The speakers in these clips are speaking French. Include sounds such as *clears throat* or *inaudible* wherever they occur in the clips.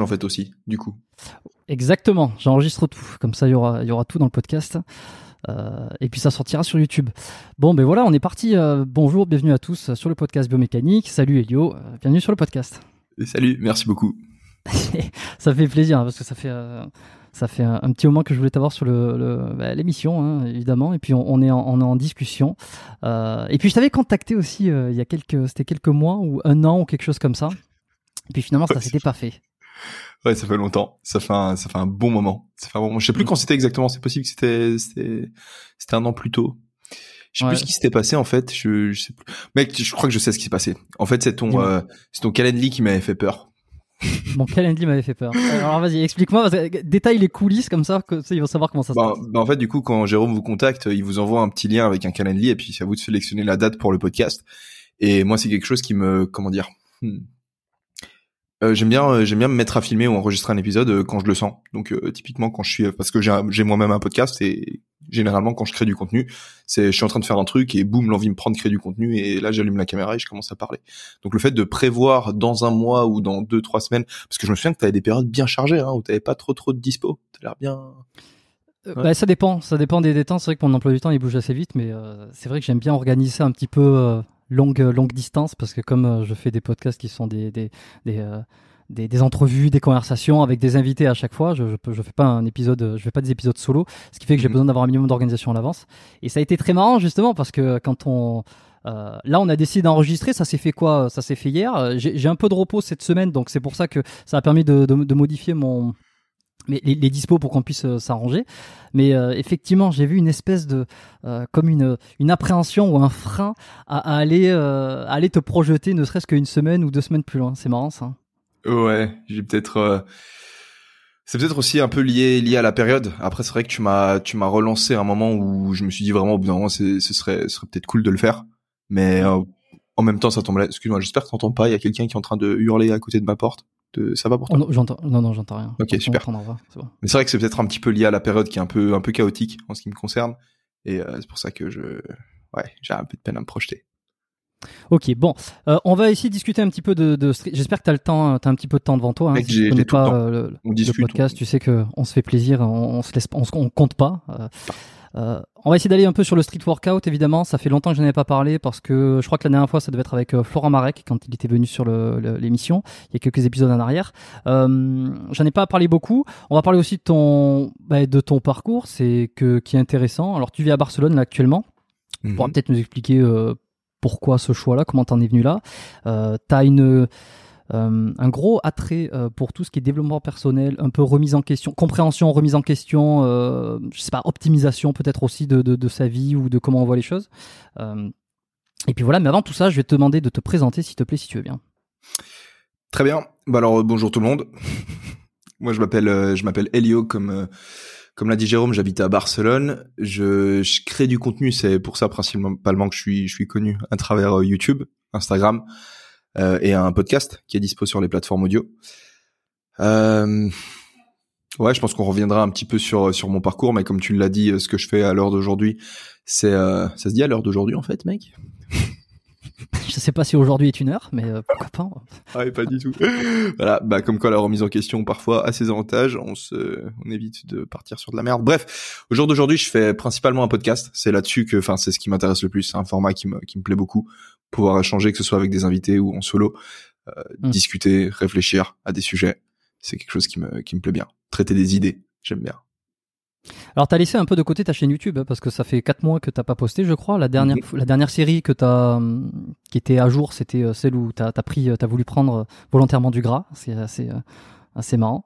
en fait aussi, du coup. Exactement, j'enregistre tout, comme ça il y aura, y aura tout dans le podcast. Euh, et puis ça sortira sur YouTube. Bon, ben voilà, on est parti. Euh, bonjour, bienvenue à tous sur le podcast Biomécanique. Salut Elio, euh, bienvenue sur le podcast. Et salut, merci beaucoup. *laughs* ça fait plaisir hein, parce que ça fait, ça fait un, un petit moment que je voulais t'avoir sur l'émission, le, bah, l'émission, hein, évidemment. Et puis on, on est en, on est en discussion. Et puis je t'avais contacté aussi il y a quelques, c'était quelques mois ou un an ou quelque chose comme ça. Et puis finalement, ça s'était pas fait. Ouais, ça fait longtemps. Ça fait un, ça fait un bon moment. Ça fait un bon moment. Je sais plus quand c'était exactement. C'est possible que c'était, c'était, c'était un an plus tôt. Je sais Ouais. plus ce qui s'était passé en fait. Je, je sais plus. Mec, je crois que je sais ce qui s'est passé. En fait, c'est ton, euh, c'est ton Calendly qui m'avait fait peur. *laughs* Mon Calendly m'avait fait peur. Alors vas-y, explique-moi, détaille les coulisses comme ça, que tu sais, ils vont savoir comment ça se Bah, passe. bah, en fait, du coup, quand Jérôme vous contacte, il vous envoie un petit lien avec un Calendly et puis c'est à vous de sélectionner la date pour le podcast. Et moi, c'est quelque chose qui me, comment dire, hmm. Euh, j'aime bien, euh, j'aime bien me mettre à filmer ou enregistrer un épisode euh, quand je le sens. Donc euh, typiquement quand je suis, parce que j'ai, moi-même un podcast et généralement quand je crée du contenu, c'est je suis en train de faire un truc et boum l'envie me prend de créer du contenu et là j'allume la caméra et je commence à parler. Donc le fait de prévoir dans un mois ou dans deux trois semaines, parce que je me souviens que t'avais des périodes bien chargées hein, où t'avais pas trop trop de dispo. T'as l'air bien. Ouais. bah, ça dépend, ça dépend des, des temps. C'est vrai que mon emploi du temps il bouge assez vite, mais euh, c'est vrai que j'aime bien organiser un petit peu euh, longue longue distance parce que comme euh, je fais des podcasts qui sont des des des, euh, des, des entrevues, des conversations avec des invités à chaque fois. Je, je, peux- je fais pas un épisode, euh, je fais pas des épisodes solo, ce qui fait que j'ai Mhm. besoin d'avoir un minimum d'organisation à l'avance. Et ça a été très marrant justement parce que quand on euh, là, on a décidé d'enregistrer. Ça s'est fait quoi Ça s'est fait hier. Euh, J'ai j'ai un peu de repos cette semaine, donc c'est pour ça que ça a permis de, de, de modifier mon mais les, les dispos pour qu'on puisse euh, s'arranger. Mais euh, effectivement, j'ai vu une espèce de euh, comme une une appréhension ou un frein à, aller aller te projeter, ne serait-ce qu'une semaine ou deux semaines plus loin. C'est marrant ça. Ouais, j'ai peut-être. C'est peut-être aussi un peu lié lié à la période. Après, c'est vrai que tu m'as tu m'as relancé à un moment où je me suis dit vraiment au bout d'un moment, ce serait serait peut-être cool de le faire. Mais en même temps, ça tombe. Excuse-moi, j'espère que t'entends pas. Il y a quelqu'un qui est en train de hurler à côté de ma porte. De... Ça va pour Oh, toi non, j'entends. Non, non, j'entends rien. Ok, super. c'est bon. Mais c'est vrai que c'est peut-être un petit peu lié à la période qui est un peu un peu chaotique en ce qui me concerne. Et euh, c'est pour ça que je ouais j'ai un peu de peine à me projeter. Ok, bon, Euh, on va essayer de discuter un petit peu de. J'espère que t'as le temps, t'as un petit peu de temps devant toi. Hein, Mec, si tu connais le pas euh, le, On le podcast, on- tu sais que on se fait plaisir, on, on se laisse, on, on compte pas. Euh, euh, on va essayer d'aller un peu sur le street workout, évidemment. Ça fait longtemps que je n'en ai pas parlé parce que je crois que la dernière fois, ça devait être avec euh, Florent Marek quand il était venu sur l'émission. Il y a quelques épisodes en arrière. Euh, J'en ai pas parlé beaucoup. On va parler aussi de ton, bah, de ton parcours, c'est que qui est intéressant. Alors, tu vis à Barcelone là actuellement. Tu pourras Mhm. peut-être nous expliquer pourquoi ce choix-là, comment t'en es venu là. T'as une un gros attrait euh, pour tout ce qui est développement personnel, un peu remise en question, compréhension, remise en question, euh, je sais pas, optimisation peut-être aussi de, de, sa vie ou de comment on voit les choses. Euh, et puis voilà, mais avant tout ça, je vais te demander de te présenter, s'il te plaît, si tu veux bien. Très bien. Bah alors euh, bonjour tout le monde. *laughs* Moi je m'appelle euh, je m'appelle Elio comme euh, comme l'a dit Jérôme, j'habite à Barcelone. Je, crée du contenu, c'est pour ça principalement que je suis je suis connu à travers euh, YouTube, Instagram euh, et un podcast qui est dispo sur les plateformes audio. Euh, ouais, je pense qu'on reviendra un petit peu sur sur mon parcours, mais comme tu l'as dit, euh, ce que je fais à l'heure d'aujourd'hui, c'est euh, ça se dit à l'heure d'aujourd'hui en fait, mec? *laughs* Je sais pas si aujourd'hui est une heure, mais euh, pourquoi pas. Ah ouais, pas du tout. voilà, bah comme quoi la remise en question parfois a ses avantages, on se on évite de partir sur de la merde. Bref, au jour d'aujourd'hui, je fais principalement un podcast, c'est là-dessus que enfin c'est ce qui m'intéresse le plus, c'est un format qui me qui me plaît beaucoup, pouvoir échanger que ce soit avec des invités ou en solo. Mm. discuter, réfléchir à des sujets. C'est quelque chose qui me qui me plaît bien. Traiter des idées, j'aime bien. Alors, t'as laissé un peu de côté ta chaîne YouTube hein, parce que ça fait 4 mois que t'as pas posté, je crois. La dernière, Mhm. la dernière série que t'as, hum, qui était à jour, c'était euh, celle où t'as as pris, euh, t'as voulu prendre euh, volontairement du gras. C'est assez, euh, assez marrant.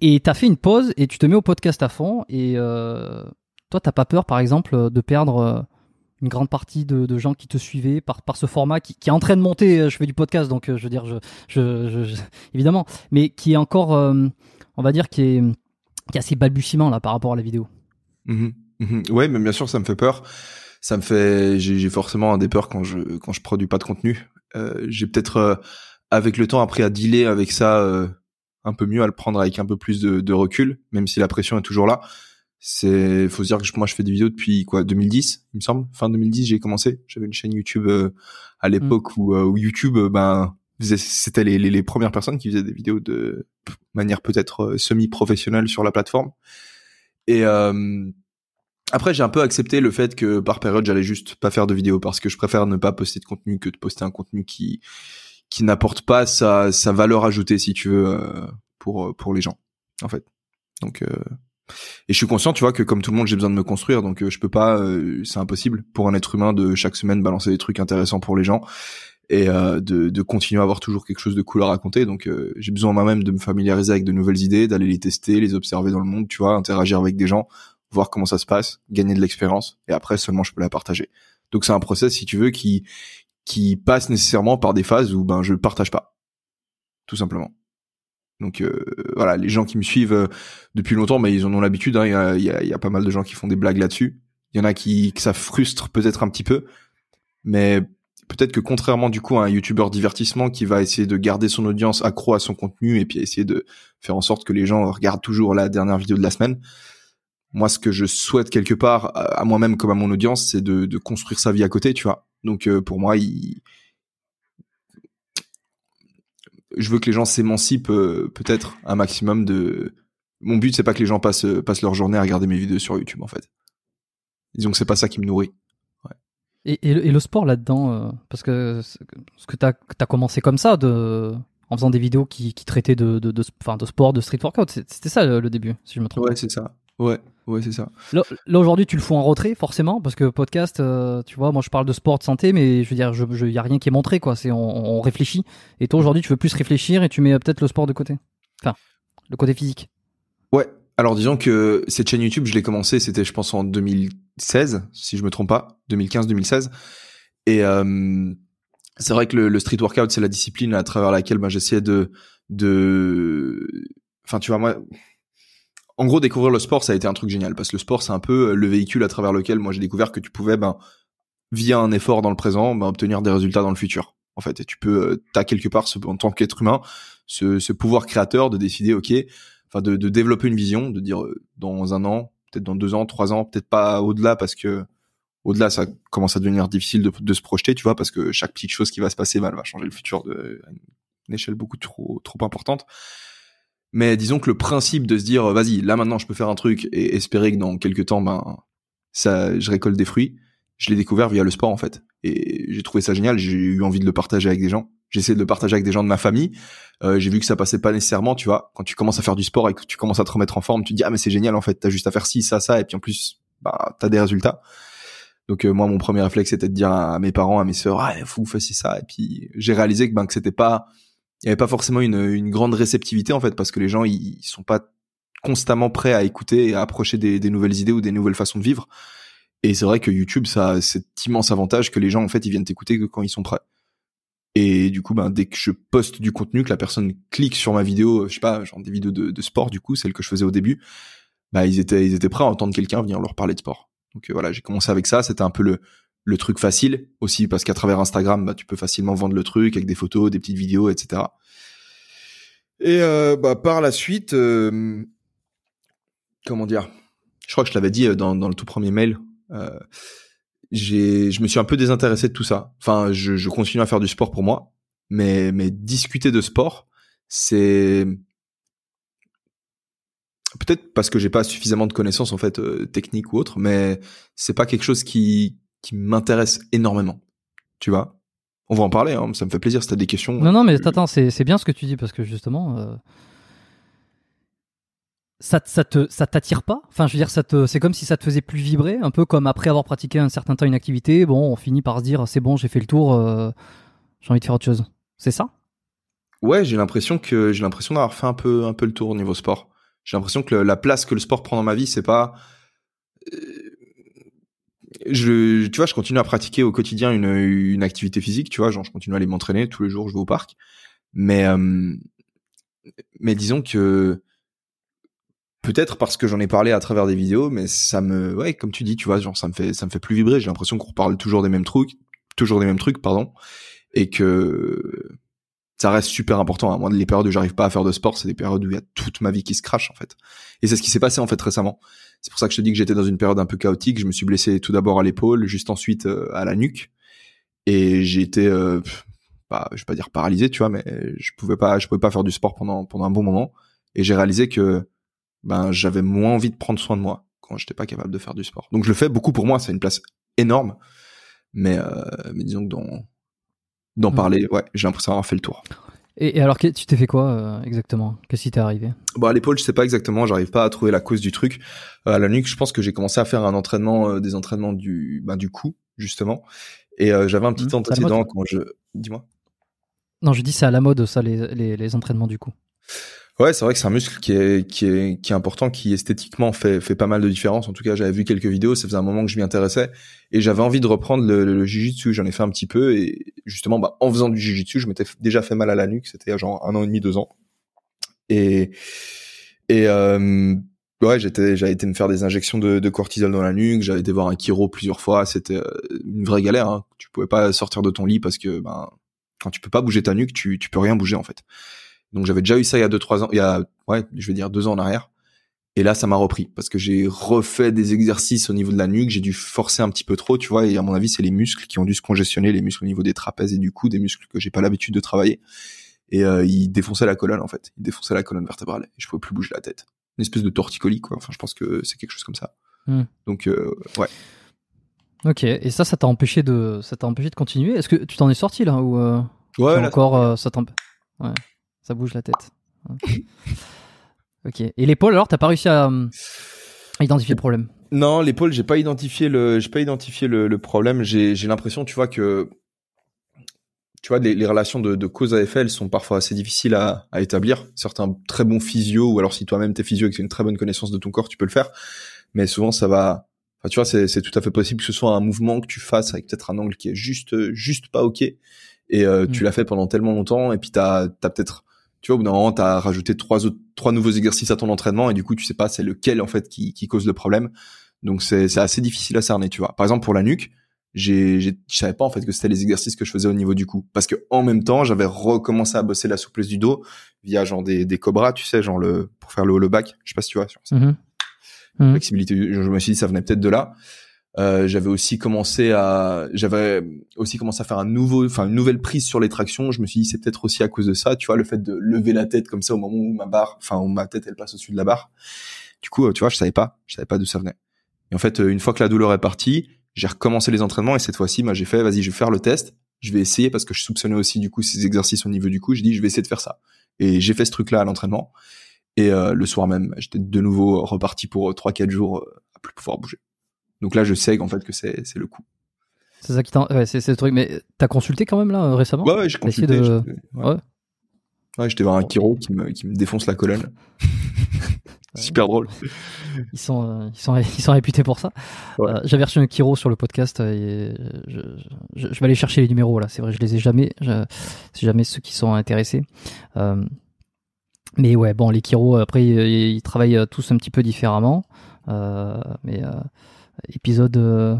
Et t'as fait une pause et tu te mets au podcast à fond. Et euh, toi, t'as pas peur, par exemple, de perdre euh, une grande partie de, gens qui te suivaient par, par ce format qui, qui est en train de monter. euh, Je fais du podcast, donc euh, je veux dire, je, je, évidemment, mais qui est encore, euh, on va dire, qui est, qui est assez balbutiement là par rapport à la vidéo. Mhm, mhm. Ouais, mais bien sûr, ça me fait peur. Ça me fait, j'ai forcément des peurs quand je quand je produis pas de contenu. J'ai peut-être avec le temps appris à dealer avec ça un peu mieux, à le prendre avec un peu plus de recul, même si la pression est toujours là. C'est, faut se dire que je- moi je fais des vidéos depuis quoi, 2010, il me semble. Fin 2010, j'ai commencé. J'avais une chaîne YouTube euh, à l'époque où, euh, où YouTube, euh, ben, c'était les, les, les premières personnes qui faisaient des vidéos de manière peut-être euh, semi-professionnelle sur la plateforme. Et euh, après, j'ai un peu accepté le fait que par période, j'allais juste pas faire de vidéos parce que je préfère ne pas poster de contenu que de poster un contenu qui qui n'apporte pas sa, sa valeur ajoutée, si tu veux, euh, pour pour les gens, en fait. Donc, euh, et je suis conscient, tu vois, que comme tout le monde, j'ai besoin de me construire, donc euh, je peux pas, euh, c'est impossible pour un être humain de chaque semaine balancer des trucs intéressants pour les gens et euh, de, de continuer à avoir toujours quelque chose de cool à raconter. Donc, euh, j'ai besoin moi-même de me familiariser avec de nouvelles idées, d'aller les tester, les observer dans le monde, tu vois, interagir avec des gens, voir comment ça se passe, gagner de l'expérience, et après seulement je peux la partager. Donc c'est un process, si tu veux, qui qui passe nécessairement par des phases où ben je partage pas, tout simplement. Donc euh, voilà, les gens qui me suivent euh, depuis longtemps, ils en ont l'habitude. hein. Il y, a, y, a, pas mal de gens qui font des blagues là-dessus. Il y en a qui que ça frustre peut-être un petit peu, mais peut-être que contrairement du coup à un youtubeur divertissement qui va essayer de garder son audience accro à son contenu et puis essayer de faire en sorte que les gens regardent toujours la dernière vidéo de la semaine. Moi, ce que je souhaite quelque part à moi-même comme à mon audience, c'est de, de construire sa vie à côté, tu vois. Donc euh, pour moi, il... je veux que les gens s'émancipent euh, peut-être un maximum de. Mon but, c'est pas que les gens passent passent leur journée à regarder mes vidéos sur YouTube, en fait. Disons que c'est pas ça qui me nourrit. Et, et le- et le sport là-dedans, euh, parce que ce que tu as, commencé comme ça, de, en faisant des vidéos qui, qui traitaient de, de, de, de sport, de street workout, c'était ça le, le début, si je me trompe. Ouais, c'est ça. Ouais, ouais, c'est ça. Là, là, aujourd'hui, tu le fous en retrait, forcément, parce que podcast, euh, tu vois, moi je parle de sport, de santé, mais je veux dire, il je, y a rien qui est montré, quoi. C'est on, on réfléchit. Et toi, aujourd'hui, tu veux plus réfléchir et tu mets euh, peut-être le sport de côté. Enfin, le côté physique. Ouais. Alors disons que cette chaîne YouTube, je l'ai commencé, c'était je pense en 2016, si je me trompe pas, 2015-2016. Et euh, c'est vrai que le, le street workout, c'est la discipline à travers laquelle ben, j'essayais de, de, enfin tu vois moi, en gros découvrir le sport, ça a été un truc génial parce que le sport, c'est un peu le véhicule à travers lequel moi j'ai découvert que tu pouvais ben via un effort dans le présent, ben, obtenir des résultats dans le futur. En fait, et tu peux, euh, t'as quelque part en tant qu'être humain, ce, ce pouvoir créateur de décider, ok, enfin de, de développer une vision, de dire euh, dans un an, peut-être dans deux ans, trois ans, peut-être pas au-delà parce que au-delà ça commence à devenir difficile de, de se projeter, tu vois, parce que chaque petite chose qui va se passer, bah, elle va changer le futur de à une échelle beaucoup trop trop importante. Mais disons que le principe de se dire euh, vas-y, là maintenant je peux faire un truc et espérer que dans quelques temps ben ça je récolte des fruits, je l'ai découvert via le sport en fait et j'ai trouvé ça génial, j'ai eu envie de le partager avec des gens. J'ai essayé de le partager avec des gens de ma famille. Euh, j'ai vu que ça passait pas nécessairement, tu vois. Quand tu commences à faire du sport et que tu commences à te remettre en forme, tu te dis ah mais c'est génial en fait, t'as juste à faire ci, ça, ça, et puis en plus bah t'as des résultats. Donc euh, moi mon premier réflexe c'était de dire à mes parents, à mes sœurs ah faut que vous fassiez ça. Et puis j'ai réalisé que ben que c'était pas, il y avait pas forcément une, une grande réceptivité en fait parce que les gens ils, sont pas constamment prêts à écouter et à approcher des, des nouvelles idées ou des nouvelles façons de vivre. Et c'est vrai que YouTube, ça a cet immense avantage que les gens, en fait, ils viennent t'écouter que quand ils sont prêts. Et du coup, ben, dès que je poste du contenu, que la personne clique sur ma vidéo, je sais pas, genre des vidéos de, de sport, du coup, celle que je faisais au début, bah, ils étaient, ils étaient prêts à entendre quelqu'un venir leur parler de sport. Donc euh, voilà, j'ai commencé avec ça. C'était un peu le, le truc facile aussi parce qu'à travers Instagram, bah, tu peux facilement vendre le truc avec des photos, des petites vidéos, etc. Et euh, bah, par la suite, euh, comment dire Je crois que je l'avais dit euh, dans, dans le tout premier mail. Je me suis un peu désintéressé de tout ça. Enfin, je, je continue à faire du sport pour moi, mais mais discuter de sport, c'est peut-être parce que j'ai pas suffisamment de connaissances en fait techniques ou autres, mais c'est pas quelque chose qui qui m'intéresse énormément. Tu vois? On va en parler. Hein. Ça me fait plaisir si t'as des questions. Non, non, mais attends, c'est bien ce que tu dis parce que justement, euh, ça, ça te ça t'attire pas? Enfin, je veux dire, ça te, c'est comme si ça te faisait plus vibrer, un peu comme après avoir pratiqué un certain temps une activité. Bon, on finit par se dire, c'est bon, j'ai fait le tour, euh, j'ai envie de faire autre chose. C'est ça? Ouais, j'ai l'impression que j'ai l'impression d'avoir fait un peu un peu le tour au niveau sport. J'ai l'impression que le- la place que le sport prend dans ma vie, c'est pas euh, je tu vois, je continue à pratiquer au quotidien une une activité physique, tu vois, genre je continue à aller m'entraîner tous les jours, je vais au parc. Mais euh, mais disons que peut-être parce que j'en ai parlé à travers des vidéos, mais ça me ouais, comme tu dis, tu vois, genre ça me fait ça me fait plus vibrer, j'ai l'impression qu'on reparle toujours des mêmes trucs, toujours des mêmes trucs, pardon, et que ça reste super important. Moi, les périodes où j'arrive pas à faire de sport, c'est des périodes où il y a toute ma vie qui se crache en fait. Et c'est ce qui s'est passé en fait récemment. C'est pour ça que je te dis que j'étais dans une période un peu chaotique. Je me suis blessé tout d'abord à l'épaule, juste ensuite euh, à la nuque, et j'ai été, euh, pas, je vais pas dire paralysé, tu vois, mais je pouvais pas, je pouvais pas faire du sport pendant pendant un bon moment. Et j'ai réalisé que ben j'avais moins envie de prendre soin de moi quand j'étais pas capable de faire du sport. Donc je le fais beaucoup pour moi. C'est une place énorme, mais euh, mais disons que dans d'en Mhm. parler, ouais, j'ai l'impression d'avoir fait le tour. Et, et alors, tu t'es fait quoi euh, exactement? Qu'est-ce qui t'est arrivé? Bon, à l'épaule, je sais pas exactement, j'arrive pas à trouver la cause du truc. Euh, à la nuque, je pense que j'ai commencé à faire un entraînement, euh, des entraînements du, ben, du cou, justement. Et j'avais un petit la antécédent quand je, dis-moi. Non, je dis c'est à la mode ça, les, les, les entraînements du coup. Ouais, c'est vrai que c'est un muscle qui est, qui est, qui est important, qui esthétiquement fait, fait pas mal de différence. En tout cas, j'avais vu quelques vidéos, ça faisait un moment que je m'y intéressais et j'avais envie de reprendre le, le, le jiu-jitsu. J'en ai fait un petit peu et justement, bah, en faisant du jiu-jitsu, je m'étais déjà fait mal à la nuque. C'était genre un an et demi, deux ans. Et, et, euh, ouais, j'étais, j'avais été me faire des injections de, de cortisol dans la nuque. J'avais été voir un chiro plusieurs fois. C'était euh, une vraie galère. Hein. Tu pouvais pas sortir de ton lit parce que, ben, quand tu peux pas bouger ta nuque, tu, tu peux rien bouger en fait. Donc j'avais déjà eu ça il y a deux trois ans, il y a ouais, je vais dire deux ans en arrière. Et là, ça m'a repris parce que j'ai refait des exercices au niveau de la nuque. J'ai dû forcer un petit peu trop, tu vois. Et à mon avis, c'est les muscles qui ont dû se congestionner, les muscles au niveau des trapèzes et du cou, des muscles que j'ai pas l'habitude de travailler. Et euh, ils défonçaient la colonne en fait. Ils défonçaient la colonne vertébrale. Et je pouvais plus bouger la tête. Une espèce de torticolis quoi. Enfin, je pense que c'est quelque chose comme ça. Hmm. Donc euh, ouais. Ok. Et ça, ça t'a empêché de, ça t'a empêché de continuer? Est-ce que tu t'en es sorti là ou euh, Ouais. là, encore euh, ça t'emp- Ouais. Ça bouge la tête. Ok. Et l'épaule alors, t'as pas réussi à, euh, identifier le problème? Non, l'épaule, j'ai pas identifié le, j'ai pas identifié le, le problème. J'ai, l'impression, tu vois que, tu vois, les, les relations de, de cause à effet, elles sont parfois assez difficiles à, à établir. Certains très bons physio, ou alors si toi-même t'es physio et que tu as une très bonne connaissance de ton corps, tu peux le faire. Mais souvent, ça va. Enfin, tu vois, c'est, tout à fait possible que ce soit un mouvement que tu fasses avec peut-être un angle qui est juste, juste pas ok. Et euh, tu Mm. l'as fait pendant tellement longtemps, et puis t'as, t'as peut-être, tu vois, au bout d'un moment, t'as rajouté trois autres, trois nouveaux exercices à ton entraînement, et du coup, tu sais pas c'est lequel en fait qui, qui cause le problème. Donc c'est c'est assez difficile à cerner, tu vois. Par exemple pour la nuque, j'ai j'ai- je savais pas en fait que c'était les exercices que je faisais au niveau du cou parce que en même temps, j'avais recommencé à bosser la souplesse du dos via genre des des cobras, tu sais, genre le pour faire le hollow back, je sais pas si tu vois, sur Mhm. Mhm. flexibilité, je me suis dit ça venait peut-être de là. Euh, j'avais aussi commencé à j'avais aussi commencé à faire un nouveau enfin une nouvelle prise sur les tractions, je me suis dit c'est peut-être aussi à cause de ça, tu vois, le fait de lever la tête comme ça au moment où ma barre enfin où ma tête elle passe au-dessus de la barre. Du coup, euh, tu vois, je savais pas, je savais pas d'où ça venait. Et en fait, euh, une fois que la douleur est partie, j'ai recommencé les entraînements et cette fois-ci, bah, j'ai fait, vas-y, je vais faire le test. Je vais essayer parce que je soupçonnais aussi du coup ces exercices au niveau du cou. J'ai dit, je vais essayer de faire ça. Et j'ai fait ce truc-là à l'entraînement. Et euh, le soir même, j'étais de nouveau reparti pour 3-4 jours euh, à plus pouvoir bouger. Donc là, je sais qu'en fait que c'est le coup. C'est ça qui t'en, ouais, c'est le truc. Mais t'as consulté quand même là euh, récemment? Ouais, ouais, j'ai consulté. de- ouais. Ouais. Ouais, j'étais voir un chiro qui me, qui me défonce la colonne. *laughs* *laughs* Super drôle. Ils sont, euh, ils sont, ils sont réputés pour ça. Euh, J'avais reçu un Kiro sur le podcast et je, je, je vais aller chercher les numéros là. C'est vrai, je les ai jamais. Je, jamais ceux qui sont intéressés. Euh, mais ouais, bon, les Kiro après ils, ils travaillent tous un petit peu différemment. Mais épisode. euh,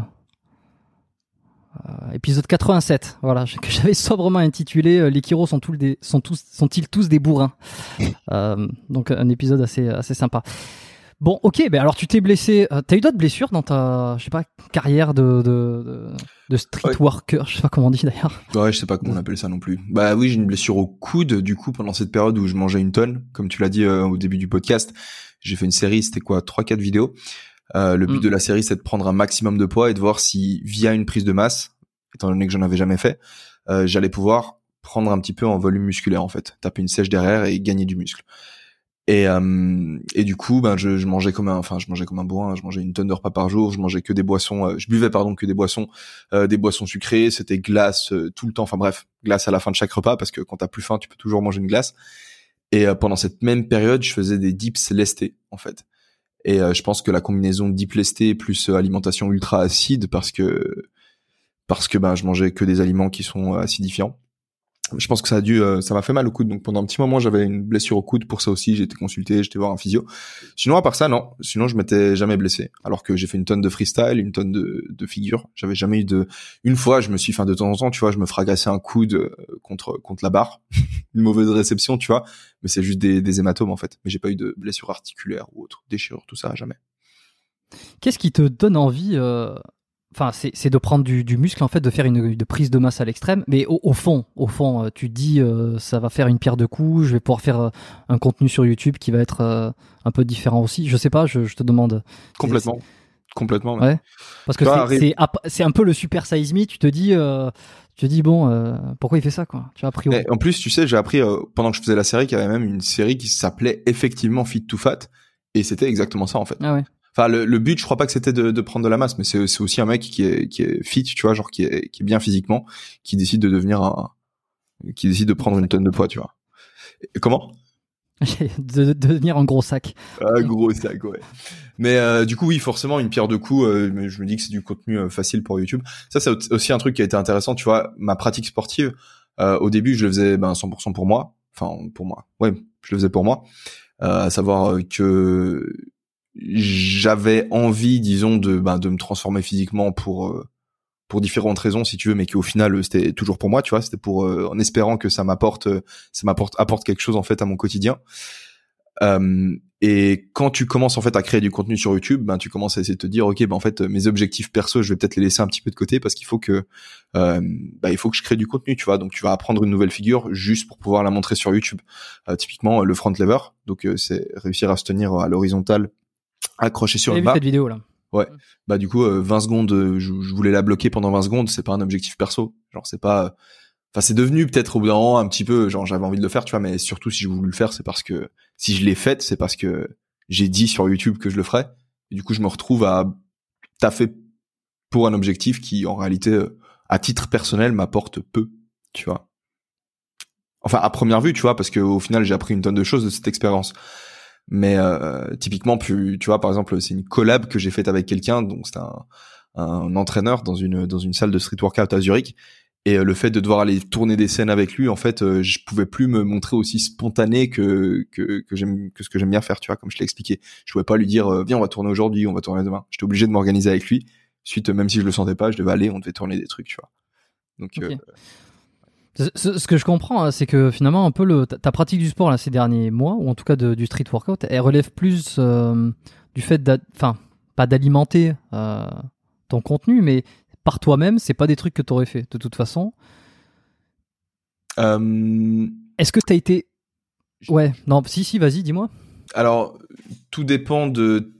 euh, épisode 87, voilà, *laughs* que j'avais sobrement intitulé euh, Les Kiro sont, tous des, sont, tous, sont-ils tous des bourrins *laughs* Euh, Donc un épisode assez, assez sympa. Bon, ok, ben alors tu t'es blessé. T'as eu d'autres blessures dans ta, je sais pas, carrière de, de, de, street Ouais. worker, je sais pas comment on dit d'ailleurs. Ouais, je sais pas comment on appelle ça non plus. Bah oui, j'ai une blessure au coude, du coup, pendant cette période où je mangeais une tonne, comme tu l'as dit euh, au début du podcast. J'ai fait une série, c'était quoi, trois, quatre vidéos. Euh, le but Mm. de la série, c'est de prendre un maximum de poids et de voir si, via une prise de masse, étant donné que j'en avais jamais fait, euh, j'allais pouvoir prendre un petit peu en volume musculaire en fait, taper une sèche derrière et gagner du muscle. Et, euh, et du coup, ben je, je, mangeais comme un, enfin je mangeais comme un bourrin. Je mangeais une tonne de repas par jour. Je mangeais que des boissons. Euh, je buvais pardon que des boissons, euh, des boissons sucrées. C'était glace euh, tout le temps. Enfin bref, glace à la fin de chaque repas parce que quand t'as plus faim, tu peux toujours manger une glace. Et pendant cette même période, je faisais des dips lestés en fait. Et je pense que la combinaison lesté plus alimentation ultra acide parce que parce que ben je mangeais que des aliments qui sont acidifiants je pense que ça a dû, euh, ça m'a fait mal au coude. Donc pendant un petit moment, j'avais une blessure au coude. Pour ça aussi, j'ai été consulté, j'étais voir un physio. Sinon, à part ça, non. Sinon, je m'étais jamais blessé. Alors que j'ai fait une tonne de freestyle, une tonne de, de figures. J'avais jamais eu de. Une fois, je me suis, enfin, de temps en temps, tu vois, je me fragassais un coude euh, contre contre la barre, *laughs* une mauvaise réception, tu vois. Mais c'est juste des, des hématomes en fait. Mais j'ai pas eu de blessure articulaire ou autre, déchirure, tout ça, jamais. Qu'est-ce qui te donne envie euh, Enfin, c'est de prendre du, du, muscle en fait, de faire une de prise de masse à l'extrême. Mais au, au, fond, au fond, euh, tu dis euh, ça va faire une pierre de coups. Je vais pouvoir faire euh, un contenu sur YouTube qui va être un peu différent aussi. Je sais pas. Je, je te demande. Complètement. Complètement. Ouais. Parce que c'est c'est un peu le super size me. Tu te dis. tu te dis bon, pourquoi il fait ça quoi? Tu as appris. En plus, tu sais, j'ai appris pendant que je faisais la série qu'il y avait même une série qui s'appelait effectivement Fit to Fat, et c'était exactement ça en fait. Ah ouais. Enfin, le, le, but, je crois pas que c'était de, de, prendre de la masse, mais c'est aussi un mec qui est, qui est fit, tu vois, genre qui est, qui est bien physiquement, qui décide de devenir un, qui décide de prendre une tonne de poids, tu vois. comment? *laughs* De, de, devenir un gros sac. Un gros sac, ouais. Mais euh, du coup, oui, forcément, une pierre de coups. Euh, mais je me dis que c'est du contenu euh, facile pour YouTube. Ça, c'est aussi un truc qui a été intéressant, tu vois. Ma pratique sportive, au début, je le faisais ben 100% pour moi. Enfin, pour moi. Ouais, je le faisais pour moi. à savoir que j'avais envie, disons, de, ben, de me transformer physiquement pour euh, pour différentes raisons, si tu veux, mais qu'au final c'était toujours pour moi, tu vois, c'était pour euh, en espérant que ça m'apporte, ça m'apporte apporte quelque chose en fait à mon quotidien. Euh, et quand tu commences en fait à créer du contenu sur YouTube, ben tu commences à essayer de te dire ok ben en fait mes objectifs perso je vais peut-être les laisser un petit peu de côté parce qu'il faut que euh, ben, il faut que je crée du contenu tu vois donc tu vas apprendre une nouvelle figure juste pour pouvoir la montrer sur YouTube. typiquement le front lever donc c'est réussir à se tenir à l'horizontale accroché sur une barre. cette vidéo là. Ouais. Bah du coup, 20 euh, secondes, euh, je, voulais la bloquer pendant 20 secondes. C'est pas un objectif perso. Genre c'est pas. Enfin c'est devenu peut-être au bout d'un moment un petit peu. Genre j'avais envie de le faire, tu vois. Mais surtout si je voulais le faire, c'est parce que si je l'ai fait, c'est parce que j'ai dit sur YouTube que je le ferais. Et du coup, je me retrouve à taffer pour un objectif qui, en réalité, euh, à titre personnel, m'apporte peu, tu vois. Enfin, à première vue, tu vois, parce que au final, j'ai appris une tonne de choses de cette expérience. Mais euh, typiquement, tu, vois, par exemple, c'est une collab que j'ai faite avec quelqu'un, donc c'est un, entraîneur dans une dans une salle de street workout à Zurich. Et euh, le fait de devoir aller tourner des scènes avec lui, en fait, euh, je pouvais plus me montrer aussi spontané que que, que ce que j'aime bien faire, tu vois, comme je l'ai expliqué. Je pouvais pas lui dire viens, on va tourner aujourd'hui, on va tourner demain. J'étais obligé de m'organiser avec lui. Suite, même si je le sentais pas, je devais aller, on devait tourner des trucs, tu vois. Donc ce, que je comprends, hein, c'est que finalement, un peu le, ta, pratique du sport là, ces derniers mois, ou en tout cas de, du street workout, elle relève plus euh, du fait, enfin, pas d'alimenter euh, ton contenu, mais par toi-même, c'est pas des trucs que tu aurais fait de toute façon. Euh... Est-ce que tu as été. Ouais, non, si, si, vas-y, dis-moi. Alors, tout dépend de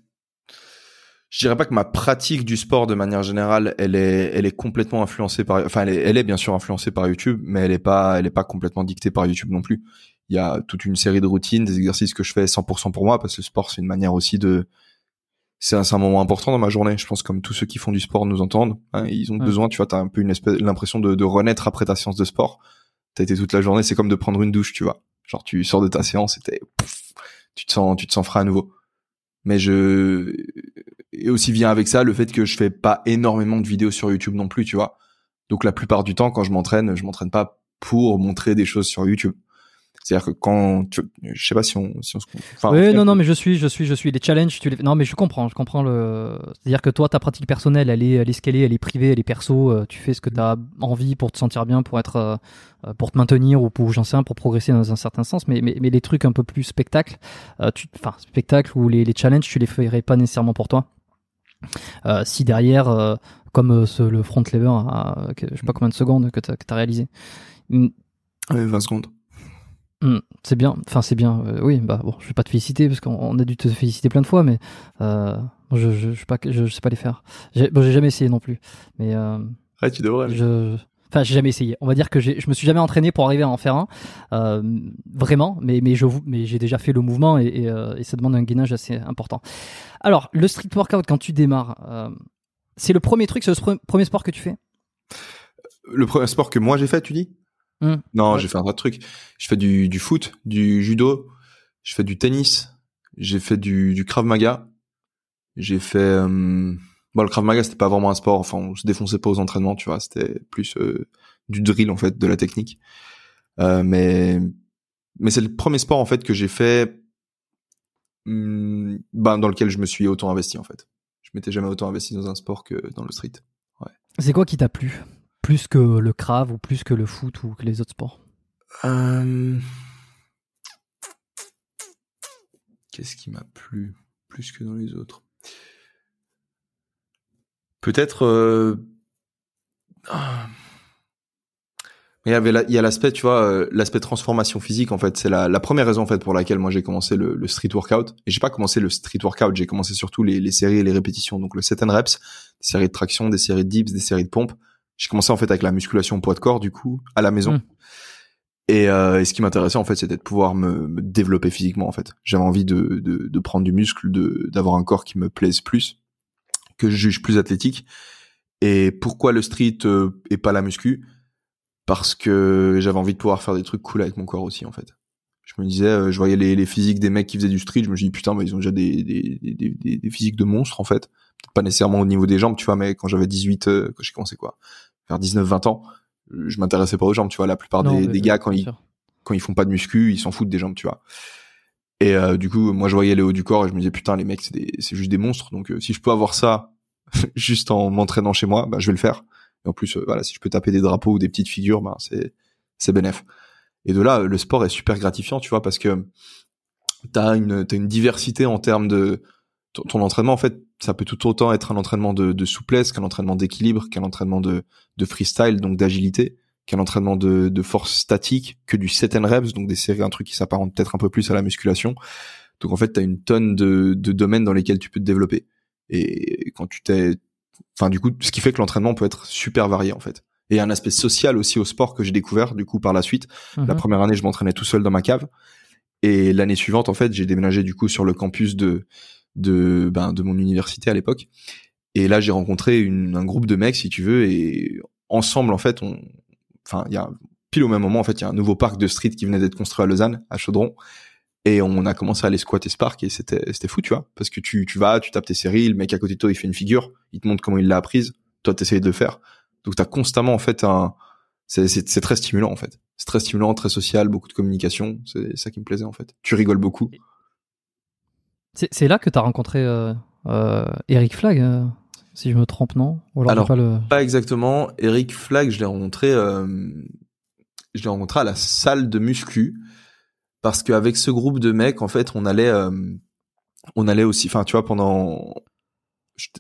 je dirais pas que ma pratique du sport de manière générale, elle est, elle est complètement influencée par, enfin, elle est, elle est bien sûr influencée par YouTube, mais elle est pas, elle est pas complètement dictée par YouTube non plus. Il y a toute une série de routines, des exercices que je fais 100% pour moi, parce que le sport c'est une manière aussi de, c'est un, un, moment important dans ma journée. Je pense comme tous ceux qui font du sport nous entendent, hein, ils ont besoin, tu vois, t'as un peu une espèce, l'impression de, de renaître après ta séance de sport. T'as été toute la journée, c'est comme de prendre une douche, tu vois. Genre tu sors de ta séance et tu te sens, tu te sens frais à nouveau mais je et aussi vient avec ça le fait que je fais pas énormément de vidéos sur YouTube non plus, tu vois. Donc la plupart du temps, quand je m'entraîne, je m'entraîne pas pour montrer des choses sur YouTube. C'est-à-dire que quand, tu, je sais pas si on, si on se, enfin, oui, non, non, mais je suis, je suis, je suis les challenges, tu les, non, mais je comprends, je comprends le, c'est-à-dire que toi, ta pratique personnelle, elle est, elle est scalée, elle est privée, elle est perso, euh, tu fais ce que tu as envie pour te sentir bien, pour être, euh, euh, pour te maintenir ou pour, j'en sais rien, pour progresser dans un certain sens, mais, mais, mais les trucs un peu plus spectacle, tu, enfin, spectacle ou les, les challenges, tu les ferais pas nécessairement pour toi. Si derrière, comme ce, le front lever, à, je sais pas combien de secondes que tu as, réalisé. 20 secondes. Hmm, c'est bien, enfin c'est bien. Euh, oui, bah bon, je vais pas te féliciter parce qu'on a dû te féliciter plein de fois, mais euh, je, je, je, sais pas, je, sais pas les faire. J'ai, bon, j'ai jamais essayé non plus, mais euh, ouais, tu devrais. Je, Enfin, j'ai jamais essayé. On va dire que je me suis jamais entraîné pour arriver à en faire un, euh, vraiment. Mais mais je mais j'ai déjà fait le mouvement et, et, euh, et, ça demande un gainage assez important. Alors, le street workout quand tu démarres, euh, c'est le premier truc, c'est le premier sport que tu fais? Le premier sport que moi j'ai fait, tu dis? Mmh. Non, j'ai fait un tas de trucs. Je fais du, du foot, du judo, je fais du tennis, j'ai fait du, du krav maga, j'ai fait euh, Bon, le Krav Maga, c'était pas vraiment un sport. Enfin, on se défonçait pas aux entraînements, tu vois. C'était plus euh, du drill, en fait, de la technique. Euh, mais mais c'est le premier sport, en fait, que j'ai fait hmm, ben, dans lequel je me suis autant investi, en fait. Je m'étais jamais autant investi dans un sport que dans le street. Ouais. C'est quoi qui t'a plu? Plus que le Krav ou plus que le foot ou que les autres sports? Euh... Qu'est-ce qui m'a plu plus que dans les autres? Peut-être euh... Ah. il y avait il y a l'aspect tu vois euh, l'aspect transformation physique en fait. C'est la, la, première raison en fait pour laquelle moi j'ai commencé le, le, street workout. Et j'ai pas commencé le street workout j'ai commencé surtout les, les, séries et les répétitions. Donc le set and reps des séries de traction des séries de dips des séries de pompes. J'ai commencé en fait avec la musculation poids de corps du coup à la maison. Mmh. et, euh, et, ce qui m'intéressait en fait c'était de pouvoir me, me, développer physiquement en fait. J'avais envie de, de, de prendre du muscle de d'avoir un corps qui me plaise plus que je juge plus athlétique. Et pourquoi le street euh, et pas la muscu? Parce que j'avais envie de pouvoir faire des trucs cool avec mon corps aussi, en fait. Je me disais, euh, je voyais les, les, physiques des mecs qui faisaient du street, je me dis putain, bah, ils ont déjà des, des, des, des, physiques de monstres, en fait. Pas nécessairement au niveau des jambes, tu vois, mais quand j'avais 18, euh, quand j'ai commencé quoi, vers 19-20 ans, je m'intéressais pas aux jambes, tu vois. La plupart des, des gars, quand ils, quand ils font pas de muscu, ils s'en foutent des jambes, tu vois. Et euh, du coup, moi, je voyais les hauts du corps et je me disais putain, les mecs, c'est juste des monstres. Donc, euh, si je peux avoir ça *laughs* juste en m'entraînant chez moi, bah, je vais le faire. Et en plus, euh, voilà, si je peux taper des drapeaux ou des petites figures, bah, c'est c'est bénéf. Et de là, le sport est super gratifiant, tu vois, parce que t'as une t'as une diversité en termes de ton, entraînement. En fait, ça peut tout autant être un entraînement de, de souplesse qu'un entraînement d'équilibre, qu'un entraînement de de freestyle, donc d'agilité qu'un entraînement de, de, force statique, que du set and reps, donc des séries, un truc qui s'apparente peut-être un peu plus à la musculation. Donc en fait, tu as une tonne de, de domaines dans lesquels tu peux te développer. Et quand tu t'es... Enfin du coup, ce qui fait que l'entraînement peut être super varié en fait. Et il y a un aspect social aussi au sport que j'ai découvert du coup par la suite. La mhm. première année, je m'entraînais tout seul dans ma cave. Et l'année suivante, en fait, j'ai déménagé du coup sur le campus de de ben, de mon université à l'époque. Et là, j'ai rencontré une, un groupe de mecs, si tu veux, et ensemble, en fait, on, enfin, il y a pile au même moment, en fait, il y a un nouveau parc de street qui venait d'être construit à Lausanne, à Chaudron. Et on a commencé à aller squatter ce parc et c'était, c'était fou, tu vois. Parce que tu, tu vas, tu tapes tes séries, le mec à côté de toi, il fait une figure, il te montre comment il l'a apprise, toi, t'essayes de le faire. Donc, t'as constamment, en fait, un, c'est, très stimulant, en fait. C'est très stimulant, très social, beaucoup de communication. C'est ça qui me plaisait, en fait. Tu rigoles beaucoup. C'est, c'est là que t'as rencontré, euh, euh, Eric Flag, euh si je me trompe, non? Alors, pas, le... pas, exactement. Eric Flag, je l'ai rencontré, euh, je l'ai rencontré à la salle de muscu parce qu'avec ce groupe de mecs, en fait, on allait, euh, on allait aussi, enfin, tu vois, pendant,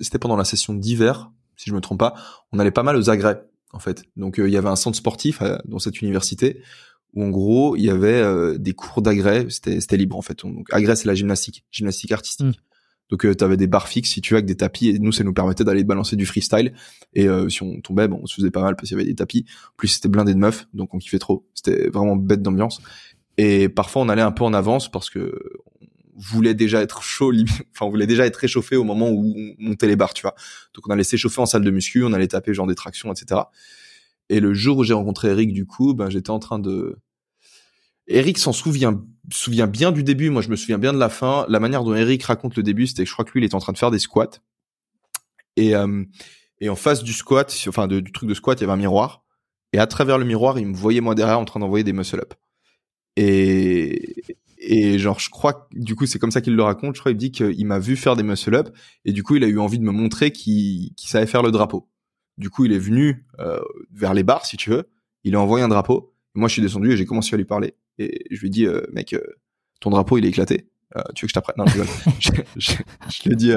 c'était pendant la session d'hiver, si je me trompe pas, on allait pas mal aux agrès, en fait. Donc, euh, il y avait un centre sportif dans cette université où, en gros, il y avait des cours d'agrès, c'était, c'était libre, en fait. Donc, agrès, c'est la gymnastique, gymnastique artistique. Hmm. Donc euh, tu avais des barres fixes si tu veux avec des tapis et nous ça nous permettait d'aller balancer du freestyle et euh, si on tombait bon on se faisait pas mal parce qu'il y avait des tapis. plus c'était blindé de meufs donc on kiffait trop. C'était vraiment bête d'ambiance et parfois on allait un peu en avance parce que on voulait déjà être chaud *laughs* enfin on voulait déjà être réchauffé au moment où on montait les barres tu vois. Donc on allait s'échauffer en salle de muscu, on allait taper genre des tractions etc. Et le jour où j'ai rencontré Eric du coup ben j'étais en train de Eric s'en souvient, souvient bien du début. Moi, je me souviens bien de la fin. La manière dont Eric raconte le début, c'était que je crois que lui, il était en train de faire des squats. Et, euh, et en face du squat, enfin du truc de squat, il y avait un miroir. Et à travers le miroir, il me voyait moi derrière en train d'envoyer des muscle-up. Et, et genre, je crois du coup, c'est comme ça qu'il le raconte. Je crois qu'il dit qu'il m'a vu faire des muscle-up. Et du coup, il a eu envie de me montrer qu'il savait faire le drapeau. Du coup, il est venu euh, vers les barres, si tu veux. Il a envoyé un drapeau. Moi, je suis descendu et j'ai commencé à lui parler et je lui ai dit euh, mec euh, ton drapeau il est éclaté euh, tu veux que je t'apprenne? Non je, *laughs* je, je, lui ai dit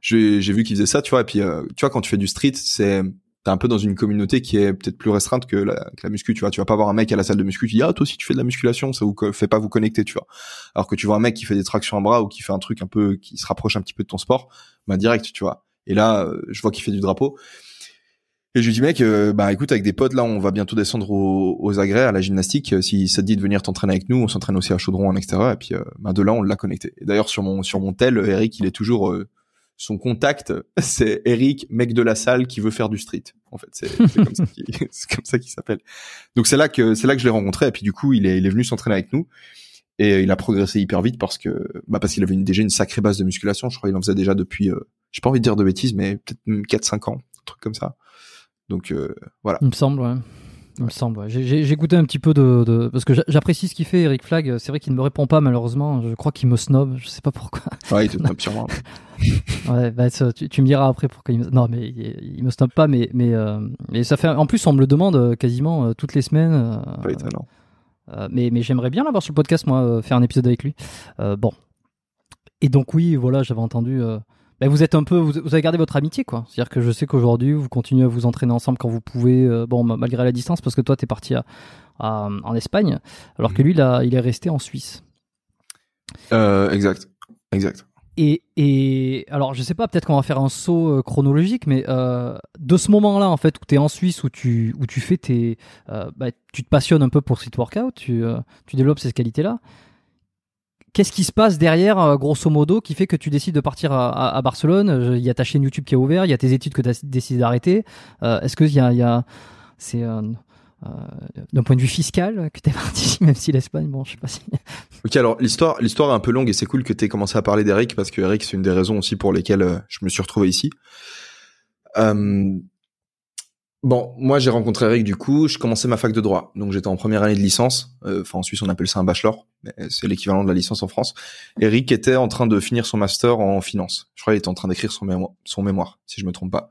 j'ai vu qu'il faisait ça tu vois et puis tu vois quand tu fais du street c'est t'es un peu dans une communauté qui est peut-être plus restreinte que la, que la, muscu, tu vois. Tu vas pas voir un mec à la salle de muscu qui dit ah toi aussi tu fais de la musculation, ça vous fait pas vous connecter, tu vois. Alors que tu vois un mec qui fait des tractions à bras ou qui fait un truc un peu qui se rapproche un petit peu de ton sport, bah direct, tu vois. Et là, je vois qu'il fait du drapeau. Et je lui dis mec, euh, bah écoute avec des potes là, on va bientôt descendre aux, aux agrès à la gymnastique. Euh, Si ça te dit de venir t'entraîner avec nous, on s'entraîne aussi à Chaudron en extérieur. Et puis euh, bah, de là on l'a connecté. D'ailleurs sur mon sur mon tel, Eric il est toujours euh, son contact, *laughs* c'est Eric, mec de la salle qui veut faire du street. En fait, *laughs* c'est comme ça qu'il s'appelle. Donc c'est là que c'est là que je l'ai rencontré. Et puis du coup il est il est venu s'entraîner avec nous. Et il a progressé hyper vite parce que bah parce qu'il avait déjà une sacrée base de musculation. Je crois qu'il en faisait déjà depuis, euh, j'ai pas envie de dire de bêtises, mais peut-être 4-5 ans, truc comme ça. Donc euh, voilà. Il me semble, ouais. Il me semble. ouais. J'ai- écouté un petit peu de, de- parce que j'a- j'apprécie ce qu'il fait, Eric Flag. C'est vrai qu'il ne me répond pas malheureusement. Je crois qu'il me snob. Je sais pas pourquoi. Ouais, il te *laughs* sur moi. Ouais, bah, tu, tu me diras après pourquoi il me... Non, mais il, il me snob pas, mais mais euh, mais ça fait. En plus, on me le demande euh, quasiment euh, toutes les semaines. euh, Pas étonnant. mais mais j'aimerais bien l'avoir sur le podcast, moi, faire un épisode avec lui. Bon. Et donc oui, voilà, j'avais entendu. Bah, vous êtes un peu, vous, vous avez gardé votre amitié, quoi. C'est-à-dire que je sais qu'aujourd'hui, vous continuez à vous entraîner ensemble quand vous pouvez. euh, bon, ma- malgré la distance, parce que toi, t'es parti à, à- en Espagne, alors que lui, là, il est resté en Suisse. Euh, exact, exact. Et, et alors, je sais pas, peut-être qu'on va faire un saut euh, chronologique, mais euh, de ce moment-là, en fait, où tu es en Suisse, où tu, où tu fais tes. euh, bah, tu te passionnes un peu pour street workout, tu, euh, tu développes ces qualités-là. Qu'est-ce qui se passe derrière, euh, grosso modo, qui fait que tu décides de partir à, Barcelone? Euh, Il y a ta chaîne YouTube qui est ouverte, il y a tes études que tu as décidé d'arrêter. Euh, Est-ce qu'il y a. c'est. d'un point de vue fiscal que t'es parti, *laughs* même si l'Espagne, bon, je sais pas si. *laughs* Ok, alors l'histoire, l'histoire est un peu longue et c'est cool que tu aies commencé à parler d'Eric parce que Eric, c'est une des raisons aussi pour lesquelles je me suis retrouvé ici. Bon, moi j'ai rencontré Eric du coup, je commençais ma fac de droit, donc j'étais en première année de licence. Euh, Enfin en Suisse on appelle ça un bachelor, c'est l'équivalent de la licence en France. Eric était en train de finir son master en finance. Je crois qu'il était en train d'écrire son mémoire, son mémoire, si je me trompe pas.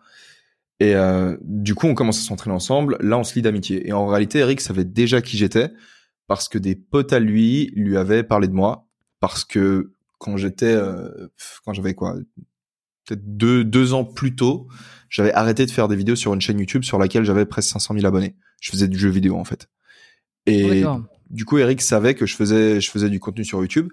Et euh, du coup, on commence à s'entraîner ensemble. Là, on se lie d'amitié. Et en réalité, Eric savait déjà qui j'étais parce que des potes à lui lui avaient parlé de moi. Parce que quand j'étais, euh, quand j'avais quoi, peut-être deux deux ans plus tôt, j'avais arrêté de faire des vidéos sur une chaîne YouTube sur laquelle j'avais presque 500 000 abonnés. Je faisais du jeu vidéo en fait. Et D'accord. du coup, Eric savait que je faisais, je faisais du contenu sur YouTube.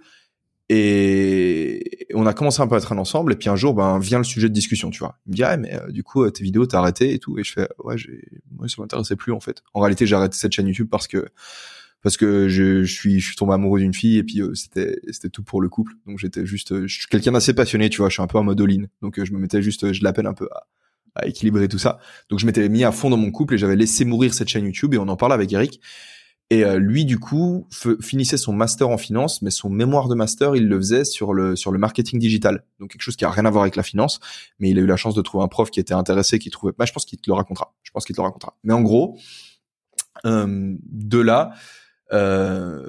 Et on a commencé un peu à traîner ensemble. Et puis un jour, ben, vient le sujet de discussion, tu vois. Il me dit, ah, mais euh, du coup, euh, tes vidéos, t'as arrêté et tout. Et je fais, ouais, j'ai, ouais, ça m'intéressait plus, en fait. En réalité, j'ai arrêté cette chaîne YouTube parce que, parce que je, suis, je suis tombé amoureux d'une fille et puis euh, c'était, c'était tout pour le couple. Donc j'étais juste, euh, je suis quelqu'un d'assez passionné, tu vois. Je suis un peu en mode all-in. Donc euh, je me mettais juste, je l'appelle un peu à, équilibrer tout ça. Donc je m'étais mis à fond dans mon couple et j'avais laissé mourir cette chaîne YouTube et on en parlait avec Eric. Et lui, du coup, finissait son master en finance, mais son mémoire de master, il le faisait sur le sur le marketing digital. Donc quelque chose qui a rien à voir avec la finance, mais il a eu la chance de trouver un prof qui était intéressé, qui trouvait. Bah, je pense qu'il te le racontera. Je pense qu'il te le racontera. Mais en gros, de là, euh,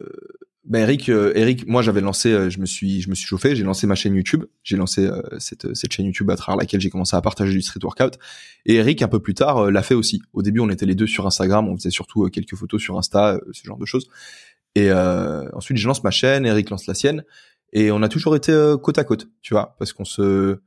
ben Eric, euh, Eric, moi j'avais lancé, euh, je me suis, je me suis chauffé, j'ai lancé ma chaîne YouTube, j'ai lancé euh, cette cette chaîne YouTube à travers laquelle j'ai commencé à partager du street workout. Et Eric un peu plus tard euh, l'a fait aussi. Au début, on était les deux sur Instagram, on faisait surtout euh, quelques photos sur Insta, euh, ce genre de choses. Et euh, ensuite, je lance ma chaîne, Eric lance la sienne, et on a toujours été euh, côte à côte, tu vois, parce qu'on se,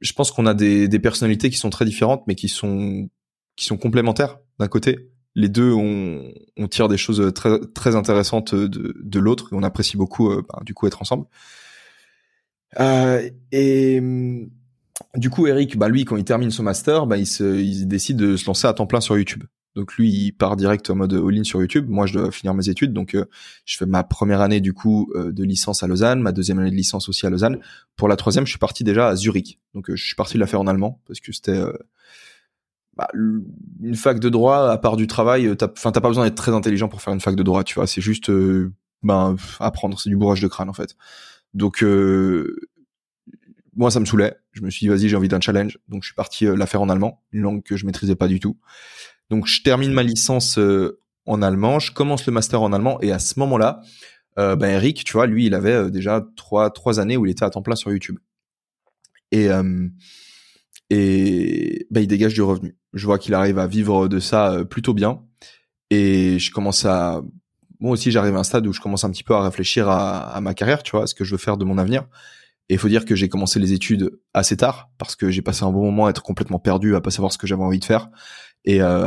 je pense qu'on a des des personnalités qui sont très différentes, mais qui sont qui sont complémentaires d'un côté les deux on, on tire des choses très très intéressantes de, de l'autre et on apprécie beaucoup euh, bah, du coup être ensemble. Euh, et hum, du coup Eric bah lui quand il termine son master bah il se il décide de se lancer à temps plein sur YouTube. Donc lui il part direct en mode all-in sur YouTube. Moi je dois finir mes études. Donc euh, je fais ma première année du coup de licence à Lausanne ma deuxième année de licence aussi à Lausanne. Pour la troisième je suis parti déjà à Zurich. Donc je suis parti de la faire en allemand parce que c'était bah, une fac de droit, à part du travail, euh, t'as, enfin, t'as pas besoin d'être très intelligent pour faire une fac de droit, tu vois. C'est juste, euh, ben, apprendre, c'est du bourrage de crâne, en fait. Donc, euh, moi, ça me saoulait. Je me suis dit, vas-y, j'ai envie d'un challenge. Donc, je suis parti euh, la faire en allemand, une langue que je maîtrisais pas du tout. Donc, je termine ma licence euh, en allemand, je commence le master en allemand, et à ce moment-là, ben, Eric, tu vois, lui, il avait déjà trois, trois années où il était à temps plein sur YouTube. Et, et bah, il dégage du revenu. Je vois qu'il arrive à vivre de ça euh, plutôt bien. Et je commence à moi aussi j'arrive à un stade où je commence un petit peu à réfléchir à, ma carrière, tu vois, à ce que je veux faire de mon avenir. Et il faut dire que j'ai commencé les études assez tard parce que j'ai passé un bon moment à être complètement perdu, à pas savoir ce que j'avais envie de faire. Et euh,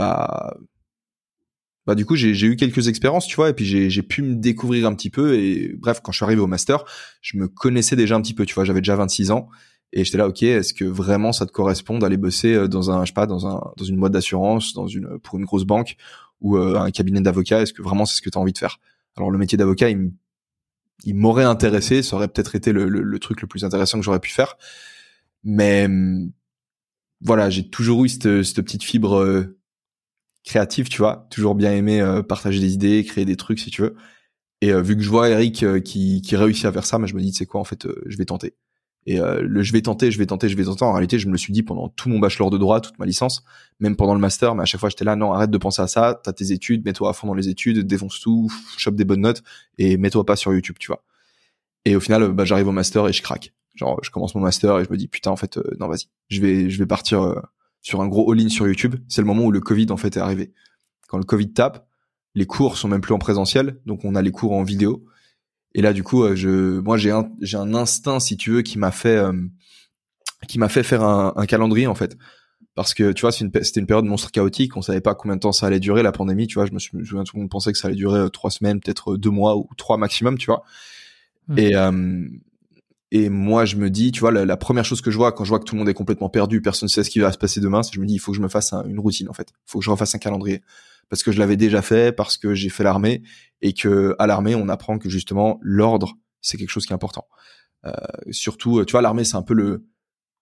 bah du coup j'ai eu quelques expériences, tu vois, et puis j'ai pu me découvrir un petit peu. Et bref, quand je suis arrivé au master, je me connaissais déjà un petit peu, tu vois, j'avais déjà 26 ans Et j'étais là, ok, est-ce que vraiment ça te correspond d'aller bosser euh, dans un, je sais pas, dans un, dans une boîte d'assurance, dans une, pour une grosse banque ou euh, un cabinet d'avocat? Est-ce que vraiment c'est ce que tu as envie de faire? Alors le métier d'avocat, il, m'aurait intéressé, ça aurait peut-être été le, le, truc le plus intéressant que j'aurais pu faire, mais voilà, j'ai toujours eu cette, cette petite fibre euh, créative, tu vois, toujours bien aimé partager des idées, créer des trucs si tu veux. Et vu que je vois Eric qui, qui réussit à faire ça, moi je me dis, c'est quoi en fait, je vais tenter. Et euh, le je vais tenter, je vais tenter, je vais tenter. En réalité, je me le suis dit pendant tout mon bachelor de droit, toute ma licence, même pendant le master. Mais à chaque fois, j'étais là, non, arrête de penser à ça. T'as tes études, mets-toi à fond dans les études, défonce tout, chope des bonnes notes et mets-toi pas sur YouTube, tu vois. Et au final, bah, j'arrive au master et je craque. Genre, je commence mon master et je me dis putain, en fait, euh, non, vas-y, je vais, je vais partir euh, sur un gros all-in sur YouTube. C'est le moment où le Covid en fait est arrivé. Quand le Covid tape, les cours sont même plus en présentiel, donc on a les cours en vidéo. Et là, du coup, euh, je, moi, j'ai un, j'ai un instinct, si tu veux, qui m'a fait, euh, qui m'a fait faire un, un, calendrier en fait. Parce que tu vois, c'était une, période monstre chaotique. On savait pas combien de temps ça allait durer la pandémie. Tu vois, je me, souviens tout le monde pensait que ça allait durer euh, trois semaines, peut-être deux mois ou trois maximum. Tu vois. Mmh. Et et moi, je me dis, tu vois, la, première chose que je vois quand je vois que tout le monde est complètement perdu, personne ne sait ce qui va se passer demain, c'est je me dis, il faut que je me fasse une routine en fait. Il faut que je refasse un calendrier parce que je l'avais déjà fait, parce que j'ai fait l'armée et que à l'armée on apprend que justement l'ordre c'est quelque chose qui est important. Euh, surtout, tu vois, l'armée c'est un peu le,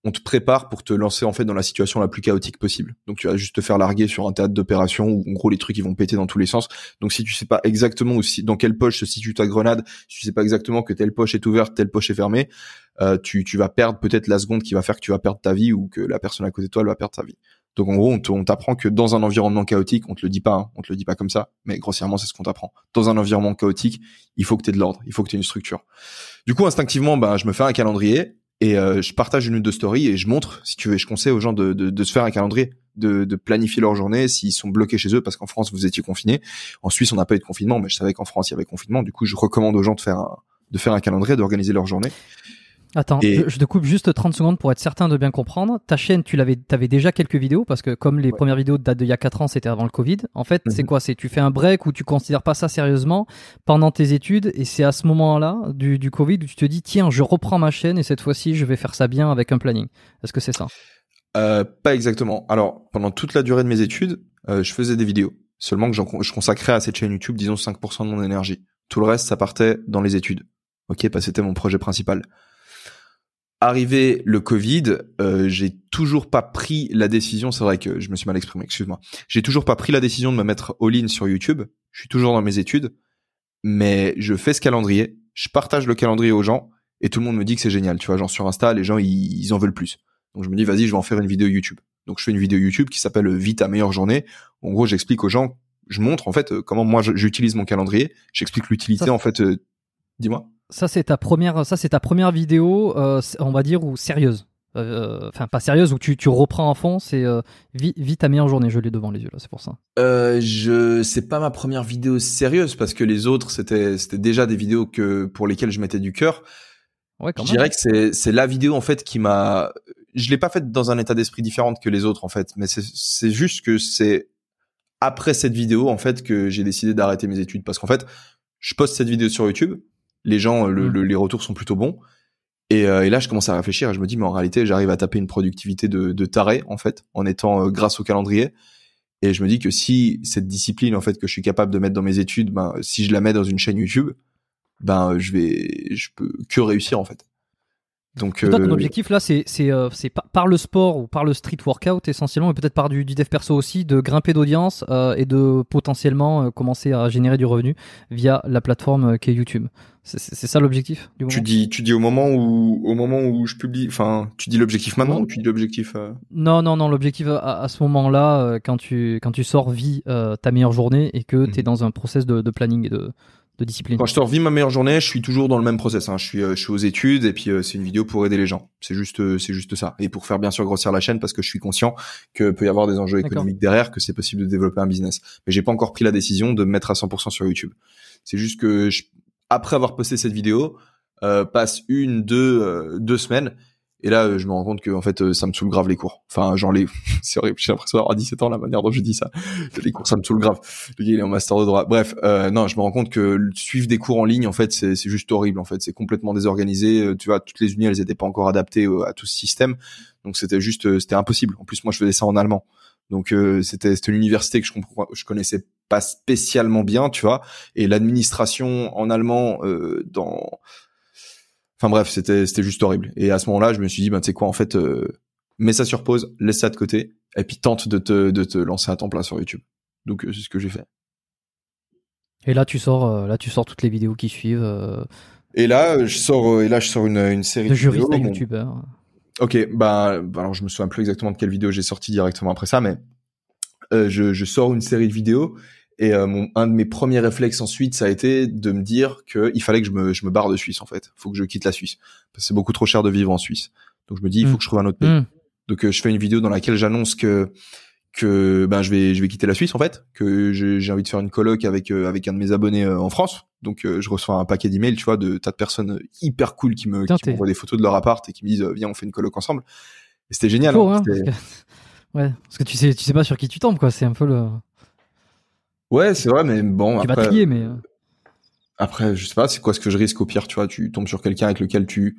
on te prépare pour te lancer en fait dans la situation la plus chaotique possible. Donc tu vas juste te faire larguer sur un théâtre d'opération où en gros les trucs ils vont péter dans tous les sens. Donc si tu sais pas exactement aussi dans quelle poche se situe ta grenade, si tu sais pas exactement que telle poche est ouverte, telle poche est fermée, euh, tu, tu vas perdre peut-être la seconde qui va faire que tu vas perdre ta vie ou que la personne à côté de toi elle va perdre sa vie. Donc en gros, on t'apprend que dans un environnement chaotique, on te le dit pas, hein, on te le dit pas comme ça, mais grossièrement, c'est ce qu'on t'apprend. Dans un environnement chaotique, il faut que tu aies de l'ordre, il faut que tu aies une structure. Du coup, instinctivement, bah, je me fais un calendrier et euh, je partage une ou deux stories et je montre, si tu veux, je conseille aux gens de, de, de se faire un calendrier, de, de planifier leur journée s'ils sont bloqués chez eux parce qu'en France, vous étiez confinés. En Suisse, on n'a pas eu de confinement, mais je savais qu'en France, il y avait confinement. Du coup, je recommande aux gens de faire un, de faire un calendrier, d'organiser leur journée. Attends, je, te coupe juste 30 secondes pour être certain de bien comprendre. Ta chaîne, tu l'avais, avais déjà quelques vidéos parce que comme les premières vidéos datent d'il y a 4 ans, c'était avant le Covid. En fait, c'est mhm. quoi? C'est tu fais un break où tu considères pas ça sérieusement pendant tes études et c'est à ce moment-là du, du Covid où tu te dis tiens, je reprends ma chaîne et cette fois-ci, je vais faire ça bien avec un planning. Est-ce que c'est ça? Euh, Pas exactement. Alors, pendant toute la durée de mes études, euh, je faisais des vidéos. Seulement que je consacrais à cette chaîne YouTube, disons 5% de mon énergie. Tout le reste, ça partait dans les études. Ok, parce que c'était mon projet principal. Arrivé le Covid, euh, j'ai toujours pas pris la décision. C'est vrai que je me suis mal exprimé. Excuse-moi. J'ai toujours pas pris la décision de me mettre all-in sur YouTube. Je suis toujours dans mes études, mais je fais ce calendrier. Je partage le calendrier aux gens et tout le monde me dit que c'est génial. Tu vois, genre sur Insta, les gens ils, en veulent plus. Donc je me dis vas-y, je vais en faire une vidéo YouTube. Donc je fais une vidéo YouTube qui s'appelle Vite ta meilleure journée. En gros, j'explique aux gens, je montre en fait euh, comment moi j'utilise mon calendrier. J'explique l'utilité en fait. Euh, dis-moi ça c'est ta première, ça c'est ta première vidéo, euh, on va dire ou sérieuse. Euh, enfin, pas sérieuse où tu, tu reprends en fond. C'est euh, vite ta meilleure journée. Je l'ai devant les yeux là, c'est pour ça. Euh, je, c'est pas ma première vidéo sérieuse parce que les autres c'était c'était déjà des vidéos que pour lesquelles je mettais du cœur. Ouais, quand je dirais que c'est c'est la vidéo en fait qui m'a. Je l'ai pas faite dans un état d'esprit différent que les autres en fait, mais c'est c'est juste que c'est après cette vidéo en fait que j'ai décidé d'arrêter mes études parce qu'en fait je poste cette vidéo sur YouTube les gens, mm. les retours sont plutôt bons. Euh, et, là, je commence à réfléchir et je me dis, mais en réalité, j'arrive à taper une productivité de, de taré, en fait, en étant euh, grâce au calendrier. Et je me dis que si cette discipline, en fait, que je suis capable de mettre dans mes études, ben, si je la mets dans une chaîne YouTube, ben, je vais, je peux que réussir, en fait. Donc, ton euh, objectif là, c'est c'est par le sport ou par le street workout essentiellement, et peut-être par du, du dev perso aussi, de grimper d'audience euh, et de potentiellement commencer à générer du revenu via la plateforme qui est YouTube. C'est ça l'objectif du moment. Tu dis tu dis au moment où au moment où je publie, enfin tu dis l'objectif maintenant ou tu dis l'objectif Non non non l'objectif à, à, ce moment-là quand tu quand tu sors vie ta meilleure journée et que tu es mhm. dans un process de, de planning et de de discipline. Quand je te revis ma meilleure journée, je suis toujours dans le même process. Hein. Je suis, euh, je suis aux études et puis euh, c'est une vidéo pour aider les gens. C'est juste, euh, c'est juste ça. Et pour faire bien sûr grossir la chaîne parce que je suis conscient que peut y avoir des enjeux économiques derrière, que c'est possible de développer un business. Mais j'ai pas encore pris la décision de me mettre à 100% sur YouTube. C'est juste que je, après avoir posté cette vidéo, passe une, deux, deux semaines Et là, euh, je me rends compte que en fait, euh, ça me saoule grave les cours. Enfin, genre les, *laughs* c'est horrible. J'ai l'impression d'avoir 17 ans la manière dont je dis ça. Les cours, ça me saoule grave. Le gars, il est en master de droit. Bref, euh, non, je me rends compte que suivre des cours en ligne, en fait, c'est juste horrible. En fait, c'est complètement désorganisé. Euh, Tu vois, toutes les unies, elles étaient pas encore adaptées euh, à tout ce système. Donc c'était juste, euh, c'était impossible. En plus, moi, je faisais ça en allemand. Donc euh, c'était une université que je je connaissais pas spécialement bien, tu vois. Et l'administration en allemand euh, dans Enfin bref, c'était c'était juste horrible. Et à ce moment-là, je me suis dit, ben tu sais quoi, en fait, euh, mets ça sur pause, laisse ça de côté, et puis tente de te de te lancer à temps plein sur YouTube. Donc euh, c'est ce que j'ai fait. Et là, tu sors, euh, là, tu sors toutes les vidéos qui suivent euh, Et là, je sors et là je sors une une série de de, juristes vidéos. Bon, youtubeurs. Ok, bah, bah, alors je me souviens plus exactement de quelle vidéo j'ai sorti directement après ça, mais euh, je, je sors une série de vidéos et euh, mon, un de mes premiers réflexes ensuite, ça a été de me dire que il fallait que je me, je me barre de Suisse en fait. Faut que je quitte la Suisse parce que c'est beaucoup trop cher de vivre en Suisse. Donc je me dis, il faut Mm. que je trouve un autre pays. Hmm. Donc euh, je fais une vidéo dans laquelle j'annonce que que ben je vais je vais quitter la Suisse en fait, que j'ai envie de faire une coloc avec euh, avec un de mes abonnés euh, en France. Donc euh, je reçois un paquet d'emails, tu vois, de tas de personnes hyper cool qui me Putain, qui m'envoient des photos de leur appart et qui me disent viens on fait une coloc ensemble. Et c'était génial. Hein. hein, parce que... *laughs* Ouais, parce que tu sais, tu sais pas sur qui tu tombes, quoi. C'est un peu le. Ouais, c'est vrai, mais bon tu vas après trier, mais. euh, après je sais pas, c'est quoi ce que je risque au pire, tu vois, tu tombes sur quelqu'un avec lequel tu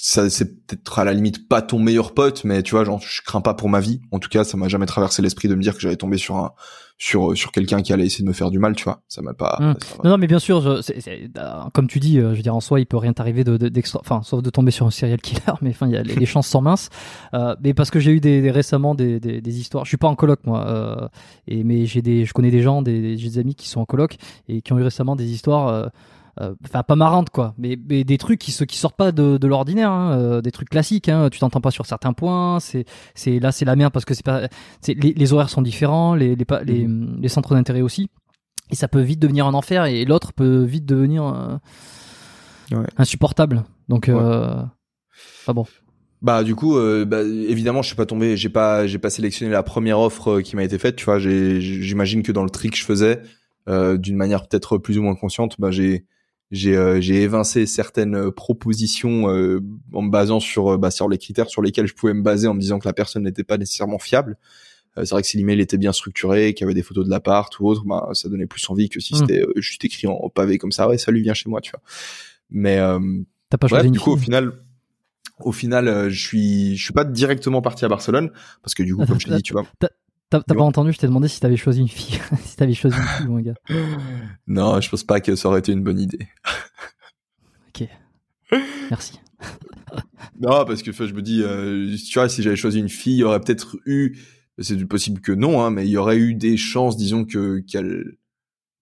ça c'est peut-être à la limite pas ton meilleur pote mais tu vois genre je crains pas pour ma vie en tout cas ça m'a jamais traversé l'esprit de me dire que j'allais tomber sur un sur sur quelqu'un qui allait essayer de me faire du mal tu vois ça m'a pas Hmm. ça Non, non, mais bien sûr, je- c'est- c'est- euh, comme tu dis, euh, je veux dire, en soi, il peut rien t'arriver de, de- d'extra, enfin, sauf de tomber sur un serial killer, *laughs* mais enfin, il y a, les, les chances sont minces. Euh, mais parce que j'ai eu des, des- récemment des, des, des histoires. Je suis pas en coloc, moi, euh, et mais j'ai des, je connais des gens, des, des- j'ai des amis qui sont en coloc et qui ont eu récemment des histoires. Euh, Enfin, pas marrantes quoi, mais, mais des trucs qui, qui sortent pas de, de l'ordinaire, hein, euh, des trucs classiques. Hein, tu t'entends pas sur certains points. C'est, c'est là, c'est la merde parce que c'est pas, c'est, les, les horaires sont différents, les, les, pa- les, les centres d'intérêt aussi et ça peut vite devenir un enfer et l'autre peut vite devenir euh, Ouais. insupportable donc euh, ah bon Bah du coup, euh, bah, évidemment, je suis pas tombé, j'ai pas, j'ai pas sélectionné la première offre euh, qui m'a été faite. Tu vois, j'imagine que dans le tri que je faisais, euh, d'une manière peut-être plus ou moins consciente, bah j'ai, j'ai, euh, j'ai évincé certaines euh, propositions euh, en me basant sur, euh, bah, sur les critères sur lesquels je pouvais me baser, en me disant que la personne n'était pas nécessairement fiable. Euh, c'est vrai que si l'email était bien structuré, qu'il y avait des photos de l'appart ou autre, bah ça donnait plus envie que si Mm. c'était euh, juste écrit en, en pavé comme ça. Ouais, salut, viens chez moi, tu vois. Mais euh, t'as pas Bref, choisi du coup, au final, au final, je suis, je suis pas directement parti à Barcelone parce que du coup, comme je t'ai dit, tu vois. *laughs* t'as pas entendu je t'ai demandé si t'avais choisi une fille *laughs* si t'avais choisi une fille mon gars Non, je pense pas que ça aurait été une bonne idée. ok merci *laughs* Non, parce que je me dis, euh, tu vois, si j'avais choisi une fille, il y aurait peut-être eu, c'est possible que non, hein, mais il y aurait eu des chances, disons que qu'elle,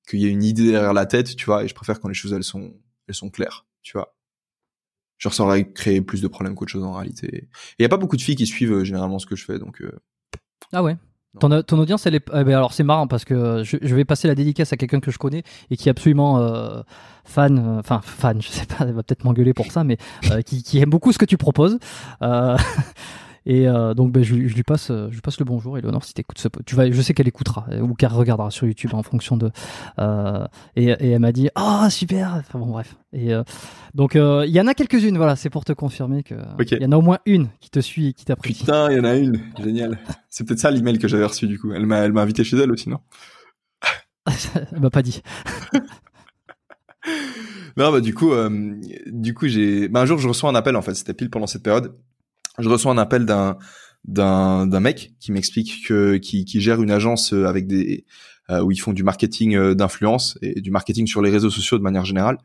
qu'il y ait une idée derrière la tête, tu vois. Et je préfère quand les choses elles sont, elles sont claires, tu vois. Genre ça aurait créé plus de problèmes qu'autre chose en réalité. Et il y a pas beaucoup de filles qui suivent euh, généralement ce que je fais, donc. euh, ah ouais ton, ton audience elle est eh ben alors c'est marrant parce que je, je vais passer la dédicace à quelqu'un que je connais et qui est absolument euh, fan euh, enfin fan je sais pas elle va peut-être m'engueuler pour ça mais euh, qui, qui aime beaucoup ce que tu proposes. Euh, *laughs* et euh, donc ben, je, lui- je lui passe euh, je lui passe le bonjour Eleonore si t'écoutes ce tu vas je sais qu'elle écoutera euh, ou qu'elle regardera sur YouTube en fonction de euh, et, et elle m'a dit ah super enfin bon bref et euh, donc il y en a quelques-unes voilà c'est pour te confirmer que il y en a au moins une qui te suit et qui t'apprécie Putain, il y en a une. Génial. C'est peut-être ça l'email que j'avais reçu du coup. Elle m'a, elle m'a invité chez elle aussi, non? Elle *laughs* m'a pas dit *laughs* Non, bah du coup, du coup, j'ai. Bah, un jour, je reçois un appel. En fait, c'était pile pendant cette période. Je reçois un appel d'un d'un d'un mec qui m'explique que qui qui gère une agence euh, avec des euh, où ils font du marketing euh, d'influence et du marketing sur les réseaux sociaux de manière générale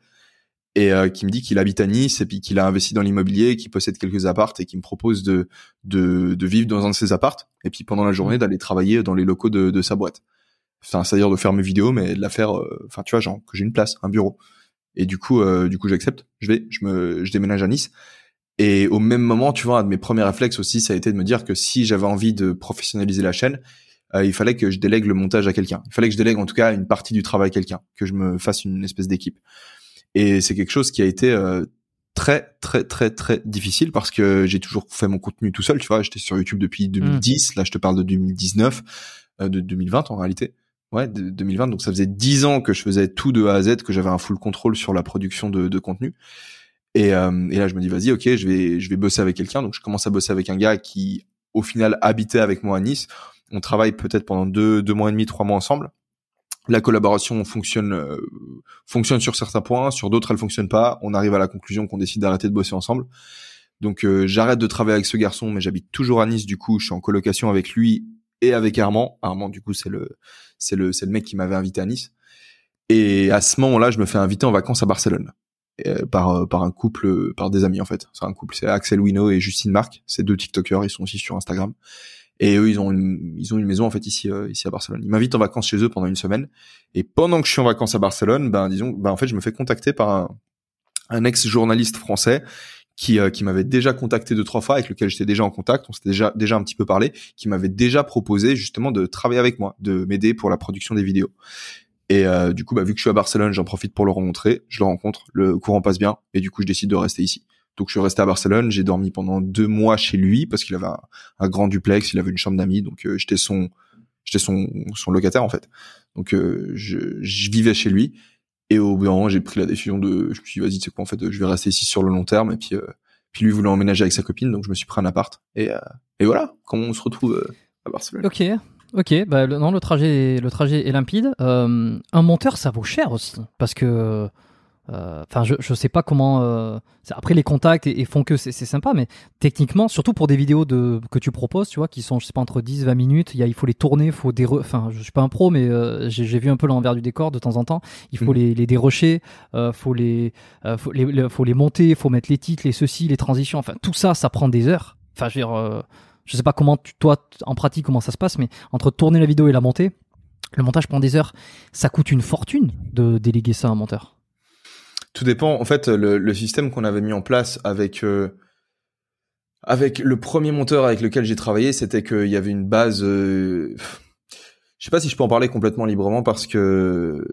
et euh, qui me dit qu'il habite à Nice et puis qu'il a investi dans l'immobilier, qu'il possède quelques appartes et qui me propose de, de de vivre dans un de ses appartes et puis pendant la journée d'aller travailler dans les locaux de, de sa boîte. Enfin, c'est-à-dire de faire mes vidéos, mais de la faire, euh, enfin, tu vois, genre que j'ai une place, un bureau. Et du coup, euh, du coup, j'accepte. Je vais, je me, je déménage à Nice. Et au même moment, tu vois, un de mes premiers réflexes aussi, ça a été de me dire que si j'avais envie de professionnaliser la chaîne, euh, il fallait que je délègue le montage à quelqu'un. Il fallait que je délègue en tout cas une partie du travail à quelqu'un, que je me fasse une espèce d'équipe. Et c'est quelque chose qui a été euh, très très très très difficile parce que j'ai toujours fait mon contenu tout seul. Tu vois, j'étais sur YouTube depuis 2010. Là, je te parle de 2019, euh, de 2020 en réalité. Ouais, de 2020. Donc ça faisait 10 ans que je faisais tout de A à Z, que j'avais un full contrôle sur la production de, de contenu. Et, euh, et là, je me dis, vas-y, ok, je vais, je vais bosser avec quelqu'un. Donc, je commence à bosser avec un gars qui, au final, habitait avec moi à Nice. On travaille peut-être pendant deux, deux mois et demi, trois mois ensemble. La collaboration fonctionne, euh, fonctionne sur certains points, sur d'autres, elle fonctionne pas. On arrive à la conclusion qu'on décide d'arrêter de bosser ensemble. Donc, euh, j'arrête de travailler avec ce garçon, mais j'habite toujours à Nice. Du coup, je suis en colocation avec lui et avec Armand. Armand, du coup, c'est le, c'est le, c'est le mec qui m'avait invité à Nice. Et à ce moment-là, je me fais inviter en vacances à Barcelone. Euh, par euh, par un couple euh, par des amis en fait. C'est un couple c'est Axel Wino et Justine Marc. C'est deux tiktokers ils sont aussi sur Instagram. Et eux ils ont une ils ont une maison en fait ici ici à Barcelone. Ils m'invitent en vacances chez eux pendant une semaine. Et pendant que je suis en vacances à Barcelone ben disons ben en fait je me fais contacter par un, un ex journaliste français qui, qui m'avait déjà contacté deux trois fois avec lequel j'étais déjà en contact. On s'était déjà déjà un petit peu parlé qui m'avait déjà proposé justement de travailler avec moi de m'aider pour la production des vidéos et euh, du coup, bah, vu que je suis à Barcelone, j'en profite pour le rencontrer. Je le rencontre, le courant passe bien, et du coup, je décide de rester ici. Donc, je suis resté à Barcelone. J'ai dormi pendant deux mois chez lui parce qu'il avait un, grand duplex, il avait une chambre d'amis, donc euh, j'étais son, locataire en fait. Donc, euh, je, vivais chez lui. Et au bout d'un moment, j'ai pris la décision de, je me suis dit, vas-y, c'est quoi en fait, je vais rester ici sur le long terme. Et puis, puis lui voulait emménager avec sa copine, donc je me suis pris un appart. Et, et voilà, comment on se retrouve à Barcelone. Ok, Ok, bah le, non, le trajet, le trajet est limpide. Euh, un monteur, ça vaut cher aussi, parce que, euh, enfin, je, je sais pas comment. Euh, après, les contacts et, font que c'est sympa, mais techniquement, surtout pour des vidéos de que tu proposes, tu vois, qui sont, je sais pas, entre 10 20 minutes, il y a, il faut les tourner, il faut des, enfin, je suis pas un pro, mais j'ai vu un peu l'envers du décor de temps en temps. Il faut mmh. les, les dérocher, faut les, faut les, faut les monter, faut mettre les titres, les ceci, les transitions. Enfin, tout ça, ça prend des heures. Enfin, je veux dire je sais pas comment toi, en pratique, comment ça se passe, mais entre tourner la vidéo et la monter, le montage prend des heures. Ça coûte une fortune de déléguer ça à un monteur. Tout dépend. En fait, le, système qu'on avait mis en place avec euh, avec le premier monteur avec lequel j'ai travaillé, c'était qu'il y avait une base. Euh, je sais pas si je peux en parler complètement librement parce que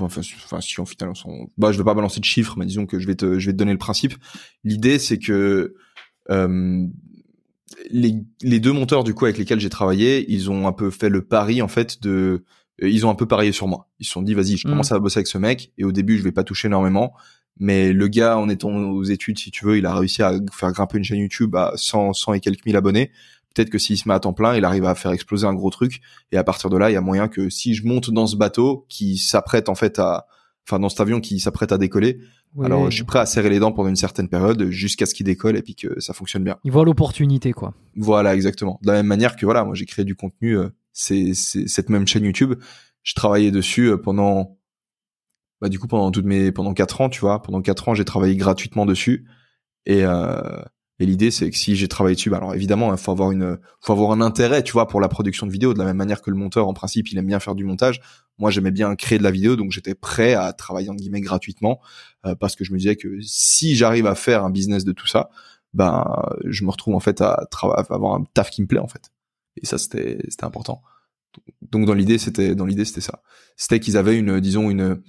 enfin, enfin si en final on bah je vais pas balancer de chiffres mais disons que je vais te je vais te donner le principe l'idée c'est que euh, les, les deux monteurs du coup avec lesquels j'ai travaillé, ils ont un peu fait le pari en fait de, euh, ils ont un peu parié sur moi. Ils se sont dit vas-y, je commence mm. à bosser avec ce mec et au début je vais pas toucher énormément, mais le gars en étant aux études si tu veux, il a réussi à faire grimper une chaîne YouTube à 100, 100 et quelques mille abonnés. Peut-être que s'il se met à temps plein, il arrive à faire exploser un gros truc et à partir de là, il y a moyen que si je monte dans ce bateau qui s'apprête en fait à, enfin dans cet avion qui s'apprête à décoller, alors, je suis prêt à serrer les dents pendant une certaine période jusqu'à ce qu'il décolle et puis que ça fonctionne bien. Il voit l'opportunité, quoi. Voilà, exactement. De la même manière que voilà, moi j'ai créé du contenu, euh, c'est cette même chaîne YouTube. Je travaillais dessus euh, pendant, bah du coup pendant toutes mes, pendant quatre ans, tu vois. Pendant quatre ans, j'ai travaillé gratuitement dessus et euh, et l'idée, c'est que si j'ai travaillé dessus, bah alors évidemment, il faut avoir une, faut avoir un intérêt, tu vois, pour la production de vidéo. De la même manière que le monteur, en principe, il aime bien faire du montage. Moi, j'aimais bien créer de la vidéo, donc j'étais prêt à travailler en guillemets gratuitement euh, parce que je me disais que si j'arrive à faire un business de tout ça, ben, je me retrouve en fait à, à avoir un taf qui me plaît en fait. Et ça, c'était, c'était important. Donc dans l'idée, c'était, dans l'idée, c'était ça. C'était qu'ils avaient une, disons une,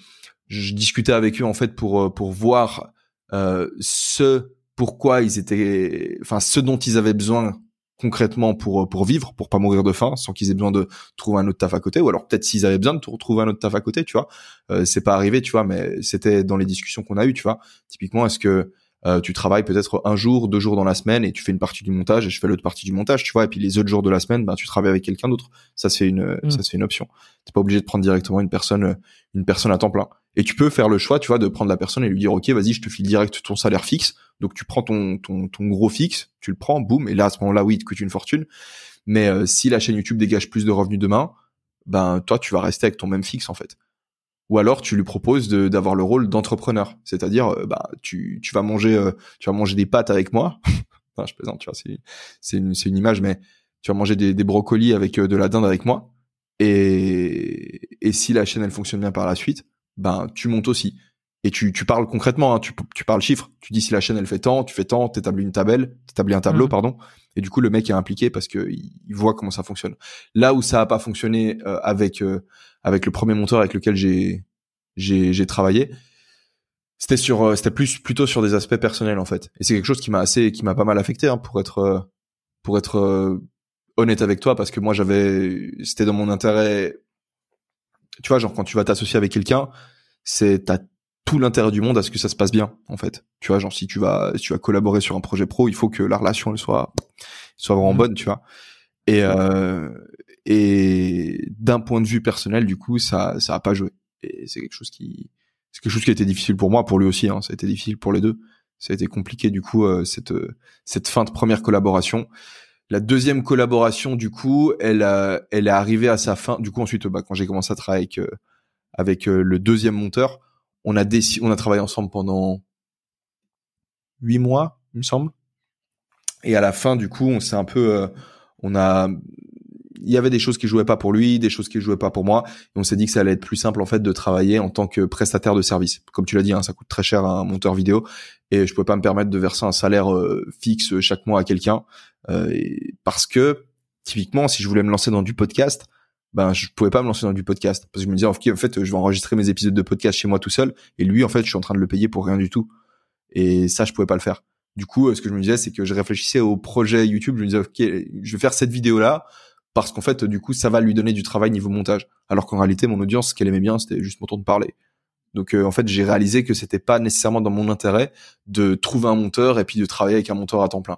je discutais avec eux en fait pour pour voir euh, ce pourquoi ils étaient, enfin, ce dont ils avaient besoin concrètement pour pour vivre, pour pas mourir de faim, sans qu'ils aient besoin de trouver un autre taf à côté, ou alors peut-être s'ils avaient besoin de trouver un autre taf à côté, tu vois. Euh, c'est pas arrivé, tu vois, mais c'était dans les discussions qu'on a eues, tu vois. Typiquement, est-ce que euh, tu travailles peut-être un jour, deux jours dans la semaine et tu fais une partie du montage et je fais l'autre partie du montage, tu vois. Et puis les autres jours de la semaine, ben tu travailles avec quelqu'un d'autre. Ça c'est une, mm. ça c'est une option. T'es pas obligé de prendre directement une personne, une personne à temps plein. Et tu peux faire le choix, tu vois, de prendre la personne et lui dire, ok, vas-y, je te file direct ton salaire fixe. Donc tu prends ton, ton, ton gros fixe, tu le prends, boum, et là à ce moment-là, oui, il te coûte une fortune. Mais euh, si la chaîne YouTube dégage plus de revenus demain, ben toi, tu vas rester avec ton même fixe en fait ou alors tu lui proposes d'avoir le rôle d'entrepreneur, c'est-à-dire euh, bah tu, tu vas manger euh, tu vas manger des pâtes avec moi. *laughs* enfin, je plaisante, tu vois, c'est c'est une c'est une image mais tu vas manger des, des brocolis avec euh, de la dinde avec moi et et si la chaîne elle fonctionne bien par la suite, ben tu montes aussi. Et tu, tu parles concrètement, hein, tu, tu parles chiffres. Tu dis si la chaîne elle fait tant, tu fais tant, t'établis une table, t'établis un tableau, mmh. pardon. Et du coup le mec est impliqué parce que il, voit comment ça fonctionne. Là où ça a pas fonctionné avec avec le premier monteur avec lequel j'ai j'ai j'ai travaillé c'était sur euh, c'était plus plutôt sur des aspects personnels en fait et c'est quelque chose qui m'a assez qui m'a pas mal affecté hein, pour être euh, pour être euh, honnête avec toi parce que moi j'avais c'était dans mon intérêt tu vois genre quand tu vas t'associer avec quelqu'un c'est t'as tout l'intérêt du monde à ce que ça se passe bien en fait. Tu vois, genre si tu vas si tu vas collaborer sur un projet pro, il faut que la relation elle soit soit vraiment Mhm. bonne, tu vois. Et euh, et d'un point de vue personnel, du coup, ça ça a pas joué. Et c'est quelque chose qui c'est quelque chose qui a été difficile pour moi, pour lui aussi. Hein, ça a été difficile pour les deux. Ça a été compliqué du coup euh, cette euh, cette fin de première collaboration. La deuxième collaboration, du coup, elle elle est arrivée à sa fin. Du coup, ensuite, bah, quand j'ai commencé à travailler avec, euh, avec euh, le deuxième monteur, on a décidé, on a travaillé ensemble pendant huit mois, il me semble. Et à la fin, du coup, on s'est un peu, euh, on a, il y avait des choses qui jouaient pas pour lui, des choses qui jouaient pas pour moi. Et on s'est dit que ça allait être plus simple en fait de travailler en tant que prestataire de service. Comme tu l'as dit, hein, ça coûte très cher à un monteur vidéo et je pouvais pas me permettre de verser un salaire euh, fixe chaque mois à quelqu'un euh, parce que typiquement, si je voulais me lancer dans du podcast, ben je pouvais pas me lancer dans du podcast parce que je me disais en fait je vais enregistrer mes épisodes de podcast chez moi tout seul et lui en fait je suis en train de le payer pour rien du tout et ça je pouvais pas le faire. Du coup, euh, ce que je me disais, c'est que je réfléchissais au projet YouTube. Je me disais, ok, je vais faire cette vidéo-là parce qu'en fait, du coup, ça va lui donner du travail niveau montage. Alors qu'en réalité, mon audience, ce qu'elle aimait bien, c'était juste mon tour de parler. Donc, euh, en fait, j'ai réalisé que c'était pas nécessairement dans mon intérêt de trouver un monteur et puis de travailler avec un monteur à temps plein.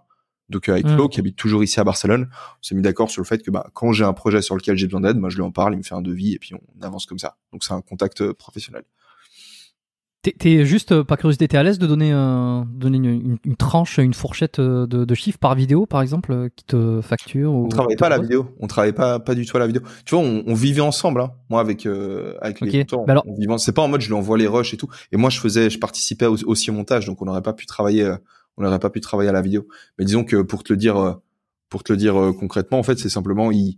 Donc, euh, avec Mm. Flo, qui habite toujours ici à Barcelone, on s'est mis d'accord sur le fait que bah, quand j'ai un projet sur lequel j'ai besoin d'aide, bah, je lui en parle, il me fait un devis et puis on avance comme ça. Donc, c'est un contact euh, professionnel. T'es- juste, euh, par curiosité, t'es à l'aise de donner, euh, donner une, une- une tranche, une fourchette euh, de, de chiffres par vidéo, par exemple, qui te facture ou On travaille pas à la vidéo. On travaille pas pas du tout à la vidéo. Tu vois, on, on vivait ensemble. Hein. Moi avec euh, avec les Ok. monteurs, Mais alors- on vivait. C'est pas en mode je lui envoie les rushs et tout. Et moi je faisais, je participais au- aussi au montage, donc on n'aurait pas pu travailler, on n'aurait pas pu travailler à la vidéo. Mais disons que pour te le dire, pour te le dire concrètement, en fait, c'est simplement il.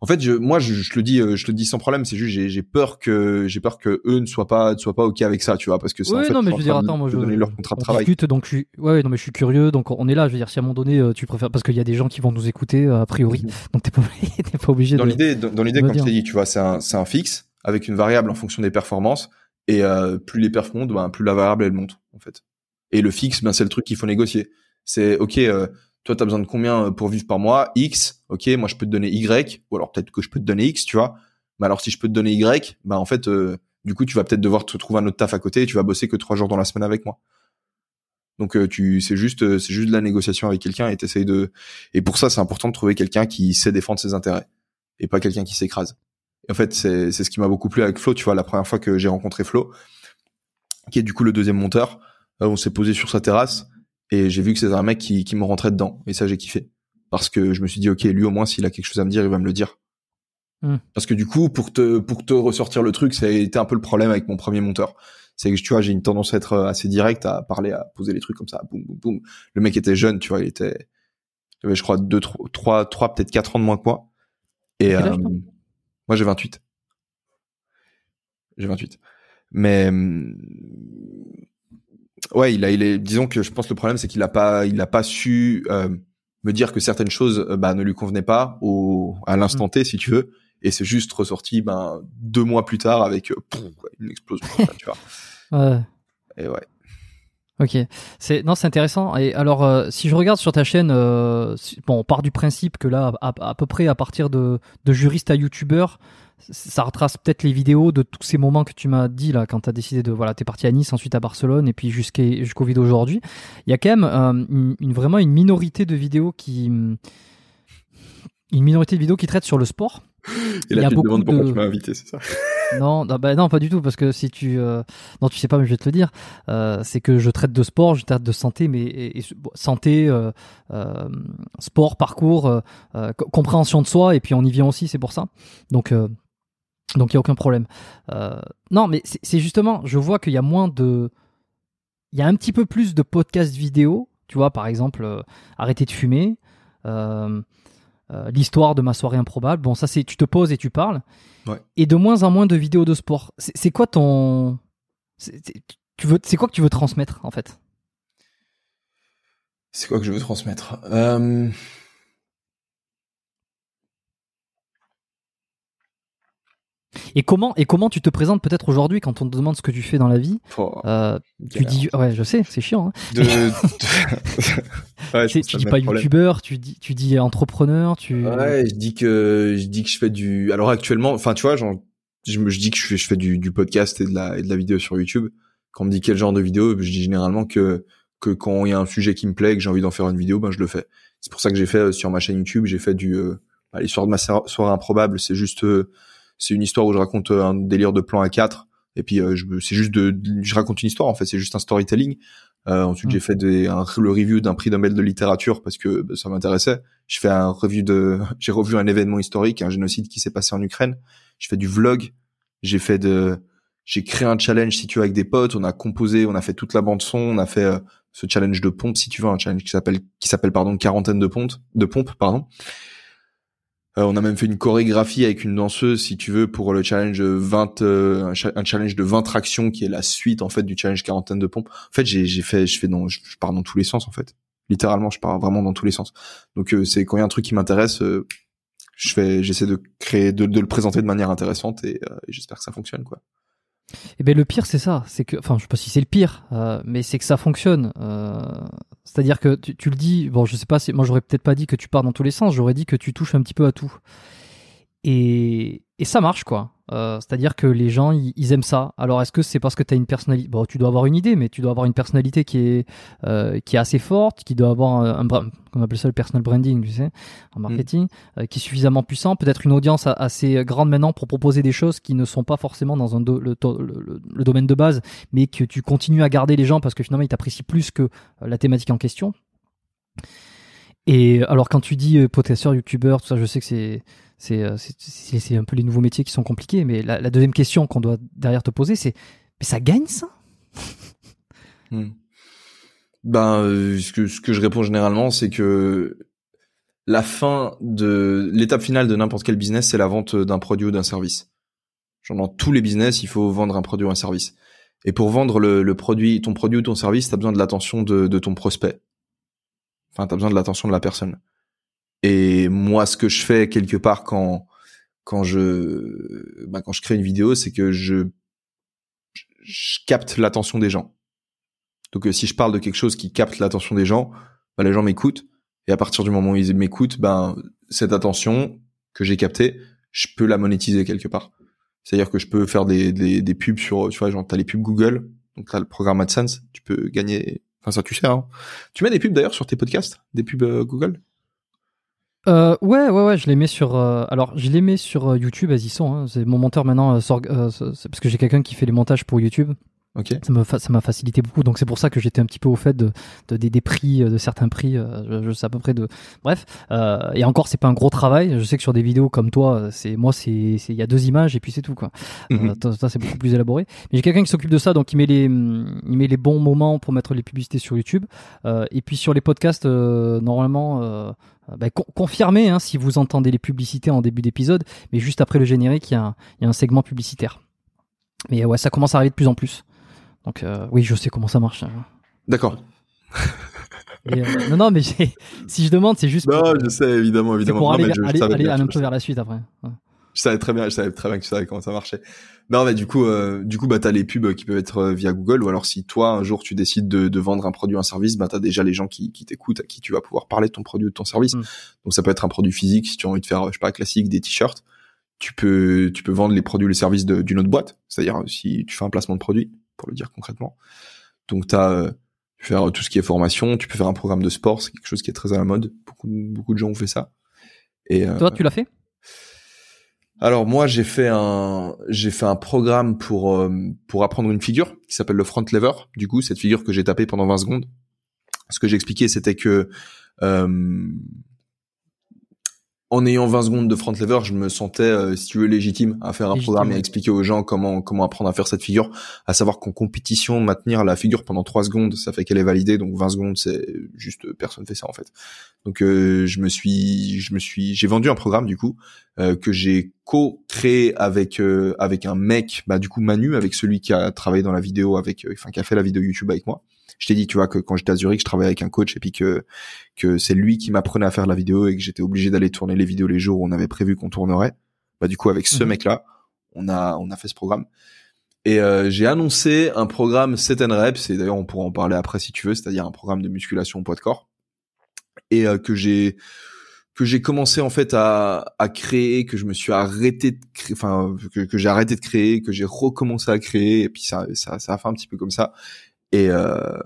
En fait, je, moi, je, je le dis, euh, je le dis sans problème. C'est juste, j'ai, peur que, j'ai peur que eux ne soient pas, ne soient pas ok avec ça, tu vois, parce que c'est en fait, non, mais je veux dire, attends, moi, je. donner leur contrat de travail. discute, donc je suis. Ouais, ouais, non, mais je suis curieux, donc on est là. Je veux dire, si à un moment donné, euh, tu préfères. Parce qu'il y a des gens qui vont nous écouter, euh, a priori. Mhm. Donc t'es pas, *laughs* pas obligé Dans l'idée, dans, dans l'idée, comme je t'ai dit, tu vois, c'est un, c'est un fixe avec une variable en fonction des performances. Et euh, plus les perfs montent, ben, plus la variable elle monte en fait. Et le fixe, ben c'est le truc qu'il faut négocier. C'est ok, euh, toi t'as besoin de combien pour vivre par mois? X. Ok, moi je peux te donner Y, ou alors peut-être que je peux te donner X, tu vois. Mais alors si je peux te donner Y, ben en fait, euh, du coup tu vas peut-être devoir te trouver un autre taf à côté et tu vas bosser que trois jours dans la semaine avec moi. Donc euh, tu, c'est juste, euh, c'est juste de la négociation avec quelqu'un et t'essayes de. Et pour ça, c'est important de trouver quelqu'un qui sait défendre ses intérêts et pas quelqu'un qui s'écrase. En fait, c'est c'est ce qui m'a beaucoup plu avec Flo. Tu vois, la première fois que j'ai rencontré Flo, qui est du coup le deuxième monteur, on s'est posé sur sa terrasse et j'ai vu que c'était un mec qui, qui me rentrait dedans. Et ça, j'ai kiffé. Parce que je me suis dit, ok, lui au moins, s'il a quelque chose à me dire, il va me le dire. Hmm. Parce que du coup, pour te, pour te ressortir le truc, ça a été un peu le problème avec mon premier monteur. C'est que tu vois, j'ai une tendance à être assez direct, à parler, à poser les trucs comme ça, boum, boum, boum. Le mec était jeune, tu vois, il était, il avait, je crois, deux, trois, trois, trois, peut-être quatre ans de moins que moi. Et, euh, moi, j'ai 28. J'ai 28. Mais, hum, ouais, il a, il est, disons que je pense que le problème, c'est qu'il a pas, il a pas su, euh, me dire que certaines choses, euh, bah, ne lui convenaient pas au, à l'instant T, si tu veux. Et c'est juste ressorti, ben, deux mois plus tard avec, euh, une explosion, tu vois. *laughs* Ouais. Et ouais. Ok, c'est non, c'est intéressant. Et alors, euh, si je regarde sur ta chaîne, euh, si- bon, on part du principe que là, à, à peu près à partir de, de juriste à youtubeur, ça retrace peut-être les vidéos de tous ces moments que tu m'as dit là, quand tu as décidé de voilà, t'es parti à Nice, ensuite à Barcelone, et puis jusqu'à- jusqu'aux vidéos d'aujourd'hui. Il y a quand même euh, une, une- vraiment une minorité de vidéos qui une minorité de vidéos qui traitent sur le sport. Et Il y là, a tu te beaucoup demandes pourquoi de- tu m'as invité, c'est ça? Non, non, bah non, pas du tout, parce que si tu, euh, non, tu sais pas, mais je vais te le dire, euh, c'est que je traite de sport, je traite de santé, mais et- et- bon, santé, euh, sport, parcours, co- compréhension de soi, et puis on y vient aussi, c'est pour ça. Donc, donc il y a aucun problème. Euh, non, mais c'est justement, je vois qu'il y a moins de, il y a un petit peu plus de podcasts vidéo, tu vois, par exemple, euh, arrêter de fumer. euh, euh, l'histoire de ma soirée improbable. Bon, ça c'est tu te poses et tu parles. Ouais. Et de moins en moins de vidéos de sport. C'est quoi ton tu veux c'est quoi que tu veux transmettre en fait? C'est quoi que je veux transmettre? Et comment et comment tu te présentes peut-être aujourd'hui quand on te demande ce que tu fais dans la vie oh, euh, Tu dis ouais, je sais, c'est chiant. Hein. de, de- *laughs* ouais, Tu, dis pas youtubeur, tu dis tu dis entrepreneur, tu Ouais, je dis que je dis que je fais du. Alors actuellement, enfin tu vois, genre, je me je dis que je fais je fais du, du podcast et de la et de la vidéo sur YouTube. Quand on me dit quel genre de vidéo, je dis généralement que que quand il y a un sujet qui me plaît, que j'ai envie d'en faire une vidéo, ben je le fais. C'est pour ça que j'ai fait euh, sur ma chaîne YouTube, j'ai fait du euh, bah, l'histoire de ma soirée improbable. C'est juste, euh, c'est une histoire où je raconte un délire de plan à 4 et puis je c'est juste de, je raconte une histoire en fait, c'est juste un storytelling. ensuite, j'ai mm. fait des, un, le review d'un prix Nobel de littérature parce que bah, ça m'intéressait. Je fais un review de, *laughs* j'ai revu un événement historique, un génocide qui s'est passé en Ukraine. Je fais du vlog. J'ai fait de, j'ai créé un challenge si tu veux avec des potes. On a composé, on a fait toute la bande son, on a fait ce challenge de pompe, si tu veux, un challenge qui s'appelle, qui s'appelle pardon, quarantaine de pompes, de pompes, pardon. Euh, on a même fait une chorégraphie avec une danseuse, si tu veux, pour le challenge 20, euh, un, challenge de 20 tractions qui est la suite en fait du challenge quarantaine de pompes. En fait, j'ai, fait, je fais dans, je, pars dans tous les sens en fait. Littéralement, je pars vraiment dans tous les sens. Donc euh, c'est quand il y a un truc qui m'intéresse, je fais, j'essaie de créer, de, de, le présenter de manière intéressante et, et j'espère que ça fonctionne quoi. Eh ben le pire c'est ça, c'est que, enfin je sais pas si c'est le pire, euh, mais c'est que ça fonctionne. Euh, c'est-à-dire que tu, tu, le dis, bon je sais pas, moi j'aurais peut-être pas dit que tu pars dans tous les sens, j'aurais dit que tu touches un petit peu à tout. Et, et ça marche quoi. Euh, c'est-à-dire que les gens, ils, aiment ça. Alors, est-ce que c'est parce que tu as une personnalité Bon, tu dois avoir une idée, mais tu dois avoir une personnalité qui est euh, qui est assez forte, qui doit avoir un, un on appelle ça le personal branding, tu sais, en marketing, mm. euh, qui est suffisamment puissant. Peut-être une audience assez grande maintenant pour proposer des choses qui ne sont pas forcément dans un le, le, domaine de base, mais que tu continues à garder les gens parce que finalement ils t'apprécient plus que la thématique en question. Et alors, quand tu dis potentiel youtubeur, tout ça, je sais que c'est euh, c'est c'est un peu les nouveaux métiers qui sont compliqués. Mais la, deuxième question qu'on doit derrière te poser, c'est mais ça gagne ça? Hmm. Ben euh, ce que je réponds généralement, c'est que la fin de l'étape finale de n'importe quel business, c'est la vente d'un produit ou d'un service. Genre dans tous les business, il faut vendre un produit ou un service. Et pour vendre le, produit, ton produit ou ton service, tu as besoin de l'attention de, de ton prospect. Enfin, tu as besoin de l'attention de la personne. Et moi, ce que je fais quelque part quand quand je bah, quand je crée une vidéo, c'est que je je capte l'attention des gens. Donc euh, si je parle de quelque chose qui capte l'attention des gens, bah, les gens m'écoutent et à partir du moment où ils m'écoutent, ben cette attention que j'ai captée, je peux la monétiser quelque part. C'est-à-dire que je peux faire des, des, des pubs sur, tu vois, genre t'as les pubs Google, donc t'as le programme AdSense, tu peux gagner, enfin ça tu sais, hein. Tu mets des pubs d'ailleurs sur tes podcasts, des pubs euh, Google? Euh, ouais, ouais, ouais, je les mets sur. Euh, alors, je les mets sur euh, YouTube, elles y sont. Hein. C'est mon monteur maintenant, c'est parce que j'ai quelqu'un qui fait les montages pour YouTube. Okay. Ça m'a ça m'a facilité beaucoup, donc c'est pour ça que j'étais un petit peu au fait de, de, des, prix, de certains prix. je, je, sais à peu près de. Bref, et encore, c'est pas un gros travail. Je sais que sur des vidéos comme toi, c'est moi, c'est il y a deux images et puis c'est tout quoi. Mhm. ça c'est beaucoup plus élaboré. Mais j'ai quelqu'un qui s'occupe de ça, donc il met les il met les bons moments pour mettre les publicités sur YouTube. et puis sur les podcasts, normalement euh, bah, confirmez hein, si vous entendez les publicités en début d'épisode, mais juste après le générique, il y, a un, segment publicitaire. Mais ouais, ça commence à arriver de plus en plus. Donc euh, oui, je sais comment ça marche. Hein. D'accord. Euh, non, non, mais *laughs* si je demande, c'est juste. Non, je sais, évidemment, évidemment. Pour aller, aller, un peu vers la suite après. Je savais très bien, je savais très bien que tu savais comment ça marchait. Non, mais du coup, euh, du coup, bah t'as les pubs qui peuvent être euh, via Google, ou alors si toi un jour tu décides de, de vendre un produit ou un service, bah t'as déjà les gens qui, qui t'écoutent, à qui tu vas pouvoir parler de ton produit ou de ton service. Mm. Donc ça peut être un produit physique si tu as envie de faire, je sais pas, classique, des t-shirts. Tu peux, tu peux vendre les produits ou les services d'une autre boîte. C'est-à-dire si tu fais un placement de produit, pour le dire concrètement. Donc t'as euh, faire tout ce qui est formation, tu peux faire un programme de sport, c'est quelque chose qui est très à la mode. Beaucoup, beaucoup de gens ont fait ça. Et toi, tu l'as fait? Alors moi j'ai fait un j'ai fait un programme pour euh, pour apprendre une figure qui s'appelle le front lever. Du coup cette figure que j'ai tapée pendant 20 secondes. Ce que j'ai expliqué c'était que euh, en ayant 20 secondes de front lever, je me sentais, euh, si tu veux, légitime à faire un programme et à expliquer aux gens comment comment apprendre à faire cette figure. À savoir qu'en compétition, maintenir la figure pendant 3 secondes, ça fait qu'elle est validée. Donc 20 secondes, c'est juste personne fait ça en fait. Donc euh, je me suis, je me suis, j'ai vendu un programme du coup euh, que j'ai co-créé avec avec un mec, bah du coup Manu, avec celui qui a travaillé dans la vidéo avec, enfin qui a fait la vidéo YouTube avec moi je t'ai dit, tu vois, que quand j'étais à Zurich, je travaillais avec un coach et puis que que c'est lui qui m'apprenait à faire la vidéo et que j'étais obligé d'aller tourner les vidéos les jours où on avait prévu qu'on tournerait. Bah du coup, avec ce mhm. mec-là, on a on a fait ce programme. Et euh, j'ai annoncé un programme 7 reps, et d'ailleurs on pourra en parler après si tu veux, c'est-à-dire un programme de musculation au poids de corps, et euh, que j'ai que j'ai commencé en fait à, à créer, que je me suis arrêté de créer, enfin que, que j'ai arrêté de créer, que j'ai recommencé à créer, et puis ça, ça, ça a fait un petit peu comme ça. Et euh,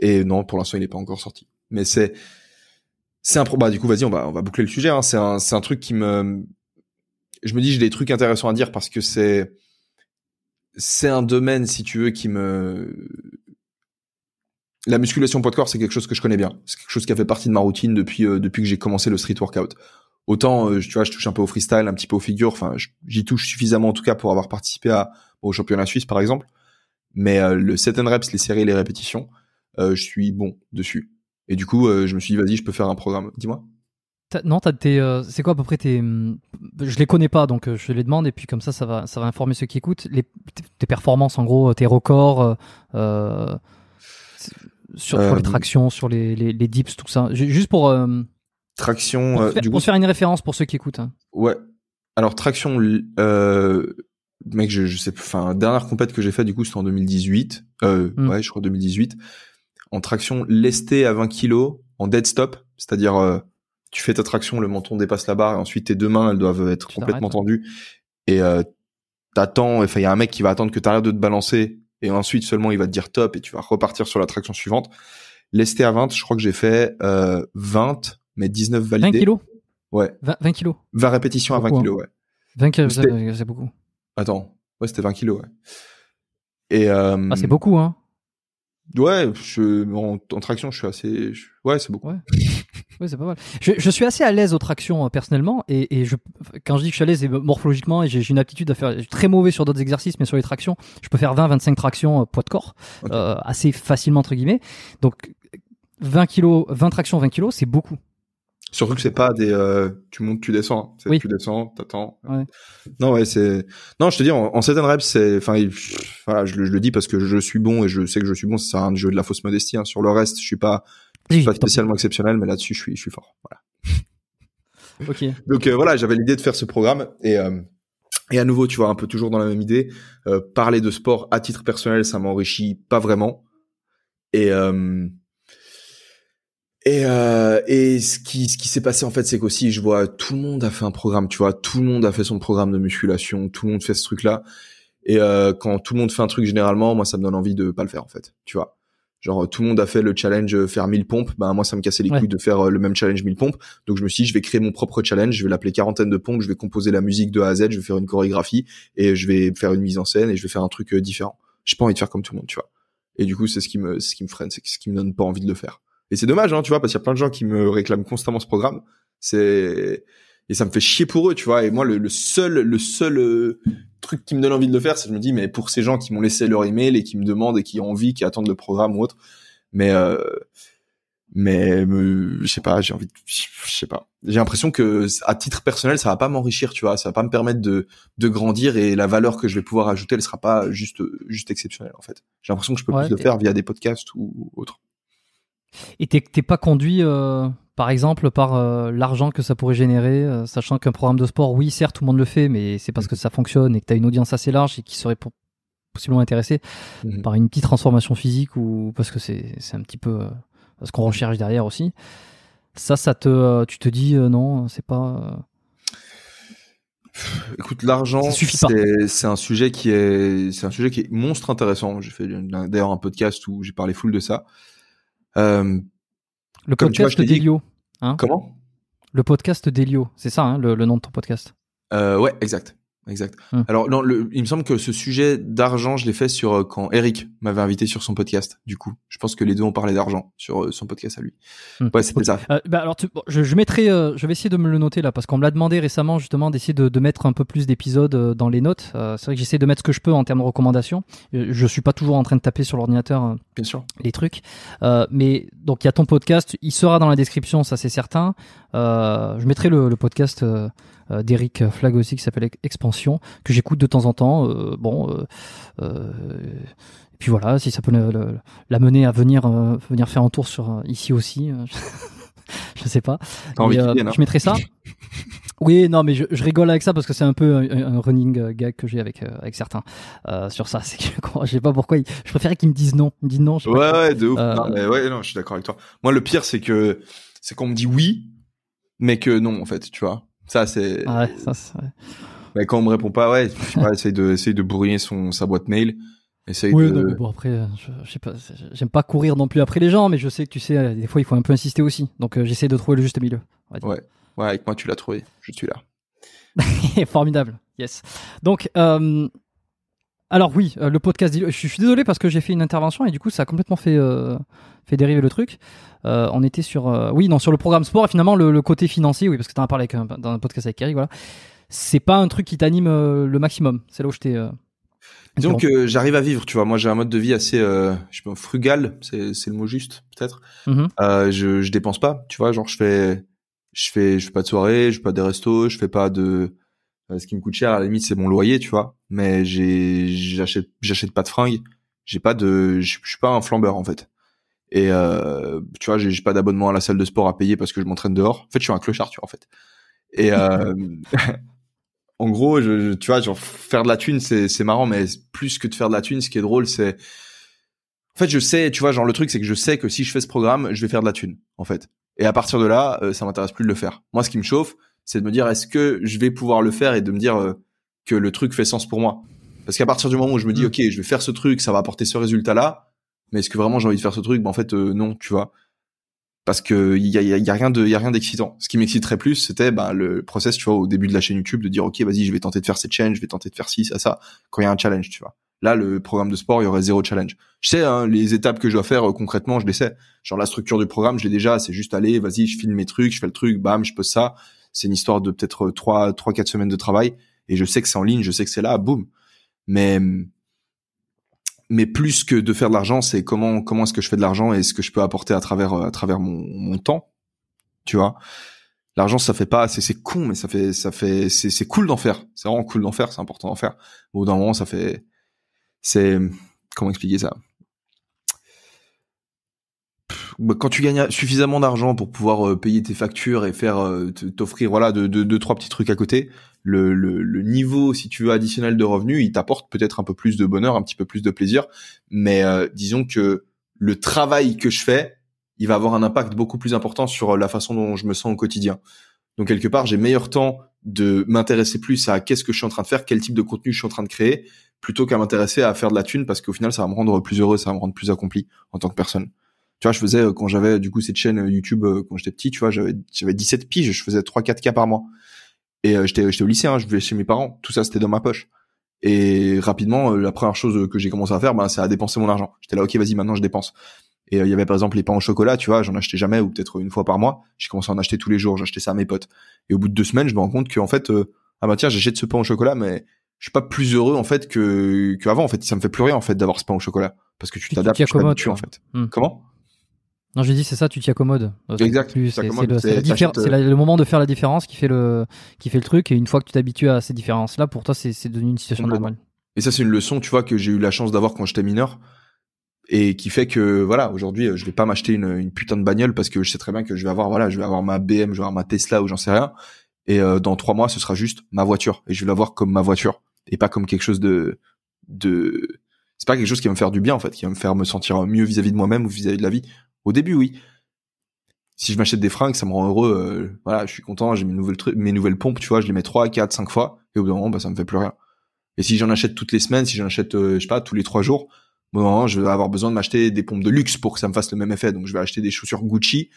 et non, pour l'instant, il n'est pas encore sorti. Mais c'est c'est un bah du coup, vas-y, on va boucler le sujet. Hein. C'est un c'est un truc qui me je me dis j'ai des trucs intéressants à dire parce que c'est c'est un domaine si tu veux qui me la musculation poids de corps, c'est quelque chose que je connais bien. C'est quelque chose qui a fait partie de ma routine depuis euh, depuis que j'ai commencé le street workout. Autant, euh, tu vois, je touche un peu au freestyle, un petit peu au figure. Enfin, j'y touche suffisamment en tout cas pour avoir participé au championnat suisse, par exemple. Mais euh, le set and reps, les séries, les répétitions, je suis bon dessus. Et du coup, je me suis dit, vas-y, je peux faire un programme. Dis-moi. Non, t'as tes, c'est quoi à peu près tes, je les connais pas, donc je les demande et puis comme ça, ça va, ça va informer ceux qui écoutent. Les, tes performances, en gros, tes records. Euh, sur, les euh, tractions, sur les, les, les, dips, tout ça. Juste pour. Euh, traction. Pour, faire, du coup, faire une référence pour ceux qui écoutent. Hein. Ouais. Alors, traction. Euh, mec, je, je sais Enfin, dernière compète que j'ai fait, du coup, c'était en 2018. Euh, hmm. Ouais, je crois 2018. En traction lestée à 20 kilos, en dead stop. C'est-à-dire, tu fais ta traction, le menton dépasse la barre, et ensuite tes deux mains, elles doivent être complètement tendues. Et t'attends, enfin, il y a un mec qui va attendre que t'arrêtes de te balancer et ensuite seulement il va te dire top et tu vas repartir sur la traction suivante. Lesté à 20, je crois que j'ai fait euh, 20, mais 19 validés. 20 kilos? Ouais. 20, kilos? 20 répétitions à 20 kilos, ouais. 20 kilos, c'est beaucoup. Attends, ouais, c'était 20 kilos, ouais. Et euh... Ah, c'est beaucoup, hein Ouais, je, en, traction, je suis assez. ouais, c'est beaucoup. Ouais. ouais, c'est pas mal. Je, je, suis assez à l'aise aux tractions euh, personnellement, et, et je, quand je dis que je suis à l'aise, c'est morphologiquement, et j'ai une aptitude à faire. Je suis très mauvais sur d'autres exercices, mais sur les tractions, je peux faire 20-25 tractions euh, poids de corps, euh, assez facilement entre guillemets. Donc 20 kilos, 20 tractions, 20 kilos, c'est beaucoup. Surtout que c'est pas des euh, tu montes tu descends, c'est oui. tu descends, t'attends. Ouais. Non ouais, c'est non, je te dis en, en certaines reps, c'est enfin voilà, je, je, le dis parce que je suis bon et je sais que je suis bon, à un jeu de la fausse modestie hein. sur le reste, je suis pas je suis pas spécialement exceptionnel mais là-dessus je suis je suis fort. Voilà. *laughs* OK. Donc euh, voilà, j'avais l'idée de faire ce programme et euh, et à nouveau, tu vois, un peu toujours dans la même idée, euh, parler de sport à titre personnel, ça m'enrichit pas vraiment. Et et, euh, et ce qui, ce qui s'est passé en fait, c'est qu'aussi je vois tout le monde a fait un programme, tu vois, tout le monde a fait son programme de musculation, tout le monde fait ce truc-là. Et euh, quand tout le monde fait un truc généralement, moi ça me donne envie de pas le faire en fait, tu vois. Genre tout le monde a fait le challenge euh, faire 1000 pompes, ben moi ça me cassait les couilles de faire euh, le même challenge 1000 pompes. Donc je me suis dit je vais créer mon propre challenge, je vais l'appeler quarantaine de pompes, je vais composer la musique de A à Z, je vais faire une chorégraphie et je vais faire une mise en scène et je vais faire un truc différent. J'ai pas envie de faire comme tout le monde, tu vois. Et du coup c'est ce qui me ce qui me freine, c'est ce qui me donne pas envie de le faire. Et c'est dommage, hein, tu vois, parce qu'il y a plein de gens qui me réclament constamment ce programme. C'est et ça me fait chier pour eux, tu vois. Et moi, le, seul, le seul euh, truc qui me donne envie de le faire, c'est que je me dis, mais pour ces gens qui m'ont laissé leur email et qui me demandent et qui ont envie, qui attendent le programme ou autre, mais euh, mais je sais pas, j'ai envie, de, je sais pas. J'ai l'impression que à titre personnel, ça va pas m'enrichir, tu vois. Ça va pas me permettre de de grandir et la valeur que je vais pouvoir ajouter, elle sera pas juste juste exceptionnelle en fait. J'ai l'impression que je peux plus le faire via des podcasts ou autre. Et t'es pas conduit, euh, par exemple, par euh, l'argent que ça pourrait générer, euh, sachant qu'un programme de sport, oui, certes, tout le monde le fait, mais c'est parce que ça fonctionne et que t'as une audience assez large et qui serait possiblement intéressée mhm. par une petite transformation physique ou parce que c'est un petit peu ce qu'on recherche derrière aussi. Ça, ça te, tu te dis non, c'est pas. Écoute, l'argent, c'est un sujet qui est, c'est un sujet qui est monstre intéressant. J'ai fait d'ailleurs un podcast où j'ai parlé full de ça. Euh, le podcast d'Elio. Hein? Comment? Le podcast d'Elio, c'est ça hein, le, le, nom de ton podcast? Euh, Ouais, exact exact. Hum. Alors, non, le, il me semble que ce sujet d'argent, je l'ai fait sur euh, quand Eric m'avait invité sur son podcast. Du coup, je pense que les deux ont parlé d'argent sur euh, son podcast à lui. Hum. Ouais, c'était ça. Euh, bah alors, je, je, mettrai, je vais essayer de me le noter là parce qu'on me l'a demandé récemment justement d'essayer de, de, mettre un peu plus d'épisodes dans les notes. c'est vrai que j'essaie de mettre ce que je peux en termes de recommandations. Je suis pas toujours en train de taper sur l'ordinateur. Bien sûr. Les trucs. mais donc il y a ton podcast, il sera dans la description, ça c'est certain. je mettrai le, le podcast euh, d'Eric Flag aussi qui s'appelle Expansion, que j'écoute de temps en temps. Euh, bon, euh, et puis voilà, si ça peut l'amener à venir venir faire un tour sur ici aussi, *laughs* je sais pas. je mettrai ça. *laughs* Oui, non, mais je, je, rigole avec ça parce que c'est un peu un, running gag que j'ai avec avec certains euh, sur ça. *laughs* C'est que je sais pas pourquoi. je préférais qu'ils me disent non. Ils me disent non. Je ouais, ouais, de ouf. non, mais ouais, non, je suis d'accord avec toi. Moi, le pire, c'est que c'est qu'on me dit oui mais que non en fait, tu vois. Ça c'est. Ouais, ça c'est. Mais quand on me répond pas, ouais, je sais pas, *laughs* essaye de essaye de bourriner son sa boîte mail. Essaye Oui, de. non, bon après, je, je sais pas, j'aime pas courir non plus après les gens, mais je sais que tu sais, des fois il faut un peu insister aussi. Donc euh, j'essaie de trouver le juste milieu. Ouais. Ouais, avec moi tu l'as trouvé. Je suis là. *laughs* Formidable, yes. Donc, euh, alors oui, euh, le podcast. Je suis désolé parce que j'ai fait une intervention et du coup ça a complètement fait euh, fait dériver le truc. Euh, on était sur, oui, non, sur le programme sport et finalement le, le côté financier, oui, parce que tu en as parlé avec un, dans un podcast avec Eric, voilà. C'est pas un truc qui t'anime le maximum. C'est là où je t'ai. Disons que j'arrive à vivre, tu vois. Moi, j'ai un mode de vie assez, je sais pas, frugal, c'est le mot juste, peut-être. Je je dépense pas, tu vois. Genre, je fais, je fais, je fais pas de soirée, je fais pas des restos, je fais pas de. Euh, ce qui me coûte cher, à la limite, c'est mon loyer, tu vois. Mais j'ai, j'achète, j'achète pas de fringues. J'ai pas de, je suis pas un flambeur en fait. Et euh, tu vois, j'ai j'ai pas d'abonnement à la salle de sport à payer parce que je m'entraîne dehors. En fait, je suis un clochard, tu vois, en fait. Et euh, *laughs* en gros, je, je- tu vois, genre faire de la thune, c'est c'est marrant, mais plus que de faire de la thune, ce qui est drôle, c'est en fait, je sais, tu vois, genre le truc, c'est que je sais que si je fais ce programme, je vais faire de la thune, en fait. Et à partir de là, euh, ça m'intéresse plus de le faire. Moi, ce qui me chauffe, c'est de me dire, est-ce que je vais pouvoir le faire et de me dire euh, que le truc fait sens pour moi? Parce qu'à partir du moment où je me dis, Mm. ok, je vais faire ce truc, ça va apporter ce résultat-là, mais est-ce que vraiment j'ai envie de faire ce truc? Ben en fait, euh, non, tu vois. Parce que il y a, il y a- il y a rien de, y a rien d'excitant. Ce qui m'exciterait plus, c'était ben, le process, tu vois, au début de la chaîne YouTube, de dire, ok, vas-y, je vais tenter de faire cette chaîne, je vais tenter de faire ci, ça, ça. Quand il y a un challenge, tu vois. Là, le programme de sport, il y aurait zéro challenge. Je sais, hein, les étapes que je dois faire euh, concrètement, je les sais. Genre la structure du programme, je l'ai déjà. C'est juste aller, vas-y, je filme mes trucs, je fais le truc, bam, je pose ça. C'est une histoire de peut-être euh, trois, trois, quatre semaines de travail. Et je sais que c'est en ligne, je sais que c'est là, boum. Mais, mais plus que de faire de l'argent, c'est comment, comment est-ce que je fais de l'argent et ce que je peux apporter à travers, euh, à travers mon, temps. Tu vois. L'argent, ça fait pas, c'est, c'est con, mais ça fait, ça fait, c'est, c'est cool d'en faire. C'est vraiment cool d'en faire, c'est important d'en faire. Au bout d'un moment, ça fait, c'est, comment expliquer ça? Bah, quand tu gagnes suffisamment d'argent pour pouvoir euh, payer tes factures et faire euh, t'offrir voilà deux, deux, deux, trois petits trucs à côté, le, le, le niveau si tu veux additionnel de revenus, il t'apporte peut-être un peu plus de bonheur, un petit peu plus de plaisir, mais euh, disons que le travail que je fais, il va avoir un impact beaucoup plus important sur la façon dont je me sens au quotidien. Donc quelque part, j'ai meilleur temps de m'intéresser plus à qu'est-ce que je suis en train de faire, quel type de contenu je suis en train de créer, plutôt qu'à m'intéresser à faire de la thune parce qu'au final, ça va me rendre plus heureux, ça va me rendre plus accompli en tant que personne tu vois je faisais euh, quand j'avais du coup cette chaîne euh, YouTube euh, quand j'étais petit tu vois j'avais j'avais 17 piges je faisais 3 4 k par mois. Et euh, j'étais j'étais au lycée hein, je vivais chez mes parents. Tout ça c'était dans ma poche. Et rapidement euh, la première chose que j'ai commencé à faire ben c'est à dépenser mon argent. J'étais là OK vas-y maintenant je dépense. Et euh, il y avait par exemple les pains au chocolat tu vois j'en achetais jamais ou peut-être une fois par mois. J'ai commencé à en acheter tous les jours j'achetais ça à mes potes. Et au bout de deux semaines je me rends compte que en fait euh, ah bah tiens j'achète ce pain au chocolat mais je suis pas plus heureux en fait que qu'avant en fait. Ça me fait plus rien en fait d'avoir ce pain au chocolat parce que tu t'adaptes tu t'habitues en fait. Hmm. comment? Non, j'ai dit c'est ça, tu t'y accommodes. Euh, c'est Exact, C'est c'est le, moment de faire la différence qui fait le qui fait le truc. Et une fois que tu t'habitues à ces différences-là, pour toi, c'est devenu une situation normale. Et ça, c'est une leçon, tu vois, que j'ai eu la chance d'avoir quand j'étais mineur. Et qui fait que, voilà, aujourd'hui, euh, je vais pas m'acheter une, une putain de bagnole parce que je sais très bien que je vais avoir, voilà, je vais avoir ma BM, je vais avoir ma Tesla ou j'en sais rien. Et euh, dans trois mois, ce sera juste ma voiture. Et je vais la voir comme ma voiture. Et pas comme quelque chose de, de, c'est pas quelque chose qui va me faire du bien, en fait, qui va me faire me sentir mieux vis-à-vis de moi-même ou vis-à-vis de la vie. Au début, oui. Si je m'achète des fringues, ça me rend heureux. euh, voilà, je suis content, j'ai mes nouvelles pompes, tu vois, je les mets trois, quatre, cinq fois. Et au bout d'un moment, bah, ça me fait plus rien. Et si j'en achète toutes les semaines, si j'en achète, euh, je sais pas, tous les trois jours, bon, moment, je vais avoir besoin de m'acheter des pompes de luxe pour que ça me fasse le même effet. Donc, je vais acheter des chaussures Gucci.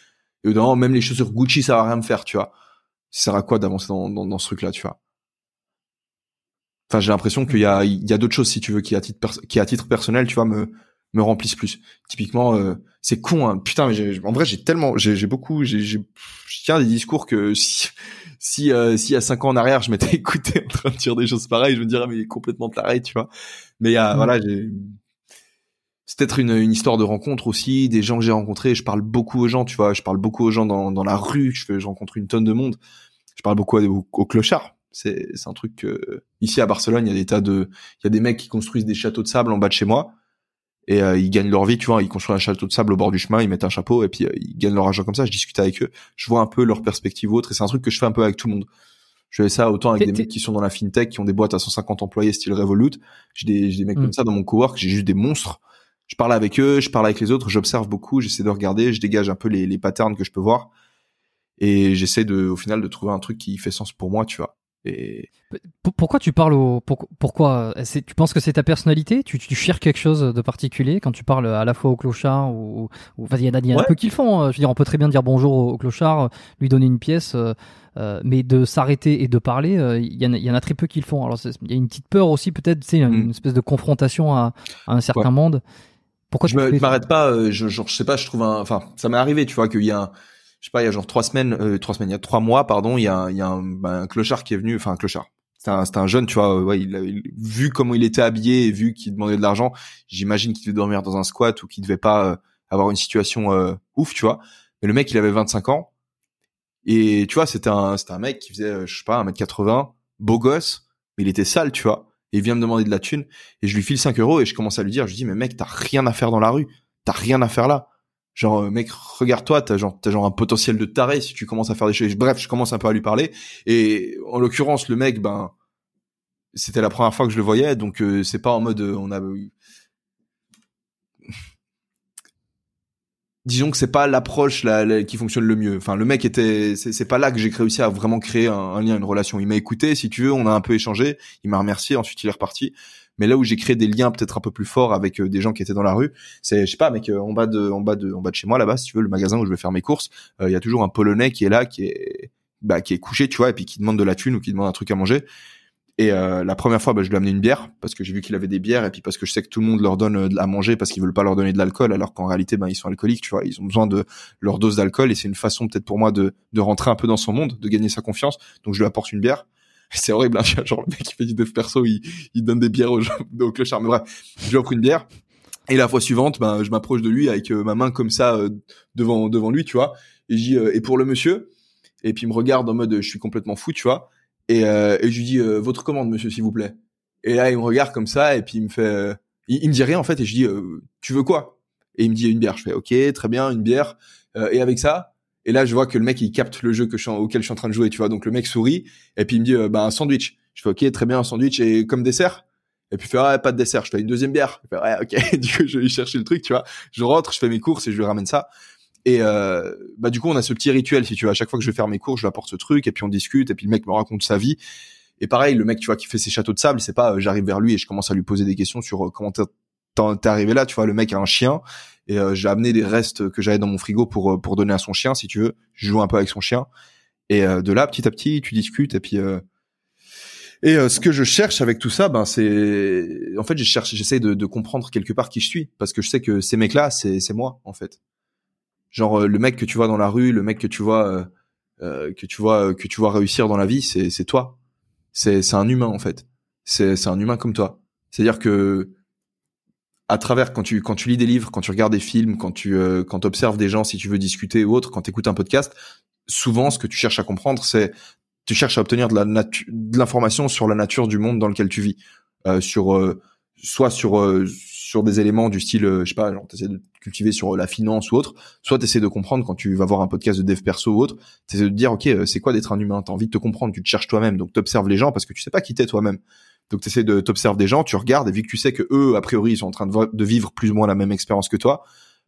Et au bout d'un moment, même les chaussures Gucci, ça va rien me faire, tu vois. Ça sert à quoi d'avancer dans, ce truc-là, tu vois? Enfin, j'ai l'impression qu'il y a, d'autres choses, si tu veux, qui à titre, qui à titre personnel, tu vois, me, me remplissent plus. Typiquement, euh, c'est con, hein. Putain, mais j'ai- en vrai, j'ai tellement, j'ai beaucoup, j'ai, j'ai- je tiens des discours que *laughs* si, si, euh, si à cinq ans en arrière, je m'étais *laughs* écouté en train de dire des choses pareilles, je me dirais, mais il est complètement taré, tu vois. Mais il y a, Mm. voilà, j'ai, c'est peut-être une, une histoire de rencontre aussi, des gens que j'ai rencontrés. Je parle beaucoup aux gens, tu vois. Je parle beaucoup aux gens dans, dans la rue. Je, fais, je rencontre une tonne de monde. Je parle beaucoup aux, aux clochards. C'est, c'est un truc que, ici à Barcelone, il y a des tas de, il y a des mecs qui construisent des châteaux de sable en bas de chez moi. Et euh, ils gagnent leur vie, tu vois. Ils construisent un château de sable au bord du chemin, ils mettent un chapeau et puis euh, ils gagnent leur argent comme ça. Je discute avec eux. Je vois un peu leur perspective autre. Et c'est un truc que je fais un peu avec tout le monde. Je fais ça autant avec des mecs qui sont dans la fintech, qui ont des boîtes à 150 employés style Revolut. J'ai des, des mecs Mm. comme ça dans mon cowork. J'ai juste des monstres je parle avec eux, je parle avec les autres, j'observe beaucoup, j'essaie de regarder, je dégage un peu les, les patterns que je peux voir. et j'essaie de au final de trouver un truc qui fait sens pour moi tu vois et pourquoi tu parles au pourquoi tu penses que c'est ta personnalité? Tu, tu cherches quelque chose de particulier quand tu parles à la fois au clochard ou, il y en a, y a un peu qui le font hein. je veux dire on peut très bien dire bonjour au, clochard lui donner une pièce euh, euh, mais de s'arrêter et de parler euh, il y, en a, y en a très peu qui le font. Alors il y a une petite peur aussi peut-être c'est une, mm. espèce de confrontation à, à un certain monde. Pourquoi je m'arrête pas je, je, sais pas je trouve un enfin ça m'est arrivé tu vois qu'il y a un je sais pas, il y a genre trois semaines, euh, trois semaines, il y a trois mois, pardon, il y a, a un, clochard qui est venu, enfin un clochard. C'était un, un, jeune, tu vois, ouais, il, vu comment il était habillé et vu qu'il demandait de l'argent, j'imagine qu'il devait dormir dans un squat ou qu'il devait pas euh, avoir une situation euh, ouf, tu vois. Mais le mec, il avait 25 ans et tu vois, c'était un, c'était un mec qui faisait, je sais pas, 1m80, beau gosse, mais il était sale, tu vois. Et il vient me demander de la thune et je lui file 5 euros et je commence à lui dire, je lui dis, mais mec, t'as rien à faire dans la rue, t'as rien à faire là Genre, euh, mec, regarde-toi, t'as genre, genre un potentiel de taré si tu commences à faire des choses. Bref, je commence un peu à lui parler. Et en l'occurrence, le mec, ben, c'était la première fois que je le voyais, donc euh, c'est pas en mode, euh, on a. Disons que c'est pas l'approche là, qui fonctionne le mieux. Enfin, le mec était, c'est pas là que j'ai réussi à vraiment créer un, un lien, une relation. Il m'a écouté, si tu veux, on a un peu échangé. Il m'a remercié, ensuite il est reparti. Mais là où j'ai créé des liens peut-être un peu plus forts avec euh, des gens qui étaient dans la rue, c'est je sais pas, mec, euh, en bas de, en bas de, en bas de chez moi là-bas, si tu veux, le magasin où je vais faire mes courses, euh, il y a toujours un Polonais qui est là, qui est, bah, qui est couché, tu vois, et puis qui demande de la thune ou qui demande un truc à manger. Et la première fois, bah, je lui ai amené une bière parce que j'ai vu qu'il avait des bières et puis parce que je sais que tout le monde leur donne à manger parce qu'ils veulent pas leur donner de l'alcool alors qu'en réalité, ben ils sont alcooliques, tu vois, ils ont besoin de leur dose d'alcool et c'est une façon peut-être pour moi de de rentrer un peu dans son monde, de gagner sa confiance. Donc je lui apporte une bière c'est horrible, hein, *laughs* genre le mec qui fait du dev perso, il, il donne des bières aux gens, *laughs* au clochard. Mais bref, je lui offre une bière. Et la fois suivante, ben, je m'approche de lui avec euh, ma main comme ça euh, devant devant lui, tu vois. Et je dis euh, et pour le monsieur? Et puis il me regarde en mode je suis complètement fou, tu vois. Et, et je lui dis votre commande, monsieur, s'il vous plaît. Et là il me regarde comme ça et puis il me fait, il, il, me dit rien en fait et je dis tu veux quoi? Et il me dit une bière. Je fais ok, très bien, une bière. et avec ça, et là, je vois que le mec, il capte le jeu je auquel je suis en train de jouer, tu vois. Donc le mec sourit et puis il me dit, euh, bah un sandwich. Je fais ok, très bien, un sandwich et comme dessert. Et puis il fait ouais, pas de dessert. Je fais une deuxième bière. Il fait ouais, ok. *laughs* du coup, je vais chercher le truc, tu vois. Je rentre, je fais mes courses et je lui ramène ça. Et euh, bah du coup, on a ce petit rituel, si tu veux. À chaque fois que je vais faire mes courses, je lui apporte ce truc et puis on discute et puis le mec me raconte sa vie. Et pareil, le mec, tu vois, qui fait ses châteaux de sable, c'est pas, euh, j'arrive vers lui et je commence à lui poser des questions sur comment t'es arrivé là. Tu vois, le mec a un chien et euh, j'ai amené des restes que j'avais dans mon frigo pour euh, pour donner à son chien si tu veux. Je joue un peu avec son chien. Et euh, de là petit à petit tu discutes. Et puis et ce que je cherche avec tout ça ben c'est en fait je j'essaie de, de comprendre quelque part qui je suis. Parce que je sais que ces mecs là c'est c'est moi en fait. Genre le mec que tu vois dans la rue le mec que tu vois que tu vois que tu vois réussir dans la vie c'est c'est toi. C'est c'est un humain en fait. C'est c'est un humain comme toi. C'est à dire que à travers quand tu quand tu lis des livres, quand tu regardes des films, quand tu euh, quand observes des gens, si tu veux discuter ou autre, quand tu écoutes un podcast, souvent ce que tu cherches à comprendre, c'est tu cherches à obtenir de la de l'information sur la nature du monde dans lequel tu vis, euh, sur euh, soit sur euh, sur des éléments du style, je sais pas, genre t'essaies de cultiver sur la finance ou autre, soit t'essaies de comprendre quand tu vas voir un podcast de dev perso ou autre, t'essaies de te dire ok c'est quoi d'être un humain, t'as envie de te comprendre, tu te cherches toi-même, donc t'observes les gens parce que tu sais pas qui t'es toi-même. Donc tu essaies de t'observer des gens, tu regardes et vu que tu sais que eux a priori ils sont en train de, vivre plus ou moins la même expérience que toi,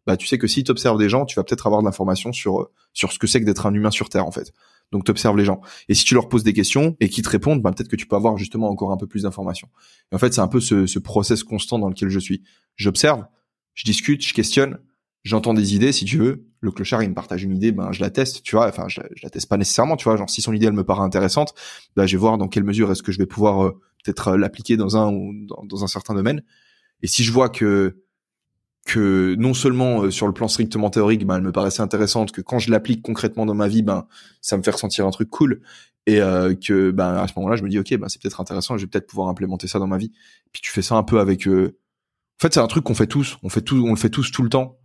bah tu sais que si tu des gens, tu vas peut-être avoir de l'information sur sur ce que c'est que d'être un humain sur terre en fait. Donc tu observes les gens. Et si tu leur poses des questions et qu'ils te répondent, bah peut-être que tu peux avoir justement encore un peu plus d'informations. Et en fait, c'est un peu ce, ce process constant dans lequel je suis. J'observe, je discute, je questionne, j'entends des idées si tu veux. Le clochard il me partage une idée, ben je la teste, tu vois. Enfin, je, je la teste pas nécessairement, tu vois. Genre si son idée elle me paraît intéressante, bah je vais voir dans quelle mesure est-ce que je vais pouvoir euh, peut-être euh, l'appliquer dans un dans, un certain domaine. Et si je vois que que non seulement euh, sur le plan strictement théorique, ben elle me paraissait intéressante, que quand je l'applique concrètement dans ma vie, ben ça me fait ressentir un truc cool, et euh, que ben à ce moment-là, je me dis ok, ben c'est peut-être intéressant, je vais peut-être pouvoir implémenter ça dans ma vie. Puis tu fais ça un peu avec. Euh... En fait, c'est un truc qu'on fait tous, on fait tout, on le fait tous tout le temps.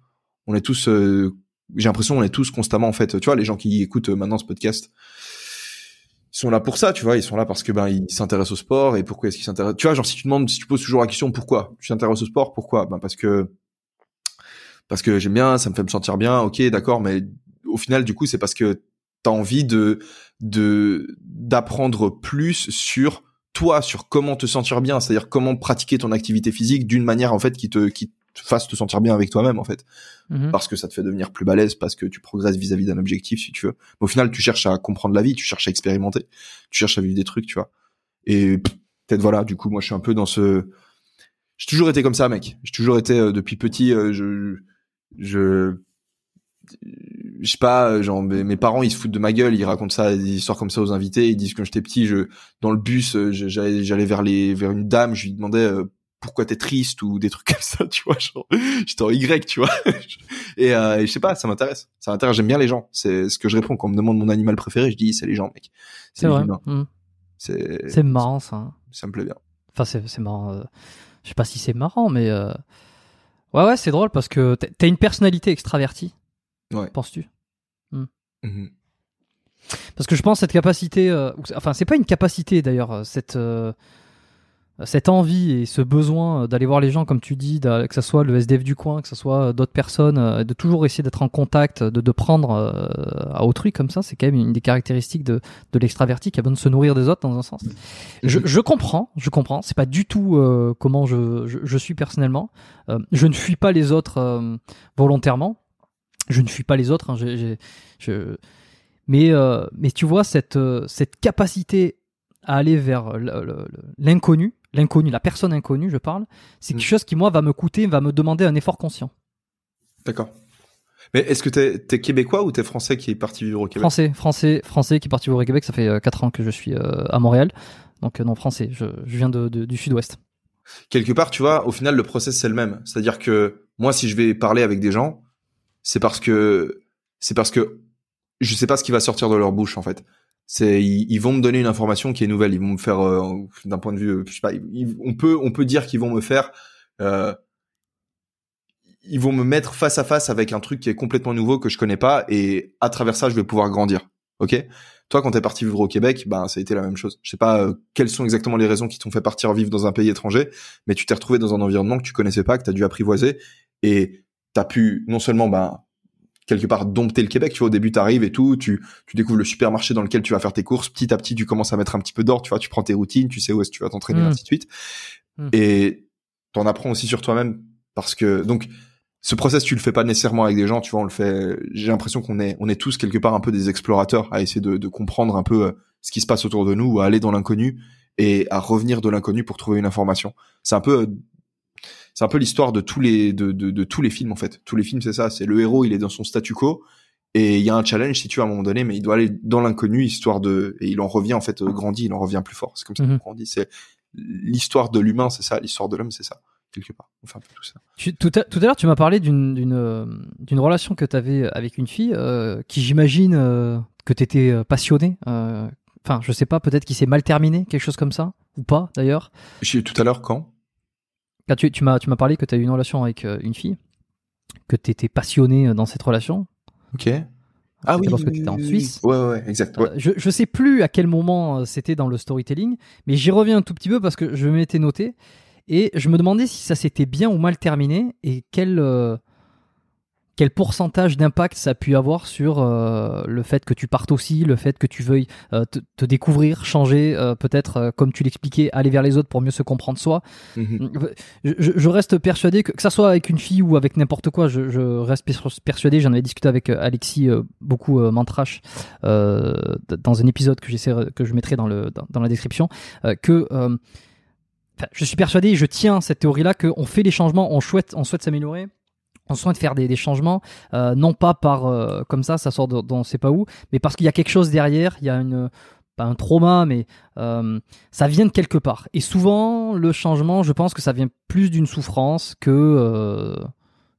On est tous, j'ai l'impression, on est tous constamment en fait. Tu vois, les gens qui écoutent maintenant ce podcast, ils sont là pour ça, tu vois, ils sont là parce que ben ils s'intéressent au sport et pourquoi est-ce qu'ils s'intéressent Tu vois, genre si tu demandes si tu poses toujours la question pourquoi tu t'intéresses au sport, pourquoi? Ben parce que parce que j'aime bien, ça me fait me sentir bien. OK, d'accord, mais au final du coup, c'est parce que tu as envie de de d'apprendre plus sur toi, sur comment te sentir bien, c'est-à-dire comment pratiquer ton activité physique d'une manière en fait qui te qui te fasse te sentir bien avec toi-même en fait, Mhm. parce que ça te fait devenir plus balèze, parce que tu progresses vis-à-vis d'un objectif si tu veux. Mais au final, tu cherches à comprendre la vie, tu cherches à expérimenter, tu cherches à vivre des trucs, tu vois. Et peut-être voilà, du coup, moi je suis un peu dans ce. J'ai toujours été comme ça, mec. J'ai toujours été euh, depuis petit. euh, je je je sais pas, euh, genre mes, parents ils se foutent de ma gueule, ils racontent ça, des histoires comme ça aux invités, ils disent que quand j'étais petit, je dans le bus, euh, j'allais vers les vers une dame, je lui demandais euh, pourquoi t'es triste ou des trucs *laughs* comme ça, tu vois, genre j'étais en Y, tu vois. *laughs* et, euh, et je sais pas, ça m'intéresse. Ça m'intéresse, j'aime bien les gens. C'est ce que je réponds quand on me demande mon animal préféré, je dis c'est les gens, mec. C'est vrai. Mhm. C'est marrant ça. ça me plaît bien. Enfin, c'est marrant. euh, Je sais pas si c'est marrant, mais euh, ouais, ouais, c'est drôle parce que t'as- une personnalité extravertie. Ouais. Penses-tu? Mhm. Parce que je pense cette capacité, euh, enfin, c'est pas une capacité d'ailleurs, cette cette envie et ce besoin d'aller voir les gens, comme tu dis, que ce soit le SDF du coin, que ce soit euh, d'autres personnes, euh, de toujours essayer d'être en contact, de, de prendre euh, à autrui comme ça, c'est quand même une des caractéristiques de, de l'extraverti qui a besoin de se nourrir des autres dans un sens. Je, je comprends, je comprends. C'est pas du tout euh, comment je, je, je suis personnellement. Euh, je ne fuis pas les autres euh, volontairement. Je ne fuis pas les autres. hein, je... Mais, mais tu vois, cette, cette capacité à aller vers l'inconnu, l'inconnu, la personne inconnue, je parle, c'est quelque Mm. chose qui, moi, va me coûter, va me demander un effort conscient. D'accord. Mais est-ce que t'es es québécois ou t'es français qui est parti vivre au Québec? Français, français, français qui est parti au Québec, ça fait 4 ans que je suis euh, à Montréal. Donc, euh, non, français, je, je viens de, de- du sud-ouest. quelque part, tu vois, au final, le process c'est le même. C'est-à-dire que moi, si je vais parler avec des gens, c'est parce que c'est parce que je sais pas ce qui va sortir de leur bouche en fait. C'est ils, vont me donner une information qui est nouvelle. Ils vont me faire euh, d'un point de vue, euh, je sais pas. on peut on peut dire qu'ils vont me faire. euh, ils vont me mettre face à face avec un truc qui est complètement nouveau que je connais pas et à travers ça, je vais pouvoir grandir. Ok? Toi, quand t'es parti vivre au Québec, ben ça a été la même chose. Je sais pas euh, quelles sont exactement les raisons qui t'ont fait partir vivre dans un pays étranger, mais tu t'es retrouvé dans un environnement que tu connaissais pas, que t'as dû apprivoiser et t'as pu non seulement ben quelque part dompter le Québec. Tu vois, au début, t'arrives et tout, tu tu découvres le supermarché dans lequel tu vas faire tes courses. Petit à petit, tu commences à mettre un petit peu d'ordre. Tu vois, tu prends tes routines, tu sais où est-ce que tu vas t'entraîner, Mm. ainsi de suite. Mm. Et t'en apprends aussi sur toi-même parce que donc ce process tu le fais pas nécessairement avec des gens tu vois on le fait j'ai l'impression qu'on est on est tous quelque part un peu des explorateurs à essayer de, de comprendre un peu euh, ce qui se passe autour de nous ou à aller dans l'inconnu et à revenir de l'inconnu pour trouver une information c'est un peu euh, c'est un peu l'histoire de tous les de, de, de tous les films en fait. Tous les films c'est ça. C'est le héros il est dans son statu quo et il y a un challenge si tu veux à un moment donné mais il doit aller dans l'inconnu histoire de et il en revient en fait euh, grandi il en revient plus fort. C'est comme ça Mhm. qu'on grandit. C'est l'histoire de l'humain c'est ça. L'histoire de l'homme c'est ça quelque part. Enfin tout ça. Tu- tout, à, tout à l'heure, tu m'as parlé d'une d'une euh, relation que tu avais avec une fille euh, qui, j'imagine, euh, que tu étais passionné. euh, Enfin, je sais pas, peut-être qu'il s'est mal terminé, quelque chose comme ça, ou pas d'ailleurs. Tout à l'heure quand? Quand tu, tu m'as tu m'as parlé que tu as eu une relation avec euh, une fille, que tu étais passionné euh, dans cette relation. Ok. Ah oui. lorsque tu étais en Suisse. Ouais, ouais, exact. Ouais. Euh, Je, je sais plus à quel moment c'était dans le storytelling, mais j'y reviens un tout petit peu parce que je m'étais noté et je me demandais si ça s'était bien ou mal terminé et quel, euh, quel pourcentage d'impact ça a pu avoir sur euh, le fait que tu partes aussi, le fait que tu veuilles euh, te, te découvrir, changer, euh, peut-être, comme tu l'expliquais, aller vers les autres pour mieux se comprendre soi. Mhm. Je, reste persuadé que, que ça soit avec une fille ou avec n'importe quoi, je, je reste pers- persuadé. J'en avais discuté avec Alexis beaucoup Mantrache dans un épisode que j'essaie que je mettrai dans le dans, dans la description que je suis persuadé, je tiens cette théorie-là qu'on fait les changements, on souhaite on souhaite s'améliorer. On souhaite faire des, des changements, euh, non pas par euh, comme ça, ça sort de, d'on sait pas où, mais parce qu'il y a quelque chose derrière, il y a une pas un trauma, mais euh, ça vient de quelque part. Et souvent, le changement, je pense que ça vient plus d'une souffrance que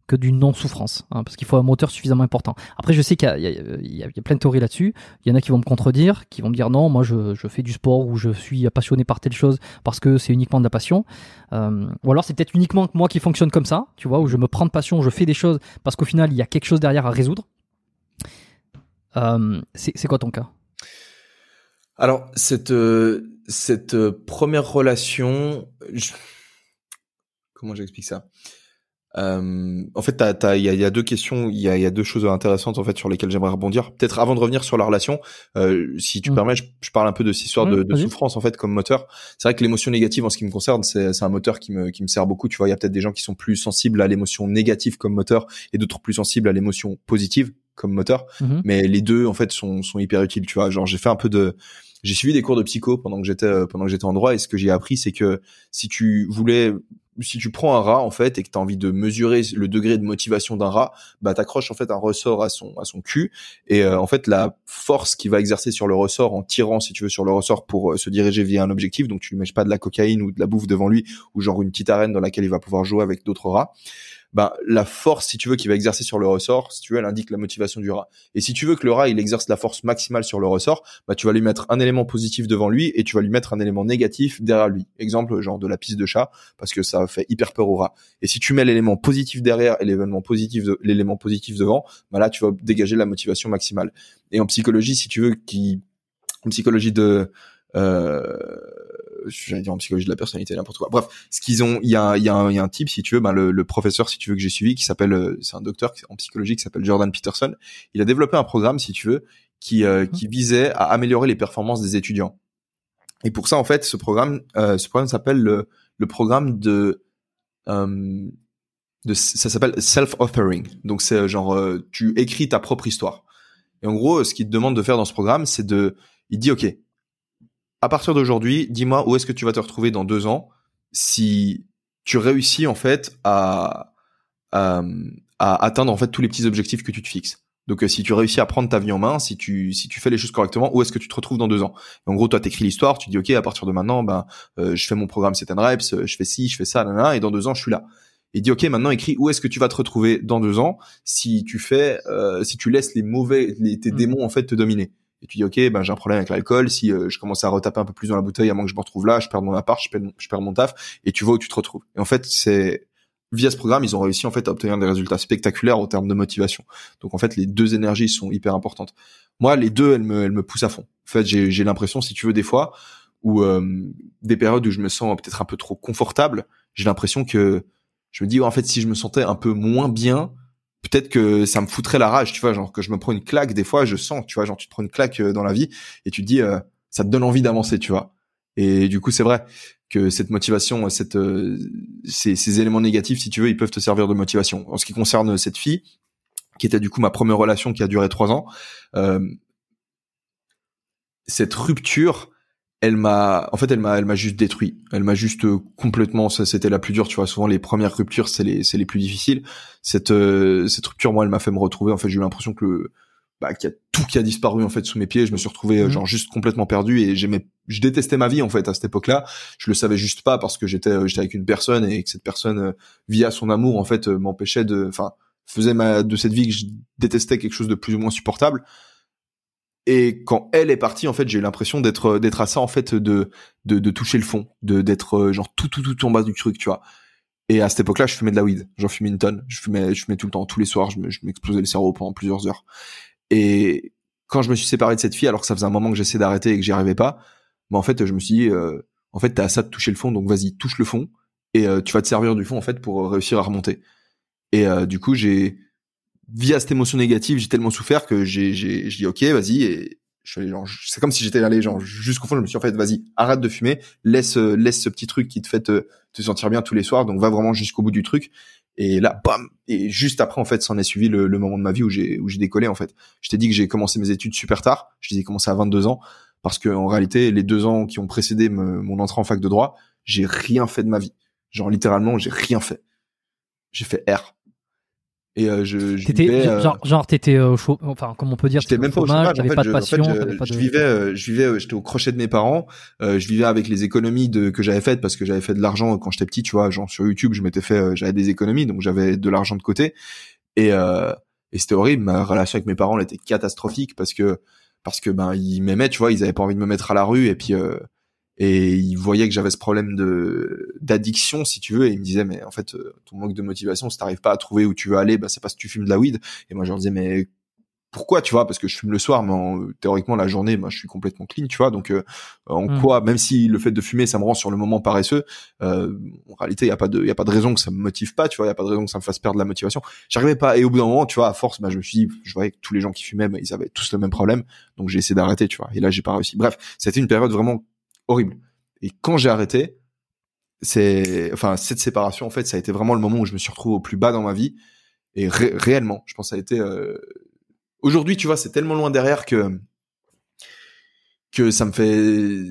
que d'une non-souffrance, hein, parce qu'il faut un moteur suffisamment important. Après, je sais qu'il y a, plein de théories là-dessus. Il y en a qui vont me contredire, qui vont me dire non, moi je, fais du sport ou je suis passionné par telle chose parce que c'est uniquement de la passion. Euh, ou alors c'est peut-être uniquement moi qui fonctionne comme ça, tu vois, où je me prends de passion, je fais des choses parce qu'au final il y a quelque chose derrière à résoudre. Euh, c'est quoi ton cas? Alors cette euh, cette première relation, comment j'explique ça? Euh, en fait, il y y a deux questions, il y y a deux choses intéressantes en fait sur lesquelles j'aimerais rebondir. Peut-être avant de revenir sur la relation, euh, si tu Mm. permets, je, je parle un peu de cette histoire de, de vas-y. souffrance en fait comme moteur. C'est vrai que l'émotion négative en ce qui me concerne, c'est un moteur qui me qui me sert beaucoup. Tu vois, il y a peut-être des gens qui sont plus sensibles à l'émotion négative comme moteur et d'autres plus sensibles à l'émotion positive comme moteur. Mhm. Mais les deux en fait sont sont hyper utiles. Tu vois, genre j'ai fait un peu de j'ai suivi des cours de psycho pendant que j'étais euh, pendant que j'étais en droit et ce que j'ai appris c'est que si tu voulais si tu prends un rat en fait et que tu as envie de mesurer le degré de motivation d'un rat, bah t'accroches en fait un ressort à son à son cul et euh, en fait la force qu'il va exercer sur le ressort en tirant si tu veux sur le ressort pour euh, se diriger via un objectif, donc tu lui mets pas de la cocaïne ou de la bouffe devant lui ou genre une petite arène dans laquelle il va pouvoir jouer avec d'autres rats. Ben la force si tu veux qu'il va exercer sur le ressort, si tu veux, elle indique la motivation du rat. Et si tu veux que le rat il exerce la force maximale sur le ressort, bah tu vas lui mettre un élément positif devant lui et tu vas lui mettre un élément négatif derrière lui. Exemple genre de la piste de chat parce que ça fait hyper peur au rat. Et si tu mets l'élément positif derrière et l'élément positif l'élément positif devant, bah là tu vas dégager la motivation maximale. Et en psychologie, si tu veux qui en psychologie de euh, j'allais dire en psychologie de la personnalité n'importe quoi. Bref, ce qu'ils ont, il y a, il y a y a un type si tu veux, ben le, le professeur si tu veux que j'ai suivi qui s'appelle, euh, c'est un docteur en psychologie qui s'appelle Jordan Peterson. Il a développé un programme si tu veux qui euh, qui visait à améliorer les performances des étudiants. Et pour ça en fait, ce programme, euh, ce programme s'appelle le, le programme de euh, de ça s'appelle self-authoring. Donc c'est genre euh, tu écris ta propre histoire. Et en gros, ce qu'il te demande de faire dans ce programme, c'est de, il dit ok, à partir d'aujourd'hui, dis-moi où est-ce que tu vas te retrouver dans deux ans si tu réussis en fait à, à, à atteindre en fait tous les petits objectifs que tu te fixes. Donc euh, si tu réussis à prendre ta vie en main, si tu si tu fais les choses correctement, où est-ce que tu te retrouves dans deux ans? En gros, toi t'écris l'histoire, tu dis ok à partir de maintenant, ben euh, je fais mon programme set and reps, euh, je fais ci, je fais ça, nanana, et dans deux ans je suis là. Et dit ok maintenant écris où est-ce que tu vas te retrouver dans deux ans si tu fais euh, si tu laisses les mauvais les, tes Mm. démons en fait te dominer. Et tu dis ok ben j'ai un problème avec l'alcool, si euh, je commence à retaper un peu plus dans la bouteille, à moins que je me retrouve là, je perds mon appart, je perds mon, je perds mon taf, et tu vois où tu te retrouves. Et en fait c'est via ce programme, ils ont réussi en fait à obtenir des résultats spectaculaires en termes de motivation. Donc en fait, les deux énergies sont hyper importantes. Moi, les deux, elles me, elles me poussent à fond. En fait, j'ai, j'ai l'impression, si tu veux, des fois, où euh, des périodes où je me sens peut-être un peu trop confortable, j'ai l'impression que je me dis, en fait, si je me sentais un peu moins bien, peut-être que ça me foutrait la rage, tu vois, genre que je me prends une claque. Des fois, je sens, tu vois, genre tu te prends une claque euh, dans la vie et tu te dis, euh, ça te donne envie d'avancer, tu vois. Et du coup, c'est vrai que cette motivation, cette, euh, ces, ces éléments négatifs, si tu veux, ils peuvent te servir de motivation. En ce qui concerne cette fille, qui était du coup ma première relation qui a duré trois ans, euh, cette rupture, elle m'a, en fait, elle m'a, elle m'a juste détruit. Elle m'a juste euh, complètement. Ça, c'était la plus dure. Tu vois, souvent les premières ruptures, c'est les, c'est les plus difficiles. Cette, euh, cette rupture, moi, elle m'a fait me retrouver. En fait, j'ai eu l'impression que le, bah, qu'il y a tout qui a disparu en fait sous mes pieds. Je me suis retrouvé euh, Mhm. genre juste complètement perdu et j'aimais, je détestais ma vie en fait à cette époque-là. Je le savais juste pas parce que j'étais, euh, j'étais avec une personne et que cette personne, euh, via son amour, en fait, m'empêchait de, enfin, faisait ma, de cette vie que je détestais quelque chose de plus ou moins supportable. Et quand elle est partie, en fait, j'ai eu l'impression d'être, d'être à ça, en fait, de, de, de toucher le fond, de, d'être euh, genre tout, tout, tout en bas du truc, tu vois. Et à cette époque-là, je fumais de la weed. J'en fumais une tonne. Je fumais, je fumais tout le temps, tous les soirs. Je me- je m'explosais le cerveau pendant plusieurs heures. Et quand je me suis séparé de cette fille, alors que ça faisait un moment que j'essayais d'arrêter et que j'y arrivais pas, bah en fait, je me suis dit, euh, en fait, t'as à ça de toucher le fond, donc vas-y, touche le fond, et euh, tu vas te servir du fond en fait pour euh, réussir à remonter. Et euh, du coup, j'ai via cette émotion négative, j'ai tellement souffert que j'ai, j'ai, j'ai dit ok, vas-y, et c'est comme si j'étais allé genre jusqu'au fond. Je me suis dit, en fait, vas-y, arrête de fumer, laisse, euh, laisse ce petit truc qui te fait te, te sentir bien tous les soirs, donc va vraiment jusqu'au bout du truc. Et là, bam Et juste après, en fait, s'en est suivi le, le moment de ma vie où j'ai où j'ai décollé. En fait, je t'ai dit que j'ai commencé mes études super tard. Je les ai commencé à 22 ans parce que en réalité, les deux ans qui ont précédé mon entrée en fac de droit, j'ai rien fait de ma vie. Genre littéralement, j'ai rien fait. J'ai fait R. Et euh, je, je vivais, euh, genre, genre t'étais chaud, enfin, comment on peut dire, J'étais même pas au chômage. en fait, pas je, de en fait, passion, je- pas je de. vivais, euh, je vivais, euh, j'étais au crochet de mes parents. euh, je vivais avec les économies de que j'avais faites parce que j'avais fait de l'argent quand j'étais petit, tu vois. Genre sur YouTube, je m'étais fait, euh, j'avais des économies, donc j'avais de l'argent de côté. Et euh, et c'était horrible. Ma relation avec mes parents, elle était catastrophique parce que parce que ben ils m'aimaient, tu vois. Ils avaient pas envie de me mettre à la rue et puis euh, et ils voyaient que j'avais ce problème de d'addiction, si tu veux. Et ils me disaient mais en fait, euh, ton manque de motivation, si t'arrives pas à trouver où tu veux aller, bah c'est parce que tu fumes de la weed. Et moi je leur disais mais pourquoi tu vois? Parce que je fume le soir mais en- théoriquement la journée moi je suis complètement clean tu vois? Donc euh, en Mm. quoi même si le fait de fumer ça me rend sur le moment paresseux euh, en réalité il y a pas de il y a pas de raison que ça me motive pas tu vois? Il y a pas de raison que ça me fasse perdre la motivation j'arrivais pas et au bout d'un moment tu vois à force bah je me suis dit je voyais que tous les gens qui fumaient bah, ils avaient tous le même problème donc j'ai essayé d'arrêter tu vois? Et là j'ai pas réussi bref c'était une période vraiment horrible. Et quand j'ai arrêté c'est enfin cette séparation en fait ça a été vraiment le moment où je me suis retrouvé au plus bas dans ma vie. Et ré- réellement je pense que ça a été euh, aujourd'hui tu vois c'est tellement loin derrière que que ça me fait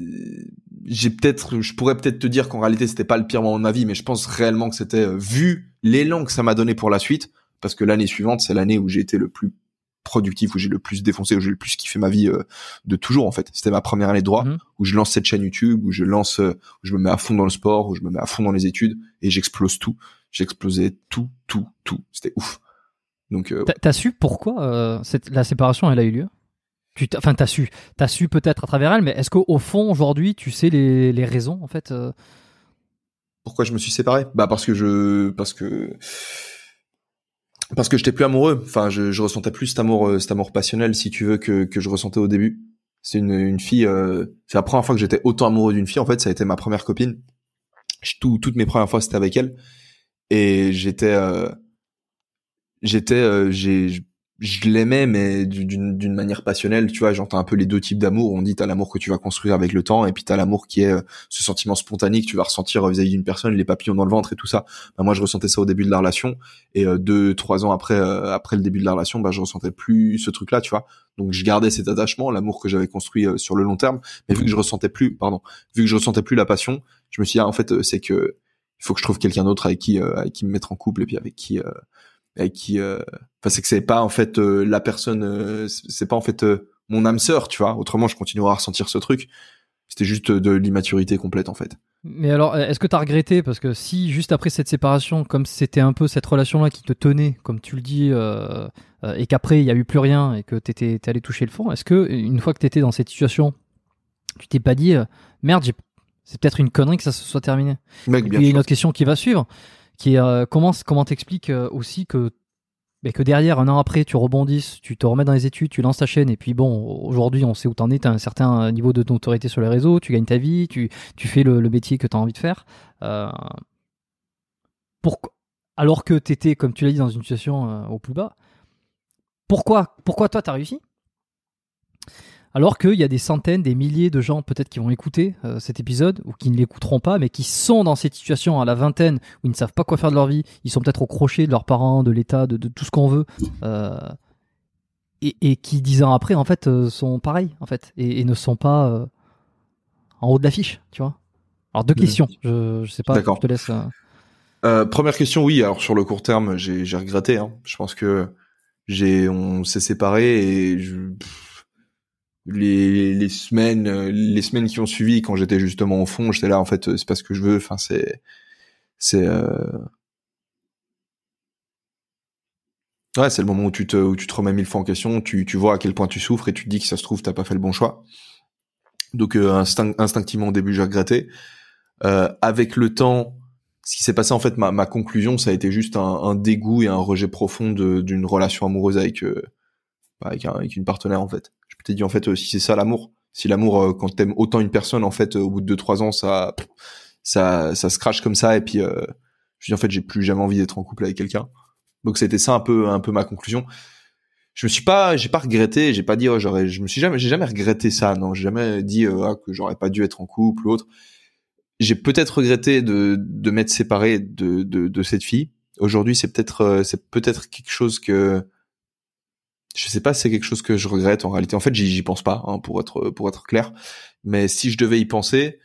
j'ai peut-être je pourrais peut-être te dire qu'en réalité c'était pas le pire moment de ma vie mais je pense réellement que c'était euh, vu l'élan que ça m'a donné pour la suite parce que l'année suivante c'est l'année où j'ai été le plus productif où j'ai le plus défoncé où j'ai le plus kiffé ma vie euh, de toujours en fait. C'était ma première année de droit Mhm. où je lance cette chaîne YouTube où je lance euh, où je me mets à fond dans le sport où je me mets à fond dans les études et j'explose tout. J'explosais tout tout tout. C'était ouf. Donc euh, T'as- su pourquoi cette, la séparation elle a eu lieu? Tu t'as- Enfin, t'as su. T'as su peut-être à travers elle, mais est-ce qu'au fond, aujourd'hui, tu sais les, les raisons, en fait Pourquoi je me suis séparé? Bah parce que je parce que parce que j'étais plus amoureux. Enfin, je, ressentais plus cet amour euh, cet amour passionnel, si tu veux, que que je ressentais au début. C'est une fille. euh, c'est la première fois que j'étais autant amoureux d'une fille. En fait, ça a été ma première copine. Toutes mes premières fois c'était avec elle et j'étais euh, j'étais euh, j'ai je- l'aimais mais du- d'une manière passionnelle tu vois j'entends un peu les deux types d'amour. On dit t'as l'amour que tu vas construire avec le temps et puis t'as l'amour qui est euh, ce sentiment spontané que tu vas ressentir euh, vis-à-vis d'une personne les papillons dans le ventre et tout ça. Bah, moi je ressentais ça au début de la relation et euh, deux trois ans après après le début de la relation bah je ressentais plus ce truc là tu vois. Donc je gardais cet attachement l'amour que j'avais construit sur le long terme mais vu que je ressentais plus pardon vu que je ressentais plus la passion je me suis dit ah, en fait c'est que il faut que je trouve quelqu'un d'autre avec qui qui me mettre en couple et puis avec qui avec qui euh, enfin c'est que c'est pas en fait euh, la personne euh, c'est pas en fait mon âme sœur tu vois. Autrement je continuerais à ressentir ce truc. C'était juste de l'immaturité complète en fait. Mais alors, est-ce que t'as regretté? Parce que si, juste après cette séparation, comme c'était un peu cette relation-là qui te tenait, comme tu le dis, et qu'après, il n'y a eu plus rien, et que t'étais t'es allé toucher le fond, est-ce que, une fois que t'étais dans cette situation, tu t'es pas dit, merde, j'ai- c'est peut-être une connerie que ça se soit terminé? Mec Et bien il y a une autre question qui va suivre, qui euh, comment t'expliques euh, aussi que mais que derrière un an après tu rebondisses, tu te remets dans les études, tu lances ta chaîne et puis bon aujourd'hui on sait où t'en es, t'as un certain niveau de notoriété sur les réseaux, tu gagnes ta vie, tu tu fais le, métier que t'as envie de faire. Euh, alors que t'étais comme tu l'as dit dans une situation euh, au plus bas. Pourquoi pourquoi toi t'as réussi? Alors qu'il y a des centaines, des milliers de gens peut-être qui vont écouter euh, cet épisode ou qui ne l'écouteront pas, mais qui sont dans cette situation à la vingtaine où ils ne savent pas quoi faire de leur vie, ils sont peut-être au crochet de leurs parents, de l'État, de, de tout ce qu'on veut, euh, et, et qui dix ans après en fait euh, sont pareils en fait et, et ne sont pas en haut de l'affiche, tu vois. Alors deux questions, je, je sais pas, D'accord. je te laisse. première question, oui. Alors sur le court terme, j'ai j'ai regretté. Hein. Je pense que j'ai on s'est séparés et je, pff, les les semaines euh, les semaines qui ont suivi quand j'étais justement au fond, j'étais là en fait c'est pas ce que je veux. Enfin c'est c'est euh... ouais c'est le moment où tu te où tu te remets mille fois en question. Tu tu vois à quel point tu souffres et tu te dis que ça se trouve t'as pas fait le bon choix. Donc euh, instinct, instinctivement au début j'ai regretté. Euh, avec le temps ce qui s'est passé en fait ma, ma conclusion ça a été juste un, un dégoût et un rejet profond d'une relation amoureuse avec euh, avec, un- avec une partenaire en fait t'ai dit en fait euh, si c'est ça l'amour. Si l'amour euh, quand t'aimes autant une personne en fait euh, au bout de deux trois ans ça ça ça se crache comme ça et puis euh, je dis en fait j'ai plus jamais envie d'être en couple avec quelqu'un. Donc c'était ça un peu un peu ma conclusion. Je me suis pas j'ai pas regretté j'ai pas dit j'aurais je me suis jamais j'ai jamais regretté ça non. J'ai jamais dit ah, que j'aurais pas dû être en couple ou autre. J'ai peut-être regretté de, de m'être séparé de, de, cette fille. Aujourd'hui, c'est peut-être c'est peut-être quelque chose que je sais pas si c'est quelque chose que je regrette en réalité. En fait, j'y pense pas hein, pour être pour être clair. Mais si je devais y penser,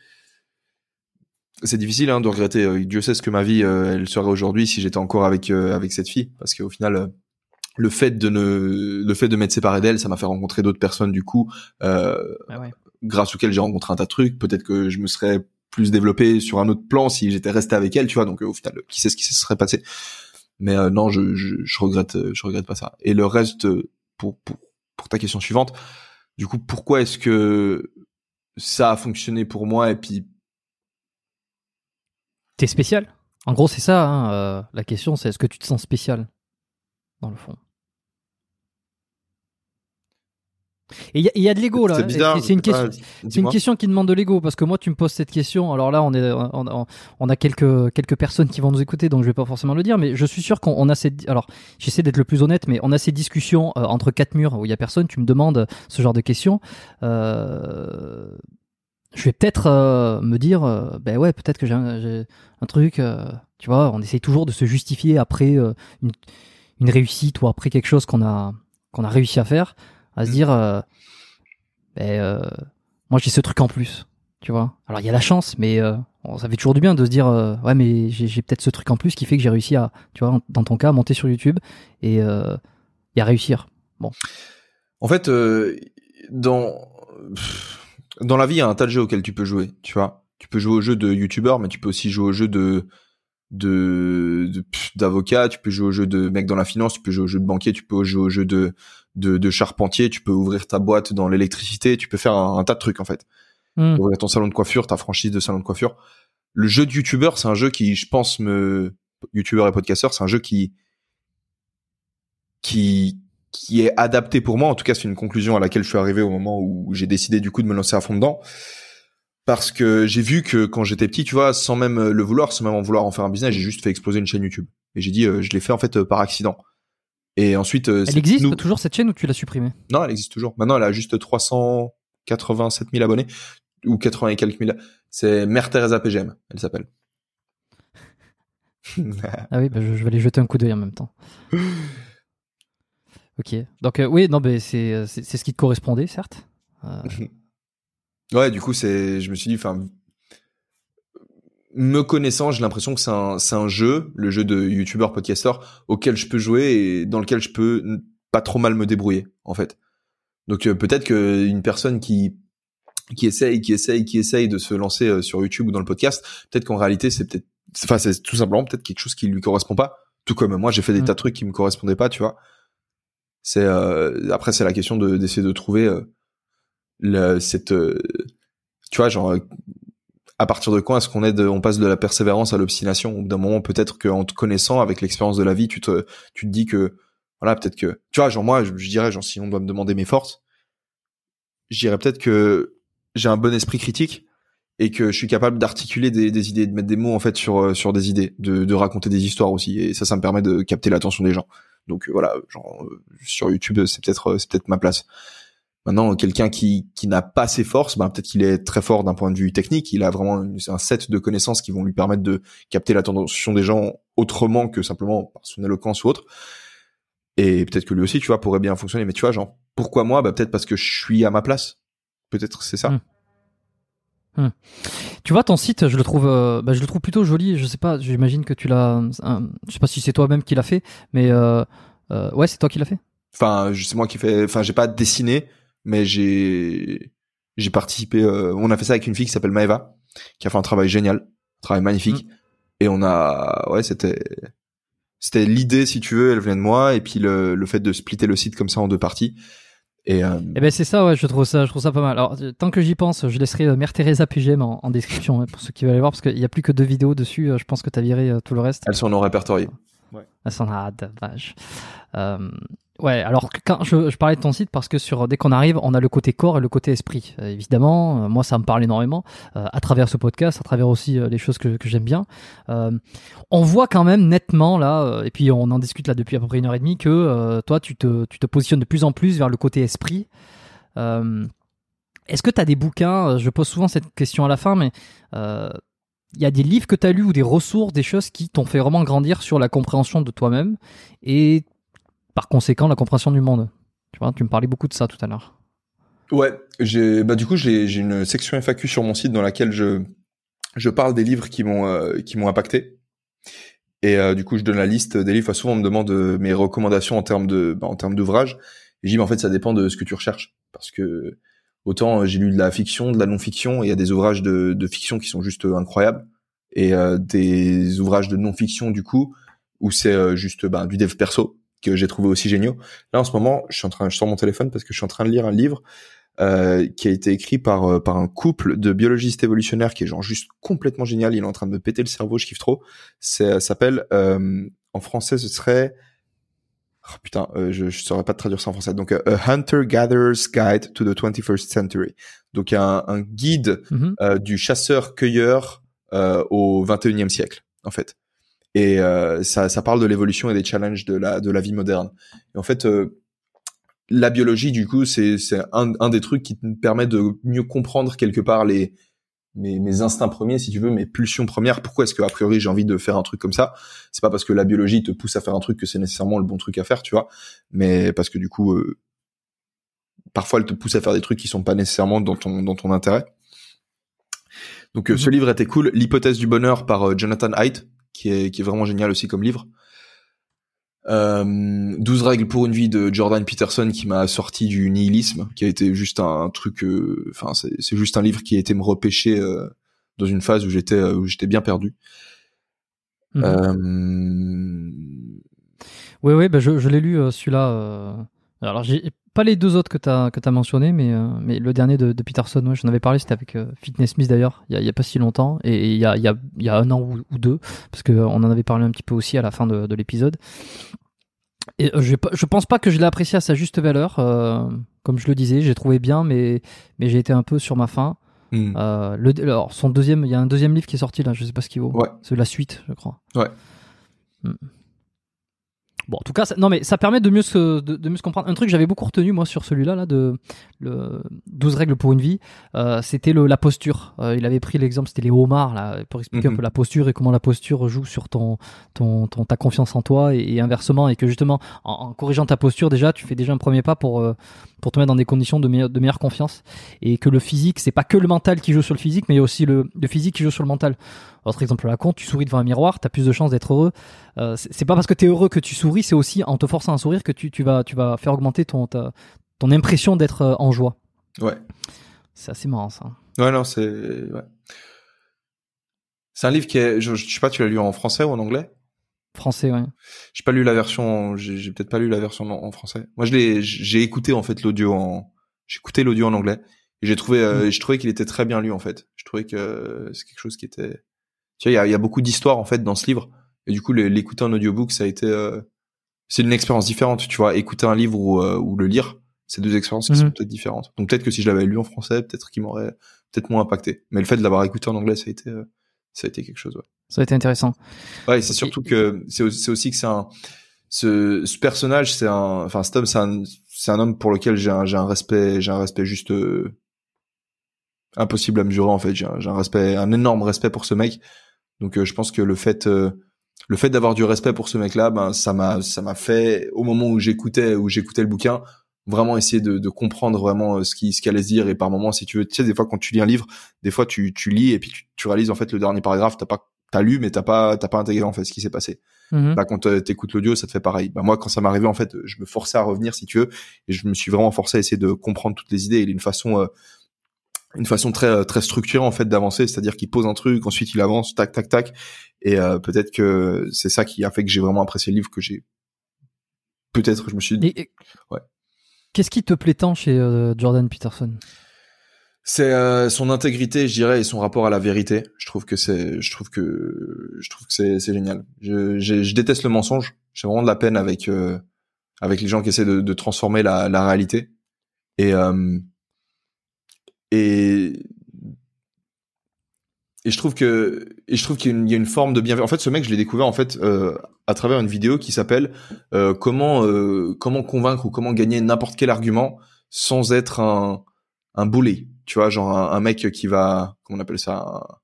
c'est difficile hein, de regretter. Euh, Dieu sait ce que ma vie euh, elle serait aujourd'hui si j'étais encore avec euh, avec cette fille, parce qu'au final. le fait de ne, le fait de m'être séparé d'elle, ça m'a fait rencontrer d'autres personnes du coup, euh, Ah ouais. grâce auxquelles j'ai rencontré un tas de trucs. Peut-être que je me serais plus développé sur un autre plan si j'étais resté avec elle, tu vois. Donc au final, qui sait ce qui se serait passé. Mais euh, non, je, je, regrette, euh, je regrette pas ça. Et le reste, euh, pour ta question suivante, du coup, pourquoi est-ce que ça a fonctionné pour moi et puis T'es spécial? En gros, c'est ça. hein, euh, la question, c'est est-ce que tu te sens spécial dans le fond? Et il y, a- il y a de l'ego là. C'est bizarre. Et C'est une question. C'est une question qui demande de l'ego parce que moi tu me poses cette question. Alors là on est on, on- on a quelques quelques personnes qui vont nous écouter donc je vais pas forcément le dire mais je suis sûr qu'on on a cette alors j'essaie d'être le plus honnête mais on a ces discussions euh, entre quatre murs où il y a personne. Tu me demandes ce genre de questions. Euh, je vais peut-être euh, me dire ben ouais peut-être que j'ai un, truc. tu vois on essaye toujours de se justifier après une, une réussite ou après quelque chose qu'on a qu'on a réussi à faire à se Mm. dire euh, ben, euh, moi j'ai ce truc en plus tu vois alors il y a la chance mais euh, bon, ça fait toujours du bien de se dire ouais mais j'ai peut-être ce truc en plus qui fait que j'ai réussi à tu vois dans ton cas à monter sur YouTube et, et à réussir En fait, dans dans la vie, il y a un tas de jeux auxquels tu peux jouer. Tu vois, tu peux jouer au jeu de youtubeur, mais tu peux aussi jouer au jeu de de d'avocat. Tu peux jouer au jeu de mec dans la finance. Tu peux jouer au jeu de banquier. Tu peux jouer au jeu de de, de charpentier. Tu peux ouvrir ta boîte dans l'électricité. Tu peux faire un, un tas de trucs en fait. Hmm. Ouvrir ton salon de coiffure, ta franchise de salon de coiffure. Le jeu de youtubeur, c'est un jeu qui, je pense, me youtubeur et podcasteur, c'est un jeu qui qui qui est adapté pour moi. En tout cas, c'est une conclusion à laquelle je suis arrivé au moment où j'ai décidé du coup de me lancer à fond dedans. Parce que j'ai vu que quand j'étais petit, tu vois, sans même le vouloir, sans même en vouloir en faire un business, j'ai juste fait exploser une chaîne YouTube. Et j'ai dit, euh, je l'ai fait en fait euh, par accident. Et ensuite, euh, elle existe nous- toujours cette chaîne ou tu l'as supprimée? Non, elle existe toujours. Maintenant, elle a juste 387 000 abonnés ou 80 et quelques mille. C'est Mère Teresa PGM, elle s'appelle. *laughs* ah oui bah, je, je vais aller jeter un coup d'œil en même temps *laughs* ok donc euh, oui non mais c'est euh, c'est c'est ce qui te correspondait certes Euh, *laughs* Ouais, du coup, c'est, je me suis dit, enfin, me connaissant, j'ai l'impression que c'est un, c'est un jeu, le jeu de youtubeur podcasteur, auquel je peux jouer et dans lequel je peux pas trop mal me débrouiller, en fait. Donc euh, peut-être que une personne qui qui essaye, qui essaye, qui essaye de se lancer euh, sur YouTube ou dans le podcast, peut-être qu'en réalité, c'est peut-être, enfin, c'est tout simplement peut-être quelque chose qui lui correspond pas. Tout comme moi, j'ai fait des Mm. tas de trucs qui me correspondaient pas, tu vois. C'est euh, après, c'est la question de d'essayer de trouver euh, le, cette, euh, tu vois, genre, à partir de quand est-ce qu'on est on passe de la persévérance à l'obstination? Au bout d'un moment, peut-être qu'en te connaissant, avec l'expérience de la vie, tu te, tu te dis que, voilà, peut-être que, tu vois, genre moi, je, dirais, genre si on doit me demander mes forces, je dirais peut-être que j'ai un bon esprit critique et que je suis capable d'articuler des, des idées, de mettre des mots en fait sur euh, sur des idées, de, de raconter des histoires aussi. Et ça, ça me permet de capter l'attention des gens. Donc euh, voilà, genre euh, sur YouTube, c'est peut-être c'est peut-être ma place. Maintenant, quelqu'un qui qui n'a pas ses forces, ben peut-être qu'il est très fort d'un point de vue technique. Il a vraiment un set de connaissances qui vont lui permettre de capter l'attention des gens autrement que simplement par son éloquence ou autre. Et peut-être que lui aussi, tu vois, pourrait bien fonctionner. Mais tu vois, genre, pourquoi moi? Bah peut-être parce que je suis à ma place. Peut-être c'est ça. Mm. Tu vois ton site, je le trouve, euh, bah, je le trouve plutôt joli. Je sais pas, j'imagine que tu l'as. un- Je sais pas si c'est toi-même qui l'as fait, mais euh, euh, ouais, c'est toi qui l'as fait. Enfin, je- c'est moi qui fais. Enfin, j'ai pas dessiné, mais j'ai j'ai participé. euh, on a fait ça avec une fille qui s'appelle Maeva, qui a fait un travail génial, un travail magnifique. Et on a, ouais, c'était c'était l'idée, si tu veux, elle venait de moi, et puis le le fait de splitter le site comme ça en deux parties. Et euh, Eh ben c'est ça, ouais, je trouve ça, je trouve ça pas mal. Alors euh, tant que j'y pense, je laisserai euh, Mère Teresa PGM en, en description hein, pour ceux qui veulent aller voir, parce qu'il y a plus que deux vidéos dessus. je pense que t'as viré tout le reste. elles sont non répertoriées. Ah, ça en a dommage. Euh, ouais, alors quand je, parlais de ton site parce que sur dès qu'on arrive, on a le côté corps et le côté esprit. Euh, évidemment, euh, moi ça me parle énormément euh, à travers ce podcast, à travers aussi les choses que, que j'aime bien. On voit quand même nettement là, et puis on en discute là depuis à peu près une heure et demie que toi tu te, tu te positionnes de plus en plus vers le côté esprit. Est-ce que tu as des bouquins Je pose souvent cette question à la fin, mais il y a des livres que tu as lus ou des ressources, des choses qui t'ont fait vraiment grandir sur la compréhension de toi-même et par conséquent la compréhension du monde. Tu vois, tu me parlais beaucoup de ça tout à l'heure. Ouais, j'ai bah du coup j'ai une section FAQ sur mon site dans laquelle je je parle des livres qui m'ont euh, qui m'ont impacté. Et euh, du coup, je donne la liste des livres. Souvent, on me demande euh, mes recommandations en termes de bah, en termes d'ouvrages. Et je dis, mais en fait, ça dépend de ce que tu recherches, parce que autant euh, j'ai lu de la fiction, de la non-fiction, et il y a des ouvrages de, de fiction qui sont juste euh, incroyables, et euh, des ouvrages de non-fiction du coup où c'est juste bah, du dev perso que j'ai trouvé aussi géniaux. Là, en ce moment, je suis en train, je sors mon téléphone parce que je suis en train de lire un livre euh, qui a été écrit par euh, par un couple de biologistes évolutionnaires qui est genre juste complètement génial. Il est en train de me péter le cerveau, je kiffe trop. C'est ça s'appelle euh, en français ce serait Oh, putain, euh, je, je saurais pas traduire ça en français. Donc, euh, A Hunter Gatherer's Guide to the 21st Century. Donc, un, un guide Mhm. euh, du chasseur-cueilleur euh, au 21e siècle, en fait. Et euh, ça, ça parle de l'évolution et des challenges de la de la vie moderne. Et en fait, euh, la biologie, du coup, c'est c'est un, un des trucs qui te permet de mieux comprendre quelque part les mes, mes instincts premiers, si tu veux, mes pulsions premières. Pourquoi est-ce que a priori j'ai envie de faire un truc comme ça? C'est pas parce que la biologie te pousse à faire un truc que c'est nécessairement le bon truc à faire, tu vois, mais parce que du coup, euh, parfois elle te pousse à faire des trucs qui sont pas nécessairement dans ton dans ton intérêt. Donc euh, ce livre était cool. L'hypothèse du bonheur par euh, Jonathan Haidt, qui est qui est vraiment génial aussi comme livre. Euh, 12 règles pour une vie de Jordan Peterson qui m'a sorti du nihilisme, qui a été juste un, truc, euh, enfin c'est c'est juste un livre qui a été me repêcher euh, dans une phase où j'étais euh, où j'étais bien perdu. Euh, Oui, oui, bah je, je l'ai lu celui-là. Euh, Alors, j'ai pas les deux autres que tu as, que as mentionnés, mais, euh, mais le dernier de, de Peterson, ouais, j'en avais parlé, c'était avec euh, Fitness Smith d'ailleurs, il y a, pas si longtemps, et il y a, y, a, y a un an ou, ou deux, parce qu'on en avait parlé un petit peu aussi à la fin de, de l'épisode. Et euh, je, je pense pas que je l'ai apprécié à sa juste valeur, euh, comme je le disais, j'ai trouvé bien, mais, mais j'ai été un peu sur ma faim. hmm. Euh, le, alors, son deuxième, il y a un deuxième livre qui est sorti là, je sais pas ce qu'il vaut. Ouais. C'est la suite, je crois. Ouais. Hmm. Bon, en tout cas, ça, non, mais ça permet de mieux se, de, de mieux se comprendre. Un truc que j'avais beaucoup retenu, moi, sur celui-là, là, de le 12 règles pour une vie, euh, c'était la posture. Euh, il avait pris l'exemple, c'était les homards, là, pour expliquer un Mhm. peu la posture et comment la posture joue sur ton, ton, ton, ta confiance en toi et, et inversement, et que justement, en, en corrigeant ta posture, déjà, tu fais déjà un premier pas pour, euh, pour te mettre dans des conditions de, meilleure- de meilleure confiance. Et que le physique, c'est pas que le mental qui joue sur le physique, mais il y a aussi le, le physique qui joue sur le mental. Autre exemple à la con, tu souris devant un miroir, t'as plus de chances d'être heureux. Euh, c'est pas parce que t'es heureux que tu souris, c'est aussi en te forçant à sourire que tu, tu, vas, tu vas faire augmenter ton, ta- ton impression d'être euh, en joie. Ouais. C'est assez marrant ça. Ouais, non, c'est ouais. C'est un livre qui est, je, je sais pas, tu l'as lu en français ou en anglais? Français, ouais. J'ai pas lu la version, j'ai peut-être pas lu la version en, en français. Moi, j'ai écouté en fait l'audio en, j'ai écouté l'audio en anglais et j'ai trouvé, euh, je trouvais qu'il était très bien lu en fait. Je trouvais que c'est quelque chose qui était, tu vois, il y a, il y a beaucoup d'histoires en fait dans ce livre et du coup l'écouter en audiobook, ça a été, euh, c'est une expérience différente, tu vois. Écouter un livre ou, euh, ou le lire, c'est deux expériences qui Mhm. sont peut-être différentes. Donc peut-être que si je l'avais lu en français, peut-être qu'il m'aurait peut-être moins impacté. Mais le fait de l'avoir écouté en anglais, ça a été, euh, ça a été quelque chose. Ouais. Ça a été intéressant. Ouais, c'est surtout que c'est aussi, aussi que c'est un ce, ce personnage, c'est un enfin cet homme, c'est un c'est un homme pour lequel j'ai un j'ai un respect, j'ai un respect juste euh, impossible à mesurer en fait. J'ai un, un respect, un énorme respect pour ce mec. Donc euh, je pense que le fait euh, le fait d'avoir du respect pour ce mec-là, ben ça m'a ça m'a fait au moment où j'écoutais où j'écoutais le bouquin vraiment essayer de, de comprendre vraiment euh, ce qui ce qu'il allait se dire. Et par moments si tu veux tu sais des fois quand tu lis un livre des fois tu tu lis et puis tu, tu réalises en fait le dernier paragraphe t'as pas t'as lu mais t'as pas t'as pas intégré en fait ce qui s'est passé. Mhm. bah quand euh, t'écoutes l'audio ça te fait pareil. Bah moi quand ça m'arrivait en fait je me forçais à revenir si tu veux et je me suis vraiment forcé à essayer de comprendre toutes les idées. Il a une façon euh, une façon très très structurée en fait d'avancer. C'est-à-dire qu'il pose un truc ensuite il avance tac tac tac et euh, peut-être que c'est ça qui a fait que j'ai vraiment apprécié le livre que j'ai peut-être je me suis Et- et- Ouais. Qu'est-ce qui te plaît tant chez euh, Jordan Peterson? C'est euh, son intégrité, je dirais, et son rapport à la vérité. Je trouve que c'est, je trouve que, je trouve que c'est, c'est génial. Je, je, je déteste le mensonge. J'ai vraiment de la peine avec, euh, avec les gens qui essaient de, de transformer la, la réalité. Et, euh, et, et je trouve que, et je trouve qu'il y a une, il y a une forme de bienveillance. En fait, ce mec, je l'ai découvert en fait euh, à travers une vidéo qui s'appelle euh, comment, euh, comment convaincre ou comment gagner n'importe quel argument sans être un, un bully tu vois genre un, un mec qui va comment on appelle ça un-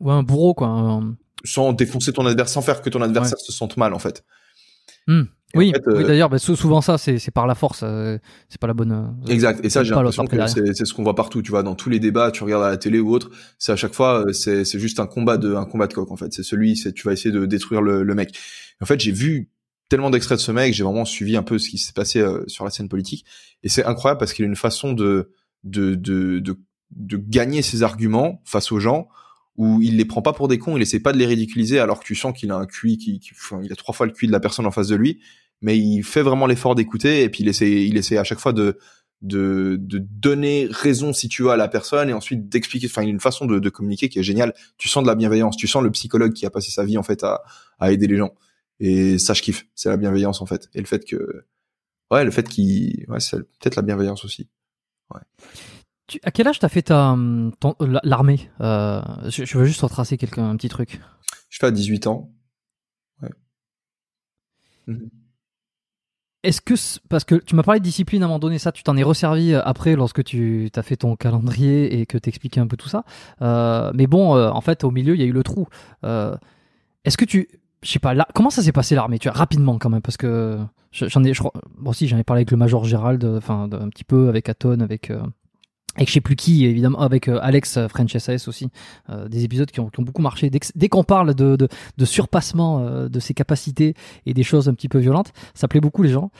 Ou un bourreau, quoi. un- sans défoncer ton adversaire sans faire que ton adversaire se sente mal en fait Hmm. Oui, en fait, euh, oui d'ailleurs, bah, sou- souvent ça, c'est par la force. euh, c'est pas la bonne. euh, exact et ça j'ai l'impression que c'est ce qu'on voit partout tu vois dans tous les débats tu regardes à la télé ou autre c'est à chaque fois c'est c'est juste un combat de un combat de coq en fait c'est celui c'est tu vas essayer de détruire le, le mec en fait j'ai vu tellement d'extraits de ce mec j'ai vraiment suivi un peu ce qui s'est passé euh, sur la scène politique et c'est incroyable parce qu'il a une façon de de de de, de gagner ses arguments face aux gens où il les prend pas pour des cons, il essaie pas de les ridiculiser alors que tu sens qu'il a un QI qui, qui enfin, il a trois fois le QI de la personne en face de lui, mais il fait vraiment l'effort d'écouter et puis il essaie il essaie à chaque fois de de, de donner raison si tu veux à la personne et ensuite d'expliquer enfin il a une façon de, de communiquer qui est géniale tu sens de la bienveillance tu sens le psychologue qui a passé sa vie en fait à, à aider les gens Et ça, je kiffe. C'est la bienveillance en fait. Et le fait que, ouais, le fait qu'il, ouais, c'est peut-être la bienveillance aussi. Ouais. Tu, à quel âge t'as fait ta l'armée? Euh, je, je veux juste retracer quelques, un petit truc. Je fais à 18 ans. Ouais. Est-ce que parce que tu m'as parlé de discipline à un moment donné, ça tu t'en es resservi euh, après lorsque tu as fait ton calendrier et que t'expliquais un peu tout ça. Euh, mais bon, euh, en fait au milieu il y a eu le trou. Est-ce que tu, je sais pas, là, comment ça s'est passé l'armée Tu vois, rapidement quand même parce que je- j'en ai, je j'en ai parlé avec le major Gérald, enfin un petit peu avec Aton, avec avec je sais plus qui évidemment, avec euh, Alex euh, French SAS aussi, euh, des épisodes qui ont, qui ont beaucoup marché. Dès, qu'on parle de, de, de surpassement euh, de ses capacités et des choses un petit peu violentes, ça plaît beaucoup les gens.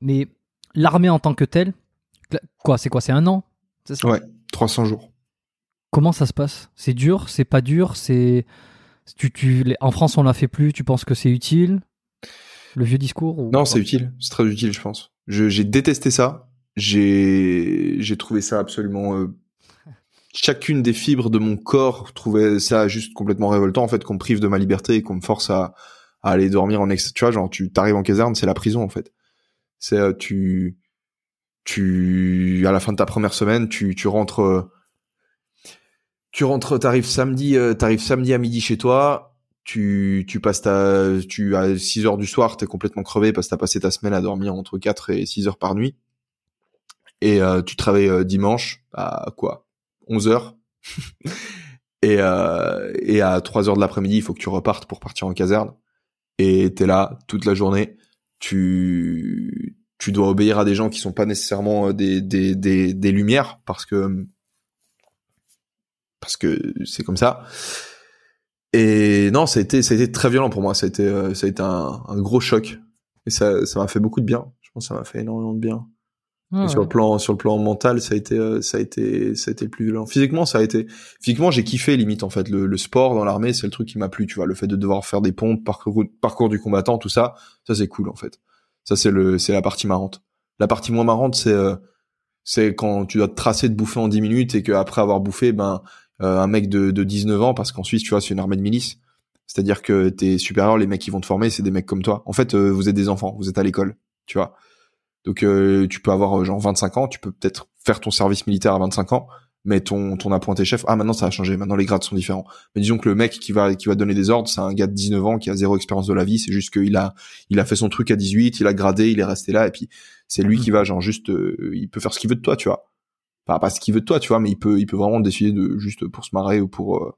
Mais l'armée en tant que telle, quoi, c'est quoi C'est un an? Ça? Ouais. 300 jours. Comment ça se passe? C'est dur? C'est pas dur? C'est tu, tu, les- en France on l'a fait plus. Tu penses que c'est utile? Le vieux discours ou Non, c'est utile. C'est très utile, je pense. J'ai détesté ça. J'ai j'ai trouvé ça absolument. euh, Chacune des fibres de mon corps trouvait ça juste complètement révoltant en fait qu'on me prive de ma liberté et qu'on me force à, à aller dormir en ex. Tu vois, genre tu t'arrives en caserne, c'est la prison en fait. C'est euh, tu tu à la fin de ta première semaine, tu tu rentres. euh, tu rentres, t'arrives samedi, t'arrives samedi à midi chez toi, tu, tu passes ta, tu, à 6 heures du soir, t'es complètement crevé parce que t'as passé ta semaine à dormir entre 4 et 6 heures par nuit. Et euh, tu travailles euh, dimanche à quoi? 11 heures? *laughs* et, euh, et à 3 heures de l'après-midi, il faut que tu repartes pour partir en caserne. Et t'es là toute la journée. Tu, tu dois obéir à des gens qui sont pas nécessairement des, des, des, des lumières parce que parce que c'est comme ça. Et non, ça a été, très violent pour moi. Ça a été, un gros choc. Et ça, ça m'a fait beaucoup de bien. Je pense que ça m'a fait énormément de bien. Ah sur le plan, sur le plan mental, ça a été, euh, ça a été, ça a été le plus violent. Physiquement, ça a été, physiquement, j'ai kiffé limite en fait. Le, le sport dans l'armée, c'est le truc qui m'a plu. Tu vois, le fait de devoir faire des pompes, parcours, parcours du combattant, tout ça, ça c'est cool en fait. Ça c'est le, c'est la partie marrante. La partie moins marrante, c'est, euh, c'est quand tu dois te tracer de bouffer en 10 minutes et qu'après avoir bouffé, ben, euh, un mec de, de 19 ans, parce qu'en Suisse, tu vois, c'est une armée de milice. C'est-à-dire que tes supérieurs, les mecs qui vont te former, c'est des mecs comme toi. En fait, euh, vous êtes des enfants, vous êtes à l'école, tu vois. Donc, euh, tu peux avoir euh, genre 25 ans, tu peux peut-être faire ton service militaire à 25 ans, mais ton ton appointé chef, ah maintenant ça a changé, maintenant les grades sont différents. Mais disons que le mec qui va qui va donner des ordres, c'est un gars de 19 ans qui a zéro expérience de la vie, c'est juste qu'il a il a fait son truc à 18, il a gradé, il est resté là et puis c'est lui qui va genre juste euh, il peut faire ce qu'il veut de toi, tu vois. Enfin, pas ce qu'il veut de toi, tu vois, mais il peut il peut vraiment décider de juste pour se marrer ou pour euh,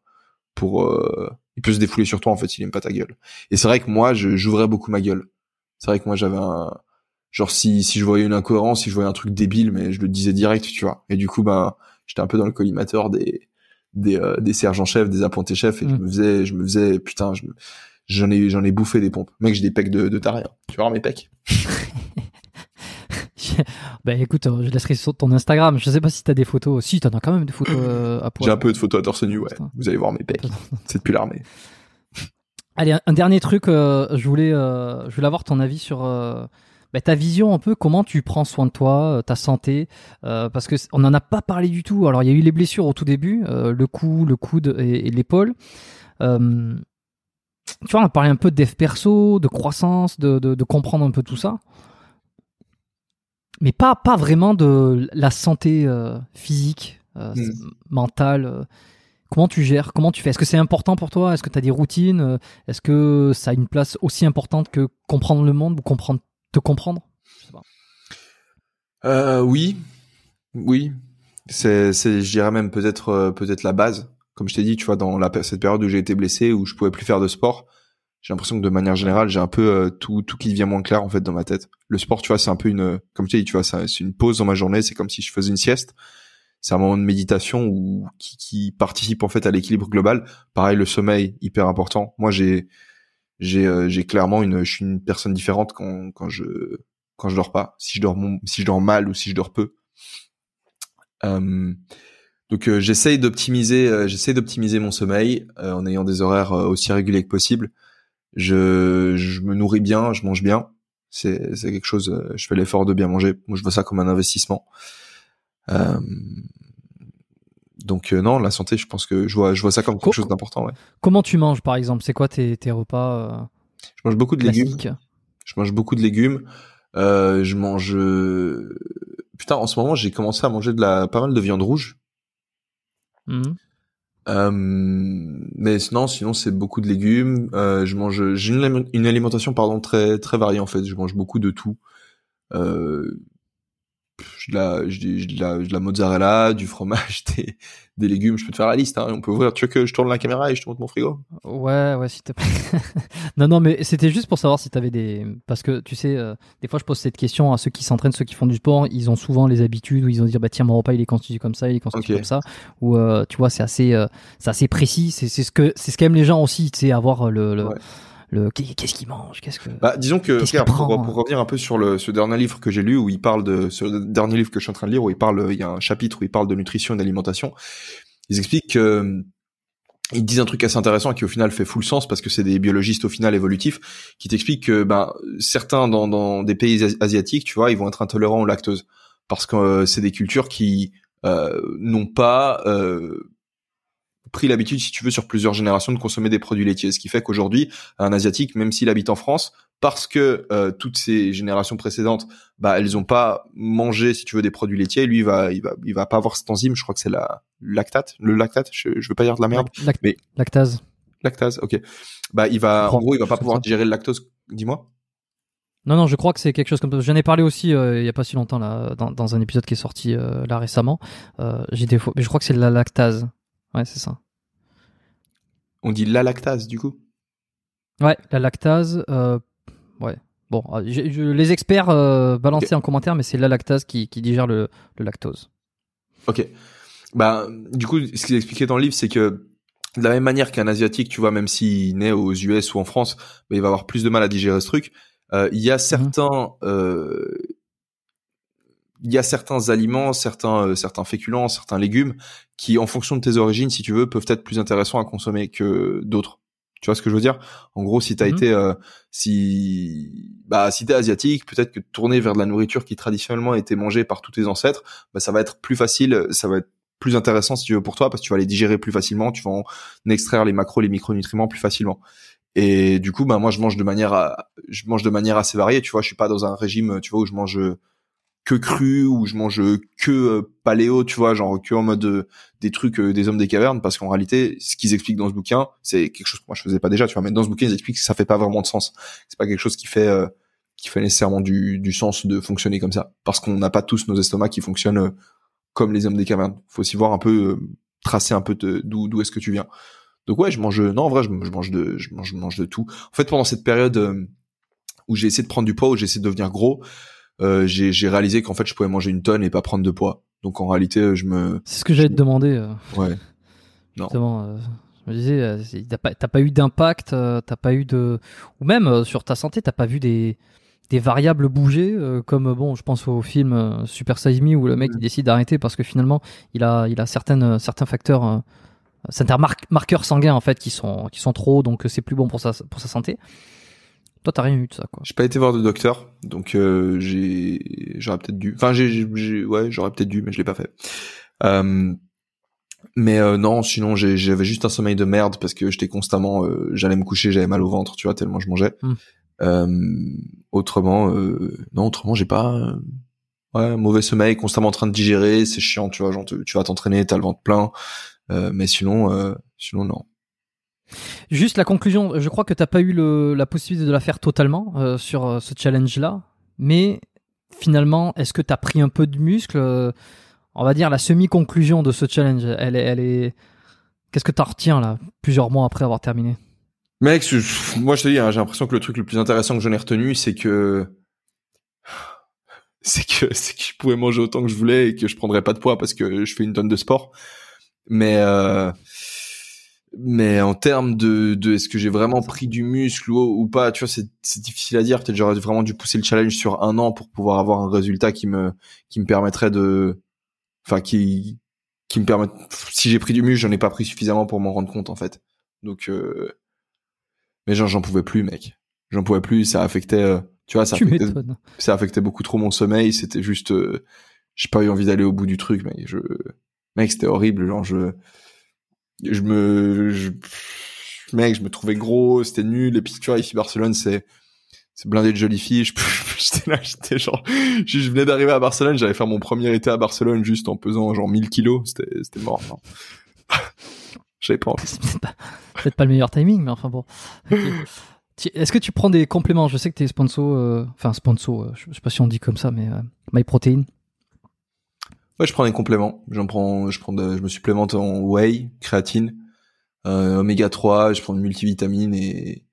pour euh, il peut se défouler sur toi en fait s'il aime pas ta gueule. Et c'est vrai que moi je j'ouvrais beaucoup ma gueule. C'est vrai que moi j'avais un genre si si je voyais une incohérence, si je voyais un truc débile, mais je le disais direct, tu vois. Et du coup ben j'étais un peu dans le collimateur des des euh, des sergents chefs, des appointés chefs et je Mm. me faisais je me faisais putain, je me- j'en ai j'en ai bouffé des pompes. Mec, j'ai des pecs de de taré. hein. Tu vas voir mes pecs *laughs* ben écoute, euh, je laisserai sur ton Instagram. Je sais pas si t'as des photos. Si, t'en as quand même des photos *clears throat* euh, à poil. J'ai un peu de photos à torse nu, ouais. Putain. Vous allez voir mes pecs. *laughs* C'est depuis l'armée. Allez, un, un dernier truc. euh, je voulais, euh, je voulais avoir ton avis sur ben, ta vision un peu. Comment tu prends soin de toi, euh, ta santé, euh, parce que on n'en a pas parlé du tout. Alors il y a eu les blessures au tout début, euh, le cou, le coude et, et l'épaule. Euh, tu vois, on a parlé un peu de dev perso, de croissance, de, de, de comprendre un peu tout ça. Mais pas, pas vraiment de la santé euh, physique, euh, Mm. mentale. Comment tu gères Comment tu fais? Est-ce que c'est important pour toi? Est-ce que tu as des routines? Est-ce que ça a une place aussi importante que comprendre le monde ou comprendre, te comprendre Je. Euh, oui, oui. C'est, je dirais même peut-être, euh, peut-être la base. Comme je t'ai dit, tu vois, dans cette période où j'ai été blessé, où je pouvais plus faire de sport, j'ai l'impression que de manière générale, j'ai un peu euh, tout, tout qui devient moins clair en fait dans ma tête. Le sport, tu vois, c'est un peu une, comme tu dis, tu vois, c'est une pause dans ma journée. C'est comme si je faisais une sieste. C'est un moment de méditation qui, qui participe en fait à l'équilibre global. Pareil, le sommeil hyper important. Moi, j'ai, j'ai, euh, j'ai clairement une, je suis une personne différente quand, quand je, quand je dors pas. Si je dors, si je dors mal ou si je dors peu. Euh, donc euh, j'essaye d'optimiser, euh, j'essaye d'optimiser mon sommeil euh, en ayant des horaires euh, aussi réguliers que possible. Je, je me nourris bien, je mange bien. C'est, c'est quelque chose. je fais l'effort de bien manger. Moi, je vois ça comme un investissement. Donc euh, non, la santé, je pense que je vois, je vois ça comme quelque Co- chose d'important. Ouais. Comment tu manges par exemple? C'est quoi tes, tes repas euh Je mange beaucoup de légumes. Je mange beaucoup de légumes. Euh, je mange. Putain, en ce moment, j'ai commencé à manger de la pas mal de viande rouge. Euh, mais non, sinon c'est beaucoup de légumes. Euh, je mange. J'ai une alimentation pardon très très variée en fait. Je mange beaucoup de tout. De la, j'ai j'ai de la, de la mozzarella, du fromage, *laughs* des, des légumes. Je peux te faire la liste. Hein. On peut ouvrir. Tu veux que je tourne la caméra et je te montre mon frigo? Ouais, ouais, s'il te plaît. *laughs* non, non, mais c'était juste pour savoir si tu avais des. Parce que tu sais, euh, des fois je pose cette question à ceux qui s'entraînent, ceux qui font du sport, ils ont souvent les habitudes où ils vont dire bah tiens, mon repas il est constitué comme ça, il est constitué comme ça. Ou euh, tu vois, c'est assez, euh, c'est assez précis. C'est c'est ce que c'est ce qu'aiment les gens aussi, tu sais, avoir le. le, Ouais. Le- qu'est-ce qu'ils mangent Qu'est-ce que. Bah, disons que Qu'est-ce regarde, qu'il prend, pour, pour revenir un peu sur le ce dernier livre que j'ai lu où il parle de ce dernier livre que je suis en train de lire où il parle il y a un chapitre où il parle de nutrition et d'alimentation. Ils expliquent que euh, ils disent un truc assez intéressant qui au final fait full sens parce que c'est des biologistes au final évolutifs qui t'expliquent que ben certains dans dans des pays asi- asiatiques, tu vois, ils vont être intolérants au lactose parce que euh, c'est des cultures qui euh, n'ont pas euh, pris l'habitude, si tu veux, sur plusieurs générations de consommer des produits laitiers. Ce qui fait qu'aujourd'hui, un asiatique, même s'il habite en France, parce que euh, toutes ces générations précédentes, bah, elles ont pas mangé, si tu veux, des produits laitiers. Lui, il va, il va, il va pas avoir cette enzyme. Je crois que c'est la lactate, le lactate. Je, je veux pas dire de la merde. Lac- mais- Lactase. Lactase, ok. Bah, il va, en gros, il va pas pouvoir ça. digérer le lactose. Dis-moi. Non, non, je crois que c'est quelque chose comme ça. J'en ai parlé aussi euh, il y a pas si longtemps là, dans, dans un épisode qui est sorti euh, là récemment. Euh, J'ai des fois, mais je crois que c'est la lactase. Ouais, c'est ça. On dit la lactase, du coup. Ouais, la lactase. Euh, ouais. Bon, je- je- les experts euh, balancez en commentaire, mais c'est la lactase qui, qui digère le, le lactose. Ok. Bah, du coup, ce qu'il expliquait dans le livre, c'est que de la même manière qu'un asiatique, tu vois, même s'il naît aux US ou en France, bah, il va avoir plus de mal à digérer ce truc. Euh, il y a certains, euh, il y a certains aliments, certains, euh, certains féculents, certains légumes qui, en fonction de tes origines, si tu veux, peuvent être plus intéressants à consommer que d'autres. Tu vois ce que je veux dire? En gros, si t'as Mhm. été, euh, si, bah, si t'es asiatique, peut-être que tourner vers de la nourriture qui traditionnellement a été mangée par tous tes ancêtres, bah, ça va être plus facile, ça va être plus intéressant si tu veux pour toi parce que tu vas les digérer plus facilement, tu vas en extraire les macros, les micronutriments plus facilement. Et du coup, bah moi je mange de manière, à- je mange de manière assez variée. Tu vois, je suis pas dans un régime, tu vois, où je mange que cru, où je mange que euh, paléo, tu vois, genre que en mode euh, des trucs euh, des hommes des cavernes, parce qu'en réalité, ce qu'ils expliquent dans ce bouquin, c'est quelque chose que moi je faisais pas déjà, tu vois. Mais dans ce bouquin, ils expliquent que ça fait pas vraiment de sens. C'est pas quelque chose qui fait euh, qui fait nécessairement du, du sens de fonctionner comme ça, parce qu'on n'a pas tous nos estomacs qui fonctionnent comme les hommes des cavernes. Faut aussi voir un peu, euh, tracer un peu d'où d'où est-ce que tu viens. Donc ouais, je mange. Non, en vrai, je, je mange de, je mange, je mange de tout. En fait, pendant cette période où j'ai essayé de prendre du poids, où j'ai essayé de devenir gros, euh, j'ai réalisé qu'en fait, je pouvais manger une tonne et pas prendre de poids. Donc en réalité, euh, je me, C'est ce que j'allais te demander. euh, ouais. *laughs* Non. justement, euh, je me disais, t'as pas, eu d'impact, t'as pas eu de, ou même sur ta santé, t'as pas vu des des variables bouger, comme bon, je pense au film Super Size Me où le mec il décide d'arrêter parce que finalement il a il a certaines certains facteurs, certains mar- marqueurs sanguins en fait qui sont qui sont trop, donc c'est plus bon pour sa pour sa santé. Toi t'as rien eu de ça quoi. J'ai pas été voir de docteur, donc euh, j'ai, j'aurais peut-être dû. Enfin, j'ai, j'ai- ouais, j'aurais peut-être dû, mais je l'ai pas fait. Euh, mais euh, non, sinon j'ai- j'avais juste un sommeil de merde parce que j'étais constamment, euh, j'allais me coucher, j'avais mal au ventre, tu vois, tellement je mangeais. Euh, autrement, euh, non, autrement j'ai pas. ouais, mauvais sommeil, constamment en train de digérer, c'est chiant, tu vois, genre tu, tu vas t'entraîner, t'as le ventre plein, euh, mais sinon, euh, sinon non. Juste la conclusion, je crois que t'as pas eu la possibilité de la faire totalement euh, sur euh, ce challenge-là, mais finalement, est-ce que t'as pris un peu de muscle euh, On va dire la semi-conclusion de ce challenge, elle est. Qu'est-ce que t'en retiens là, plusieurs mois après avoir terminé? Mec, moi je te dis, hein, j'ai l'impression que le truc le plus intéressant que j'en ai retenu, c'est que c'est que c'est que je pouvais manger autant que je voulais et que je prendrais pas de poids parce que je fais une tonne de sport. Mais mais en termes de, de est-ce que j'ai vraiment pris du muscle ou, ou pas, tu vois, c'est c'est difficile à dire. Peut-être j'aurais vraiment dû pousser le challenge sur un an pour pouvoir avoir un résultat qui me qui me permettrait de, enfin qui qui me permet. Si j'ai pris du muscle, j'en ai pas pris suffisamment pour m'en rendre compte en fait. Donc euh, mais genre j'en pouvais plus, mec. J'en pouvais plus. Ça affectait, euh, tu vois, ça Tu affectait, ça affectait beaucoup trop mon sommeil. C'était juste, euh, j'ai pas eu envie d'aller au bout du truc, mais je, mec, c'était horrible. Genre je, je me, mec, je me trouvais gros, c'était nul. Et puis tu vois, ici Barcelone, c'est c'est blindé de jolies filles. J'étais *laughs* là, j'étais genre, je, venais d'arriver à Barcelone, j'allais faire mon premier été à Barcelone juste en pesant genre 1000 kilos. C'était c'était mort. hein. *laughs* J'avais pas envie. Peut-être pas, le meilleur timing, mais enfin bon. Est-ce que tu prends des compléments? Je sais que tu es sponsor, euh, enfin sponsor, euh, je sais pas si on dit comme ça, mais euh, MyProtein. Ouais, je prends des compléments. J'en prends, je prends, de- je me supplémente en whey, créatine, euh, oméga 3. Je prends de multivitamines et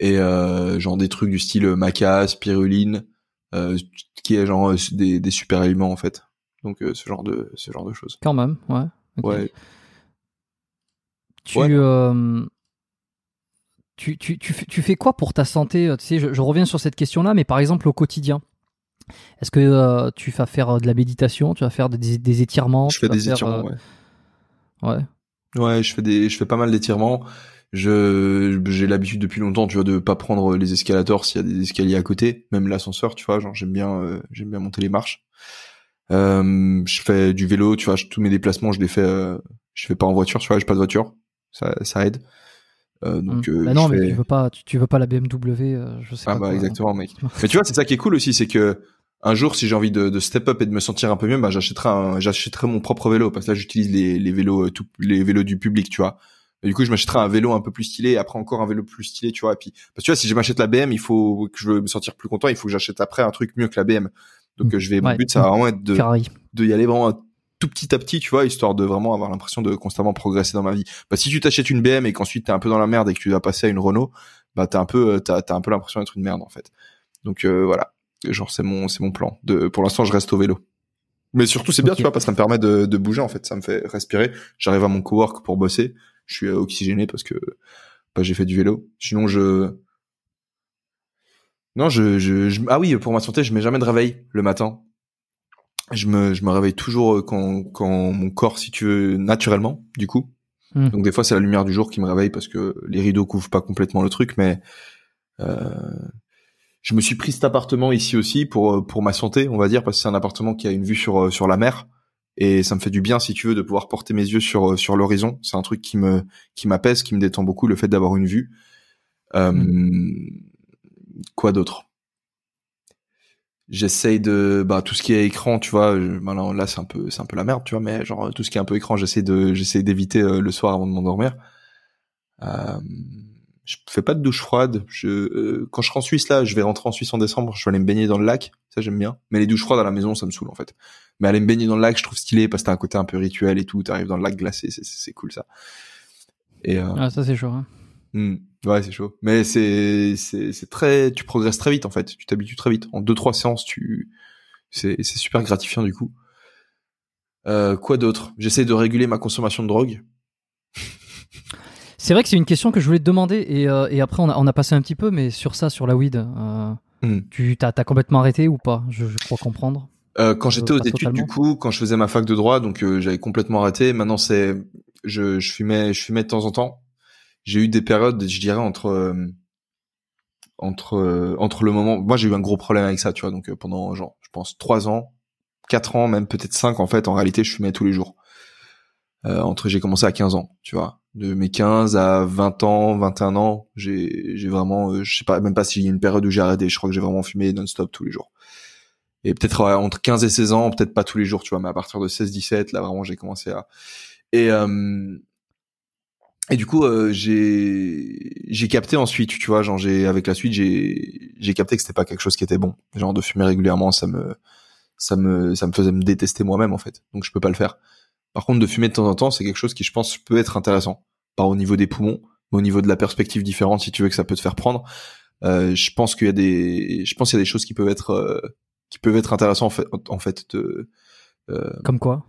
et euh, genre des trucs du style maca, spiruline, euh, qui est genre euh, des, des super aliments en fait. Donc euh, ce genre de ce genre de choses. Quand même, ouais. Ouais. Tu, Ouais. euh, tu, tu, tu, fais- tu fais quoi pour ta santé? Tu sais, je, je reviens sur cette question-là, mais par exemple au quotidien. Est-ce que euh, tu vas faire euh, de la méditation Tu vas faire des, des étirements Je fais des faire, étirements. euh, Ouais. ouais. Ouais, je fais des, je fais pas mal d'étirements. Je, j'ai l'habitude depuis longtemps, tu vois, de pas prendre les escalators s'il y a des escaliers à côté, même l'ascenseur, tu vois, genre j'aime bien, euh, j'aime bien monter les marches. Euh, je fais du vélo, tu vois, je- tous mes déplacements, je les fais, euh, je fais pas en voiture, tu vois, j'ai pas de voiture, ça, ça aide. Euh, donc, euh, Bah non, mais fais- tu veux pas, tu, tu veux pas la BMW, euh, je sais Ah pas. bah quoi. exactement, mec. *laughs* Mais tu vois, c'est ça qui est cool aussi, c'est que un jour, si j'ai envie de, de step up et de me sentir un peu mieux, bah j'achèterai, j'achèterai mon propre vélo parce que là, j'utilise les, les vélos, euh, tout, les vélos du public, tu vois. Et du coup, je m'achèterai un vélo un peu plus stylé, et après encore un vélo plus stylé, tu vois. Et puis, parce que tu vois, si je m'achète la BM, il faut que je veux me sentir plus content, il faut que j'achète après un truc mieux que la BM. Donc, euh, je vais, mon but, ça va vraiment être de, Ferrari. de y aller vraiment tout petit à petit, tu vois, histoire de vraiment avoir l'impression de constamment progresser dans ma vie. Bah, si tu t'achètes une BM et qu'ensuite t'es un peu dans la merde et que tu dois passer à une Renault, bah, t'as un peu, euh, t'as, t'as un peu l'impression d'être une merde, en fait. Donc, euh, voilà. Genre, c'est mon, c'est mon plan. De, pour l'instant, je reste au vélo. Mais surtout, c'est bien, tu vois, parce que ça me permet de, de bouger, en fait. Ça me fait respirer. J'arrive à mon cowork pour bosser. Je suis oxygéné parce que, bah, j'ai fait du vélo. Sinon, je, non, je, je, je- ah oui, pour ma santé, je mets jamais de réveil le matin. Je me, je me réveille toujours euh, quand, quand mon corps, si tu veux, naturellement, du coup. Hmm. Donc des fois, c'est la lumière du jour qui me réveille parce que les rideaux couvrent pas complètement le truc, mais euh, je me suis pris cet appartement ici aussi pour euh, pour ma santé, on va dire, parce que c'est un appartement qui a une vue sur euh, sur la mer et ça me fait du bien, si tu veux, de pouvoir porter mes yeux sur euh, sur l'horizon. C'est un truc qui me qui m'apaise, qui me détend beaucoup, le fait d'avoir une vue. Euh, Quoi d'autre? J'essaye de bah tout ce qui est écran, tu vois, je- bah, là, là, c'est un peu c'est un peu la merde, tu vois, mais genre tout ce qui est un peu écran, j'essaie de j'essaie d'éviter euh, le soir avant de m'endormir. Euh, je fais pas de douche froide. Je euh, quand je serai en Suisse là, je vais rentrer en Suisse en décembre, je vais aller me baigner dans le lac, ça j'aime bien. Mais les douches froides à la maison, ça me saoule en fait. Mais aller me baigner dans le lac, je trouve stylé parce que t'as un côté un peu rituel et tout. T'arrives dans le lac glacé, c'est cool ça. Et euh, Ah, ça c'est chaud. hein. Hmm. Ouais, c'est chaud. Mais c'est c'est c'est très tu progresses très vite en fait. Tu t'habitues très vite. En deux trois séances, tu c'est c'est super gratifiant du coup. Euh, quoi d'autre? J'essaie de réguler ma consommation de drogue. C'est vrai que c'est une question que je voulais te demander et, euh, et après on a, on a passé un petit peu, mais sur ça, sur la weed, euh, Hmm. tu t'as as complètement arrêté ou pas? Je, je crois comprendre. Euh, quand j'étais aux études totalement. du coup, quand je faisais ma fac de droit, donc euh, j'avais complètement arrêté. Maintenant c'est je je fumais je fumais de temps en temps. J'ai eu des périodes, je dirais entre entre entre le moment. Moi j'ai eu un gros problème avec ça, tu vois. Donc pendant genre je pense trois ans, quatre ans, même peut-être cinq en fait. En réalité, je fumais tous les jours. Euh, entre j'ai commencé à 15 ans, tu vois. De mes 15 à 20 ans, 21 ans, j'ai j'ai vraiment euh, je sais pas même pas s'il y a une période où j'ai arrêté, je crois que j'ai vraiment fumé non-stop tous les jours. Et peut-être entre 15 et 16 ans, peut-être pas tous les jours, tu vois, mais à partir de 16 17 là vraiment j'ai commencé à et euh, et du coup euh, j'ai j'ai capté ensuite, tu vois, genre j'ai avec la suite, j'ai j'ai capté que c'était pas quelque chose qui était bon. Genre de fumer régulièrement, ça me ça me ça me faisait me détester moi-même en fait. Donc je peux pas le faire. Par contre, de fumer de temps en temps, c'est quelque chose qui, je pense, peut être intéressant. Pas au niveau des poumons, mais au niveau de la perspective différente, si tu veux que ça peut te faire prendre. Euh, je pense qu'il y a des, je pense qu'il y a des choses qui peuvent être, euh, qui peuvent être intéressantes en fait, en fait de, euh, Comme quoi?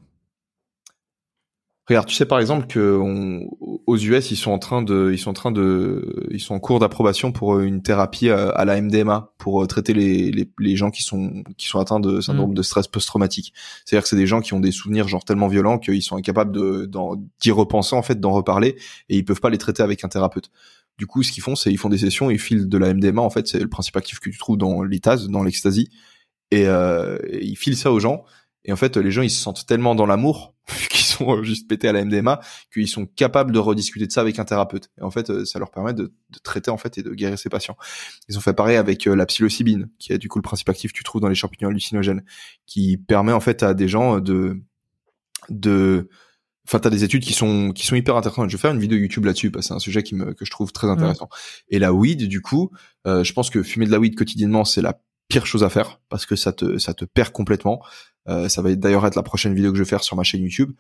Regarde, tu sais par exemple que on- aux US ils sont en train de, ils sont en train de, ils sont en cours d'approbation pour euh, une thérapie à, à la MDMA pour euh, traiter les, les, les gens qui sont qui sont atteints de syndrome de stress post-traumatique. C'est-à-dire que c'est des gens qui ont des souvenirs genre tellement violents qu'ils sont incapables de d'y repenser en fait, d'en reparler et ils peuvent pas les traiter avec un thérapeute. Du coup, ce qu'ils font, c'est ils font des sessions, ils filent de la MDMA en fait, c'est le principe actif que tu trouves dans l'ITAS, dans l'ecstasy, et, euh, et ils filent ça aux gens. Et en fait, les gens ils se sentent tellement dans l'amour *laughs* sont euh, juste pétés à la MDMA, qu'ils sont capables de rediscuter de ça avec un thérapeute. Et en fait, euh, ça leur permet de, de, traiter en fait et de guérir ces patients. Ils ont fait pareil avec la psilocybine, qui est du coup le principe actif que tu trouves dans les champignons hallucinogènes, qui permet en fait à des gens de de Enfin, t'as des études qui sont qui sont hyper intéressantes. Je vais faire une vidéo YouTube là-dessus parce que c'est un sujet qui me que je trouve très intéressant. Et la weed, du coup, euh, je pense que fumer de la weed quotidiennement, c'est la pire chose à faire parce que ça te ça te perd complètement. Euh, ça va d'ailleurs être la prochaine vidéo que je vais faire sur ma chaîne YouTube.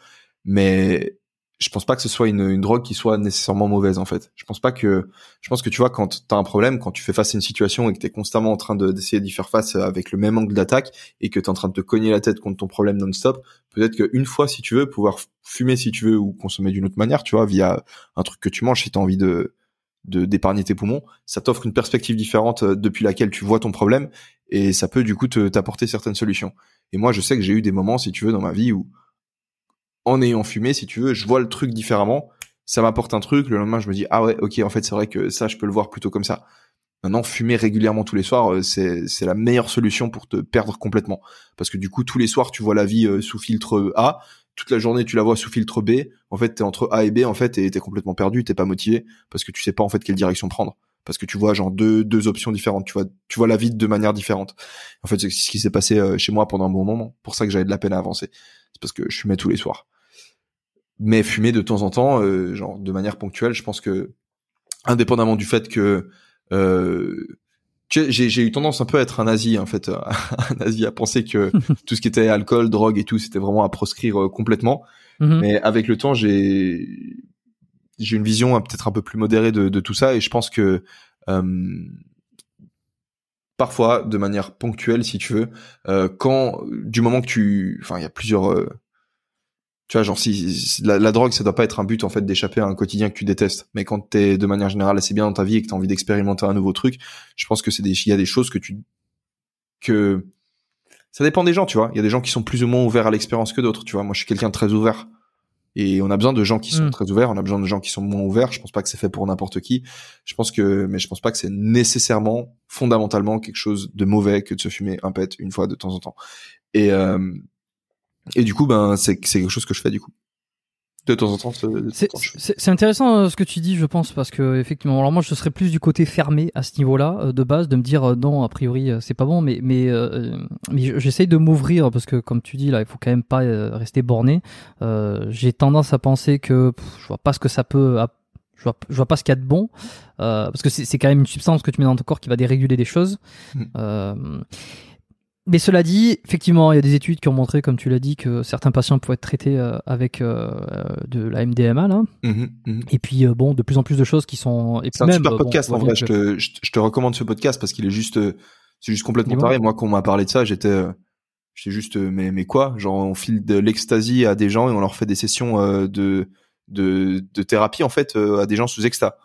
Mais je pense pas que ce soit une, une, drogue qui soit nécessairement mauvaise en fait. Je pense pas que je pense que tu vois quand tu as un problème, quand tu fais face à une situation et que tu es constamment en train d'essayer d'y faire face avec le même angle d'attaque et que tu es en train de te cogner la tête contre ton problème non-stop, peut-être qu'une fois si tu veux pouvoir fumer si tu veux ou consommer d'une autre manière, tu vois, via un truc que tu manges si tu as envie de de d'épargner tes poumons, ça t'offre une perspective différente euh, depuis laquelle tu vois ton problème et ça peut du coup t'apporter certaines solutions. Et moi, je sais que j'ai eu des moments si tu veux dans ma vie où en ayant fumé, si tu veux, je vois le truc différemment. Ça m'apporte un truc. Le lendemain, je me dis ah ouais, ok, en fait, c'est vrai que ça, je peux le voir plutôt comme ça. Maintenant, fumer régulièrement tous les soirs, euh, c'est c'est la meilleure solution pour te perdre complètement. Parce que du coup, tous les soirs, tu vois la vie euh, sous filtre A. Toute la journée, tu la vois sous filtre B. En fait, t'es entre A et B, en fait, et t'es complètement perdu. T'es pas motivé parce que tu sais pas en fait quelle direction prendre. Parce que tu vois genre deux deux options différentes. Tu vois tu vois la vie de manière différente. En fait, c'est ce qui s'est passé euh, chez moi pendant un bon moment. Pour ça que j'avais de la peine à avancer. C'est parce que je fumais tous les soirs mais fumer de temps en temps, euh, genre de manière ponctuelle. Je pense que, indépendamment du fait que euh, j'ai eu tendance un peu à être un nazi en fait, *laughs* un nazi à penser que *laughs* tout ce qui était alcool, drogue et tout, c'était vraiment à proscrire euh, complètement. Mm-hmm. Mais avec le temps, j'ai j'ai une vision peut-être un peu plus modérée de, de, tout ça et je pense que euh, parfois, de manière ponctuelle, si tu veux, euh, quand du moment que tu, enfin, il y a plusieurs euh, tu vois genre si, la, drogue ça doit pas être un but en fait d'échapper à un quotidien que tu détestes. Mais quand t'es de manière générale assez bien dans ta vie et que t'as envie d'expérimenter un nouveau truc je pense que c'est des il y a des choses que tu que ça dépend des gens tu vois. Il y a des gens qui sont plus ou moins ouverts à l'expérience que d'autres tu vois. Moi je suis quelqu'un de très ouvert. Et on a besoin de gens qui sont mm. très ouverts. On a besoin de gens qui sont moins ouverts. Je pense pas que c'est fait pour n'importe qui. Je pense que mais je pense pas que c'est nécessairement fondamentalement quelque chose de mauvais que de se fumer un pet une fois de temps en temps. Et euh, et du coup, ben, c'est quelque chose que je fais du coup. De temps en temps. C'est intéressant euh, ce que tu dis, je pense, parce que effectivement, alors moi, je serais plus du côté fermé à ce niveau-là euh, de base, de me dire euh, non, a priori, c'est pas bon, mais mais mais j'essaye de m'ouvrir parce que comme tu dis là, il faut quand même pas rester borné. J'ai tendance à penser que je vois pas ce que ça peut je vois, je vois pas ce qu'il y a de bon parce que c'est quand même une substance que tu mets dans ton corps qui va déréguler des choses. Mm. Euh, mais cela dit, effectivement, il y a des études qui ont montré, comme tu l'as dit, que certains patients pouvaient être traités euh, avec euh, de la MDMA. Là. Mmh mmh et puis, euh, bon, de plus en plus de choses qui sont. C'est un super podcast, en vrai. Je, te, je, te, recommande ce podcast parce qu'il est juste, c'est juste complètement pareil. Moi, quand on m'a parlé de ça, j'étais, j'étais juste, mais, mais quoi? Genre, on file de l'ecstasy à des gens et on leur fait des sessions de, de, de thérapie, en fait, à des gens sous exta.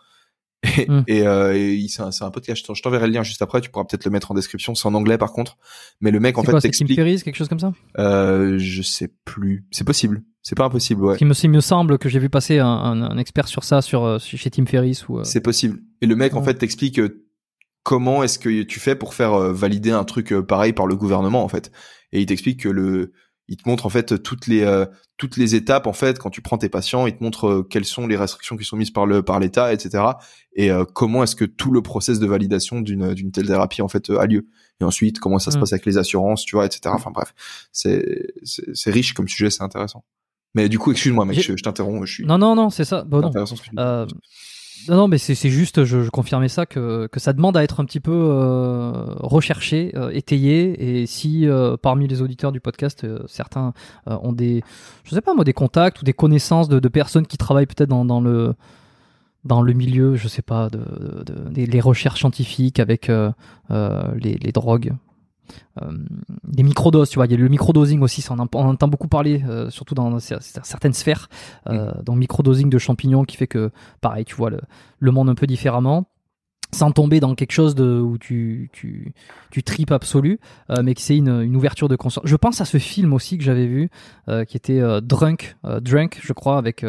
Et, mm. et, euh, c'est un, un, podcast. Je t'enverrai le lien juste après. Tu pourras peut-être le mettre en description. C'est en anglais par contre. Mais le mec en fait t'explique. Tim quelque chose comme ça? Euh, Je sais plus. C'est possible. C'est pas impossible. Ouais. Il me, il me semble que j'ai vu passer un, un, un, expert sur ça sur euh, chez Tim Ferriss ou. Euh, c'est possible. Et le mec en fait t'explique euh, comment est-ce que tu fais pour faire valider un truc pareil par le gouvernement en fait. Et il t'explique que le il te montre en fait toutes les euh, toutes les étapes en fait quand tu prends tes patients, il te montre euh, quelles sont les restrictions qui sont mises par le par l'État, etc. Et euh, comment est-ce que tout le process de validation d'une d'une telle thérapie en fait a lieu. Et ensuite comment ça se mm. passe avec les assurances, tu vois, etc. Enfin bref, c'est c'est riche comme sujet, c'est intéressant. Mais du coup, excuse-moi, mec, je, t'interromps. Je suis. Non, non, non, c'est ça. Bon, non. Non, non, mais c'est juste, je, confirmais ça, que, que ça demande à être un petit peu euh, recherché, euh, étayé. Et si euh, parmi les auditeurs du podcast, certains ont des, je sais pas moi, des contacts ou des connaissances de, personnes qui travaillent peut-être dans, le dans le milieu, je sais pas, de, les recherches scientifiques avec les, drogues, des microdoses, tu vois. Il y a le microdosing aussi, on, on entend beaucoup parler, euh, surtout dans certaines sphères, euh, mm. le microdosing de champignons qui fait que, pareil, tu vois le, le monde un peu différemment sans tomber dans quelque chose de, où tu, tu, tu tripes absolu, euh, mais que c'est une, une ouverture de conscience. Je pense à ce film aussi que j'avais vu, euh, qui était euh, Drunk, Drunk, je crois, avec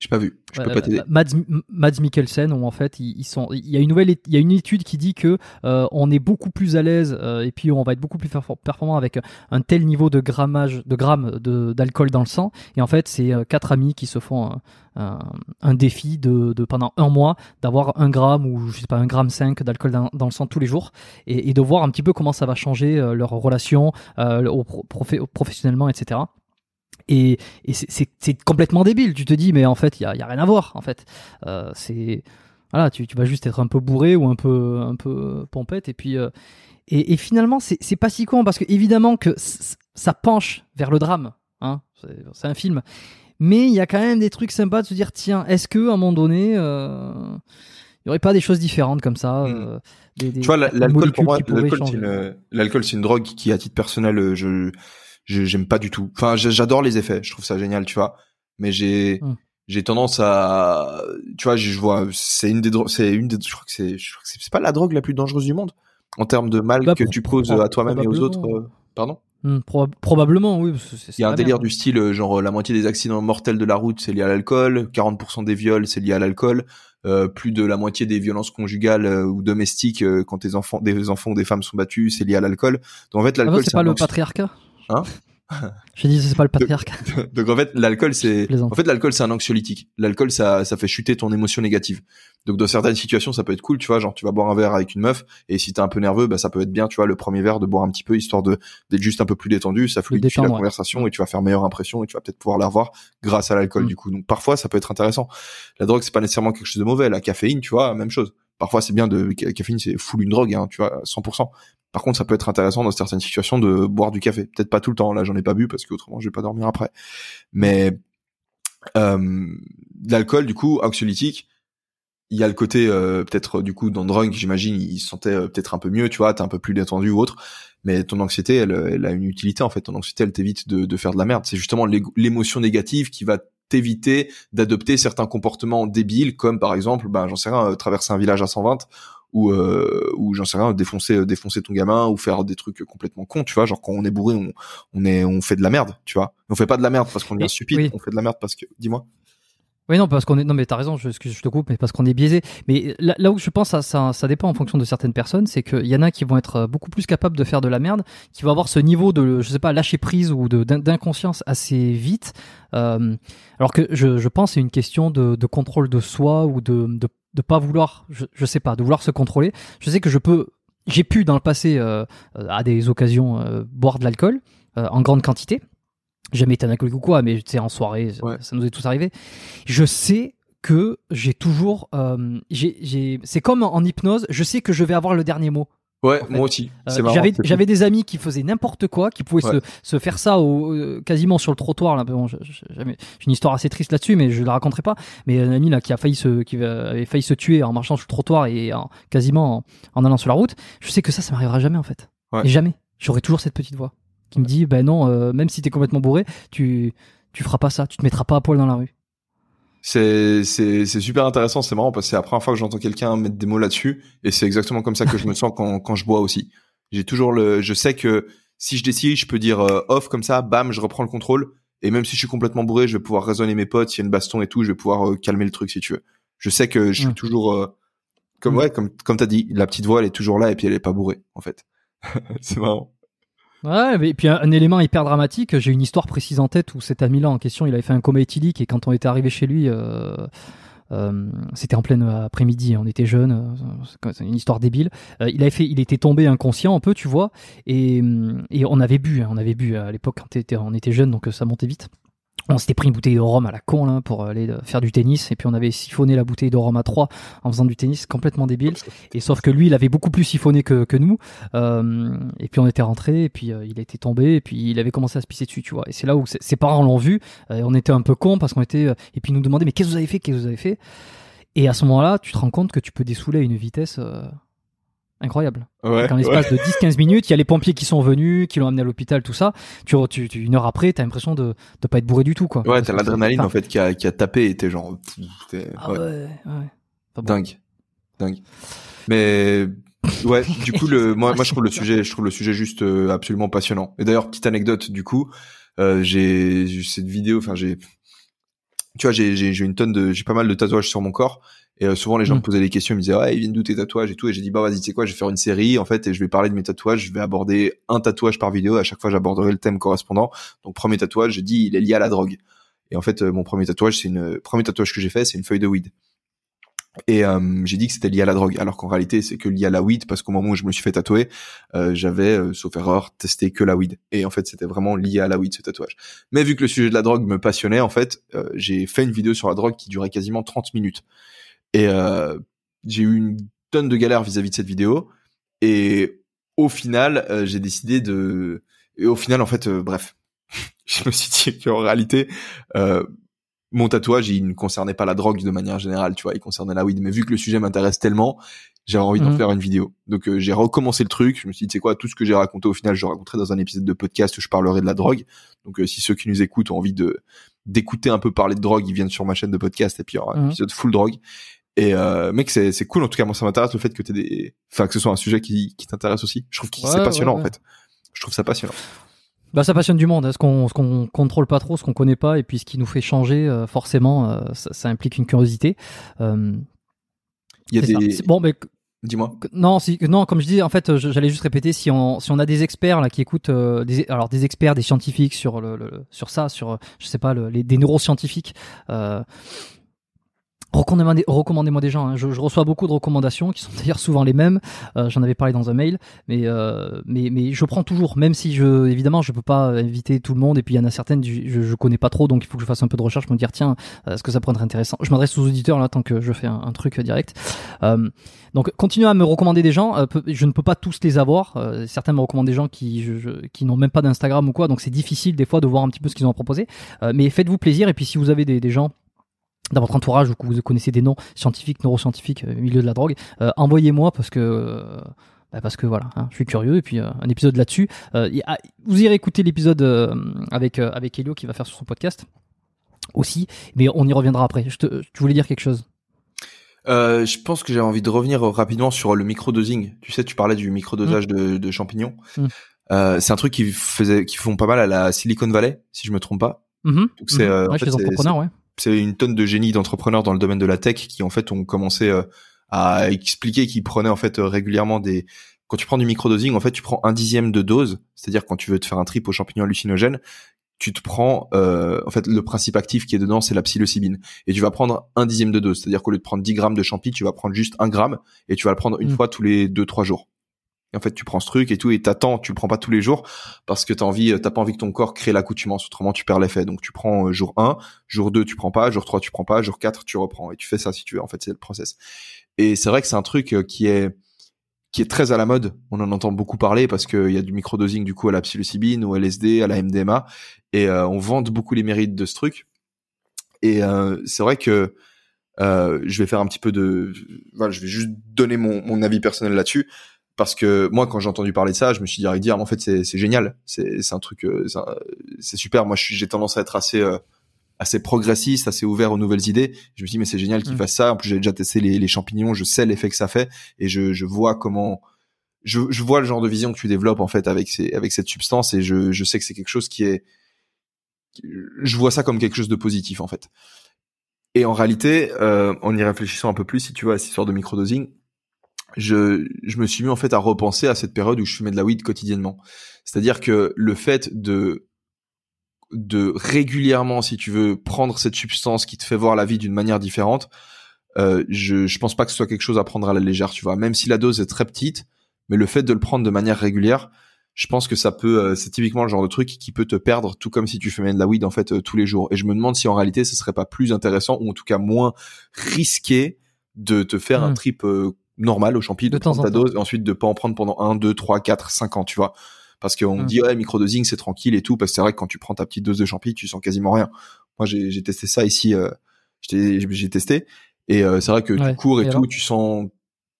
J'ai pas vu. Je peux Euh, pas t'aider. Mads, Mads Mikkelsen où en fait ils, ils sont il y a une nouvelle il y a une étude qui dit que euh, on est beaucoup plus à l'aise euh, et puis on va être beaucoup plus perfor- performant avec un tel niveau de grammage de grammes d'alcool dans le sang et en fait c'est euh, quatre amis qui se font un, un, défi de, de pendant un mois d'avoir un gramme ou je sais pas un gramme 5 d'alcool dans, dans le sang tous les jours et, et de voir un petit peu comment ça va changer euh, leur relation euh, au professionnellement etc et, et c'est- complètement débile. Tu te dis, mais en fait, il y a, y a rien à voir. En fait, Euh, c'est voilà, tu, tu vas juste être un peu bourré ou un peu un peu pompette et puis euh, et, et finalement, c'est pas si con parce que évidemment que ça penche vers le drame. Hein, c'est un film, mais il y a quand même des trucs sympas de se dire, tiens, est-ce que à un moment donné, euh, il y aurait pas des choses différentes comme ça Mm. euh, des, des- Tu vois, l'alcool pour moi, l'alcool c'est une, drogue qui, à titre personnel, je- j'aime pas du tout. Enfin, j'a- j'adore les effets, je trouve ça génial, tu vois. Mais j'ai, Hmm. j'ai tendance à, tu vois, je vois, c'est une des, c'est une des, je crois que c'est, je crois que c'est pas la drogue la plus dangereuse du monde en termes de mal Bah, que tu causes pro- à toi-même et aux autres. euh, pardon? Hmm, proba- probablement, oui. Il y a un délire merde. du style, euh, genre la moitié des accidents mortels de la route, c'est lié à l'alcool, 40% des viols, c'est lié à l'alcool, euh, plus de la moitié des violences conjugales euh, ou domestiques quand tes enfants, des enfants ou des femmes sont battus, c'est lié à l'alcool. Donc en fait, Ah l'alcool, c'est c'est pas le patriarcat Hein *laughs* J'ai dit c'est pas le patriarcat. *laughs* Donc en fait, l'alcool c'est en fait l'alcool c'est un anxiolytique. L'alcool ça ça fait chuter ton émotion négative. Donc dans certaines situations, ça peut être cool, tu vois, genre tu vas boire un verre avec une meuf et si t'es un peu nerveux, bah ça peut être bien, tu vois, le premier verre de boire un petit peu histoire de d'être juste un peu plus détendu, ça fluidifie la ouais. conversation et tu vas faire meilleure impression et tu vas peut-être pouvoir la revoir grâce à l'alcool Mm. du coup. Donc parfois ça peut être intéressant. La drogue c'est pas nécessairement quelque chose de mauvais, la caféine, tu vois, même chose. Parfois c'est bien de caféine c'est full une drogue hein, tu vois, 100%. Par contre, ça peut être intéressant dans certaines situations de boire du café. Peut-être pas tout le temps. Là, j'en ai pas bu parce que autrement, je vais pas dormir après. Mais euh, l'alcool, du coup, anxiolytique, il y a le côté euh, peut-être du coup dans drogue, j'imagine, il se sentait euh, peut-être un peu mieux, tu vois, t'es un peu plus détendu ou autre. Mais ton anxiété, elle, elle a une utilité en fait. Ton anxiété, elle t'évite de, de faire de la merde. C'est justement l'émotion négative qui va t'éviter d'adopter certains comportements débiles, comme par exemple, ben j'en sais rien, euh, traverser un village à 120 ou euh, ou j'en sais rien, défoncer euh, défoncer ton gamin ou faire des trucs complètement cons, tu vois, genre quand on est bourré, on on est on fait de la merde, tu vois. On fait pas de la merde parce qu'on est Et- stupide, oui. on fait de la merde parce que dis-moi. Oui, non, parce qu'on est. Non, mais t'as raison. Je, excuse, je te coupe, mais parce qu'on est biaisé. Mais là, là où je pense, ça, ça, ça dépend en fonction de certaines personnes. C'est qu'il y en a qui vont être euh, beaucoup plus capables de faire de la merde, qui vont avoir ce niveau de, je sais pas, lâcher prise ou d'inconscience assez vite. Euh, alors que je, je pense c'est une question de, de contrôle de soi ou de de, de pas vouloir, je, je sais pas, de vouloir se contrôler. Je sais que je peux. J'ai pu dans le passé, euh, euh, à des occasions, euh, boire de l'alcool euh, en grande quantité. Jamais été alcoolique ou quoi, mais tu sais, en soirée, ça- Ouais. ça nous est tous arrivé je sais que j'ai toujours euh, j'ai j'ai c'est comme en hypnose je sais que je vais avoir le dernier mot Ouais, En fait, moi aussi. Euh, C'est marrant. j'avais j'avais des amis qui faisaient n'importe quoi qui pouvaient Ouais. se, se faire ça au, euh, quasiment sur le trottoir là bon, j'ai une histoire assez triste là-dessus mais je la raconterai pas mais un ami là qui a failli se qui avait failli se tuer en marchant sur le trottoir et en, quasiment en, en allant sur la route je sais que ça ça m'arrivera jamais en fait Ouais. et jamais j'aurai toujours cette petite voix qui me dit ben non euh, même si t'es complètement bourré tu tu feras pas ça tu te mettras pas à poil dans la rue C'est c'est c'est super intéressant, c'est marrant parce que c'est la première fois que j'entends quelqu'un mettre des mots là-dessus et c'est exactement comme ça que je me sens quand quand je bois aussi. J'ai toujours le je sais que si je décide, je peux dire euh, off comme ça, bam, je reprends le contrôle et même si je suis complètement bourré, je vais pouvoir raisonner mes potes, s'il y a une baston et tout, je vais pouvoir euh, calmer le truc si tu veux. Je sais que je suis toujours euh, comme Mm. ouais, comme comme t'as dit, la petite voix elle est toujours là et puis elle est pas bourrée en fait. *laughs* c'est marrant. Ouais, mais- et puis un, élément hyper dramatique, j'ai une histoire précise en tête où cet ami-là en question, il avait fait un coma éthylique et quand on était arrivé chez lui, euh, euh, c'était en pleine après-midi, on était jeunes, euh, c'est une histoire débile. Il avait fait, il était tombé inconscient un peu, tu vois, et, et on avait bu, hein, on avait bu à l'époque quand on était, jeunes, donc ça montait vite. On s'était pris une bouteille de rhum à la con là pour aller euh, faire du tennis et puis on avait siphonné la bouteille de rhum à trois en faisant du tennis complètement débile. Et sauf que lui il avait beaucoup plus siphonné que, que nous. Euh, et puis on était rentré et puis euh, il été tombé et puis il avait commencé à se pisser dessus tu vois. Et c'est là où ses parents l'ont vu euh, on était un peu cons parce qu'on était et puis ils nous demandaient mais qu'est-ce que vous avez fait? Qu'est-ce que vous avez fait? Et à ce moment-là tu te rends compte que tu peux dessouler à une vitesse euh, incroyable Ouais. qu'en l'espace de 10-15 minutes il y a les pompiers qui sont venus qui l'ont amené à l'hôpital tout ça tu, tu, tu- une heure après t'as l'impression de de pas être bourré du tout quoi Ouais, t'as l'adrénaline en fait qui a qui a tapé et t'es genre ah ouais. ouais, bon. Dingue, dingue. Mais ouais, du coup, le, *laughs* moi, moi, je trouve le sujet, je trouve le sujet juste euh, absolument passionnant. Et d'ailleurs, petite anecdote, du coup, euh, j'ai j'ai cette vidéo, enfin, j'ai tu vois, j'ai j'ai j'ai une tonne de, j'ai pas mal de tatouages sur mon corps. Et euh, souvent, les gens Mm. me posaient des questions, ils me disaient, ouais, ils viennent d'où tes tatouages et tout. Et j'ai dit, bah, vas-y, tu sais quoi, je vais faire une série, en fait, et je vais parler de mes tatouages. Je vais aborder un tatouage par vidéo. À chaque fois, j'aborderai le thème correspondant. Donc, premier tatouage, j'ai dit, il est lié à la drogue. Et en fait, euh, mon premier tatouage, c'est une, premier tatouage que j'ai fait, c'est une feuille de weed. Et euh, j'ai dit que c'était lié à la drogue, alors qu'en réalité, c'est que lié à la weed, parce qu'au moment où je me suis fait tatouer, euh, j'avais, euh, sauf erreur, testé que la weed. Et en fait, c'était vraiment lié à la weed, ce tatouage. Mais vu que le sujet de la drogue me passionnait, en fait, j'ai fait une vidéo sur la drogue qui durait quasiment 30 minutes. Et euh, j'ai eu une tonne de galères vis-à-vis de cette vidéo. Et au final, euh, j'ai décidé de... Et au final, en fait, euh, bref, *laughs* je me suis dit qu'en réalité, euh, mon tatouage, il ne concernait pas la drogue de manière générale, tu vois, il concernait la weed. Mais vu que le sujet m'intéresse tellement, j'avais envie d'en Mhm. faire une vidéo. Donc euh, j'ai recommencé le truc. Je me suis dit, tu sais quoi, tout ce que j'ai raconté au final, je le raconterai dans un épisode de podcast où je parlerai de la drogue. Donc euh, si ceux qui nous écoutent ont envie de d'écouter un peu parler de drogue, ils viennent sur ma chaîne de podcast et puis il y aura un Mhm. épisode full drogue. Et euh, mec, c'est c'est cool. En tout cas, moi, ça m'intéresse le fait que t'aies des, enfin que ce soit un sujet qui qui t'intéresse aussi. Je trouve que Ouais, c'est passionnant ouais, en fait. Je trouve ça passionnant. Bah, ça passionne du monde, hein, ce qu'on ce qu'on contrôle pas trop, ce qu'on connaît pas, et puis ce qui nous fait changer, euh, forcément, euh, ça, ça implique une curiosité. Euh, Il y a ça. des, Bon, mais dis-moi. non, si, non, comme je dis, en fait, j'allais juste répéter, si on si on a des experts là qui écoutent, euh, des, alors des experts, des scientifiques sur le, le- sur ça, sur euh, je sais pas, le- les, des neuroscientifiques. Euh, Recommandez- Recommandez-moi des gens. hein. Je, je reçois beaucoup de recommandations qui sont d'ailleurs souvent les mêmes. Euh, J'en avais parlé dans un mail, mais euh, mais mais je prends toujours, même si je évidemment je peux pas inviter tout le monde. Et puis il y en a certaines je, je, connais pas trop, donc il faut que je fasse un peu de recherche, me dire tiens, euh, est-ce que ça pourrait être intéressant? Je m'adresse aux auditeurs là tant que je fais un, truc direct. Euh, donc continuez à me recommander des gens. Euh, je ne peux pas tous les avoir. Certains me recommandent des gens qui je, qui n'ont même pas d'Instagram ou quoi, donc c'est difficile des fois de voir un petit peu ce qu'ils ont. Euh, mais faites-vous plaisir. Et puis si vous avez des gens dans votre entourage ou que vous connaissez des noms scientifiques, neuroscientifiques, euh, milieu de la drogue, euh, envoyez-moi parce que euh, bah parce que voilà, hein, je suis curieux et puis euh, un épisode là-dessus. Euh, vous irez écouter l'épisode euh, avec avec Elio qui va faire sur son podcast aussi, mais on y reviendra après. Je te, tu voulais dire quelque chose? Je pense que j'ai envie de revenir rapidement sur le microdosing. Tu sais, tu parlais du microdosage de, de champignons. Mm. C'est un truc qui faisait, qui font pas mal à la Silicon Valley, si je me trompe pas. Mhm, Donc c'est, en ouais, fait, chez les c'est- entrepreneurs, ouais. C'est une tonne de génies d'entrepreneurs dans le domaine de la tech qui en fait ont commencé euh, à expliquer qu'ils prenaient en fait euh, régulièrement des. Quand tu prends du microdosing, en fait, tu prends un dixième de dose, c'est-à-dire quand tu veux te faire un trip aux champignons hallucinogènes, tu te prends euh, en fait le principe actif qui est dedans, c'est la psilocybine, et tu vas prendre un dixième de dose, c'est-à-dire qu'au lieu de prendre 10 grammes de champi, tu vas prendre juste un gramme et tu vas le prendre une Mm. fois tous les deux trois jours. Et en fait, tu prends ce truc et tout, et t'attends, tu le prends pas tous les jours parce que t'as envie, t'as pas envie que ton corps crée l'accoutumance, autrement tu perds l'effet. Donc tu prends euh, jour 1, jour 2 tu prends pas, jour 3 tu prends pas, jour 4 tu reprends et tu fais ça si tu veux. En fait, c'est le process. Et c'est vrai que c'est un truc euh, qui est qui est très à la mode. On en entend beaucoup parler parce qu'il y a du microdosing du coup à la psilocybine, au LSD, à la MDMA et euh, on vante beaucoup les mérites de ce truc. Et euh, c'est vrai que euh, je vais faire un petit peu de voilà, je vais juste donner mon, mon avis personnel là-dessus parce que moi quand j'ai entendu parler de ça je me suis dit en fait c'est génial. C'est un truc euh, c'est super. Moi j'ai tendance à être assez euh, assez progressiste assez ouvert aux nouvelles idées. Je me suis dit mais c'est génial qu'ils Mm. fassent ça. En plus j'ai déjà testé les, les champignons. Je sais l'effet que ça fait. Et je je vois comment je, je vois le genre de vision que tu développes en fait avec ces avec cette substance. Et je je sais que c'est quelque chose qui est je vois ça comme quelque chose de positif en fait. Et en réalité, euh, en y réfléchissant un peu plus, si tu vois, à cette histoire de microdosing, je, je me suis mis en fait à repenser à cette période où je fumais de la weed quotidiennement. C'est-à-dire que le fait de de régulièrement, si tu veux, prendre cette substance qui te fait voir la vie d'une manière différente, euh, je je pense pas que ce soit quelque chose à prendre à la légère, tu vois. Même si la dose est très petite, mais le fait de le prendre de manière régulière, je pense que ça peut, euh, c'est typiquement le genre de truc qui peut te perdre, tout comme si tu fumais de la weed en fait euh, tous les jours. Et je me demande si en réalité ce serait pas plus intéressant ou en tout cas moins risqué de te faire un Mm. trip euh, normal au champi, de, De temps prendre en ta temps. dose et ensuite de pas en prendre pendant 1, 2, 3, 4, 5 ans, tu vois. Parce qu'on Mm. dit ouais microdosing c'est tranquille et tout, parce que c'est vrai que quand tu prends ta petite dose de champi, tu sens quasiment rien. Moi j'ai testé ça ici, euh, j'ai testé et euh, c'est vrai que Ouais. tu cours et, Et tout, tu sens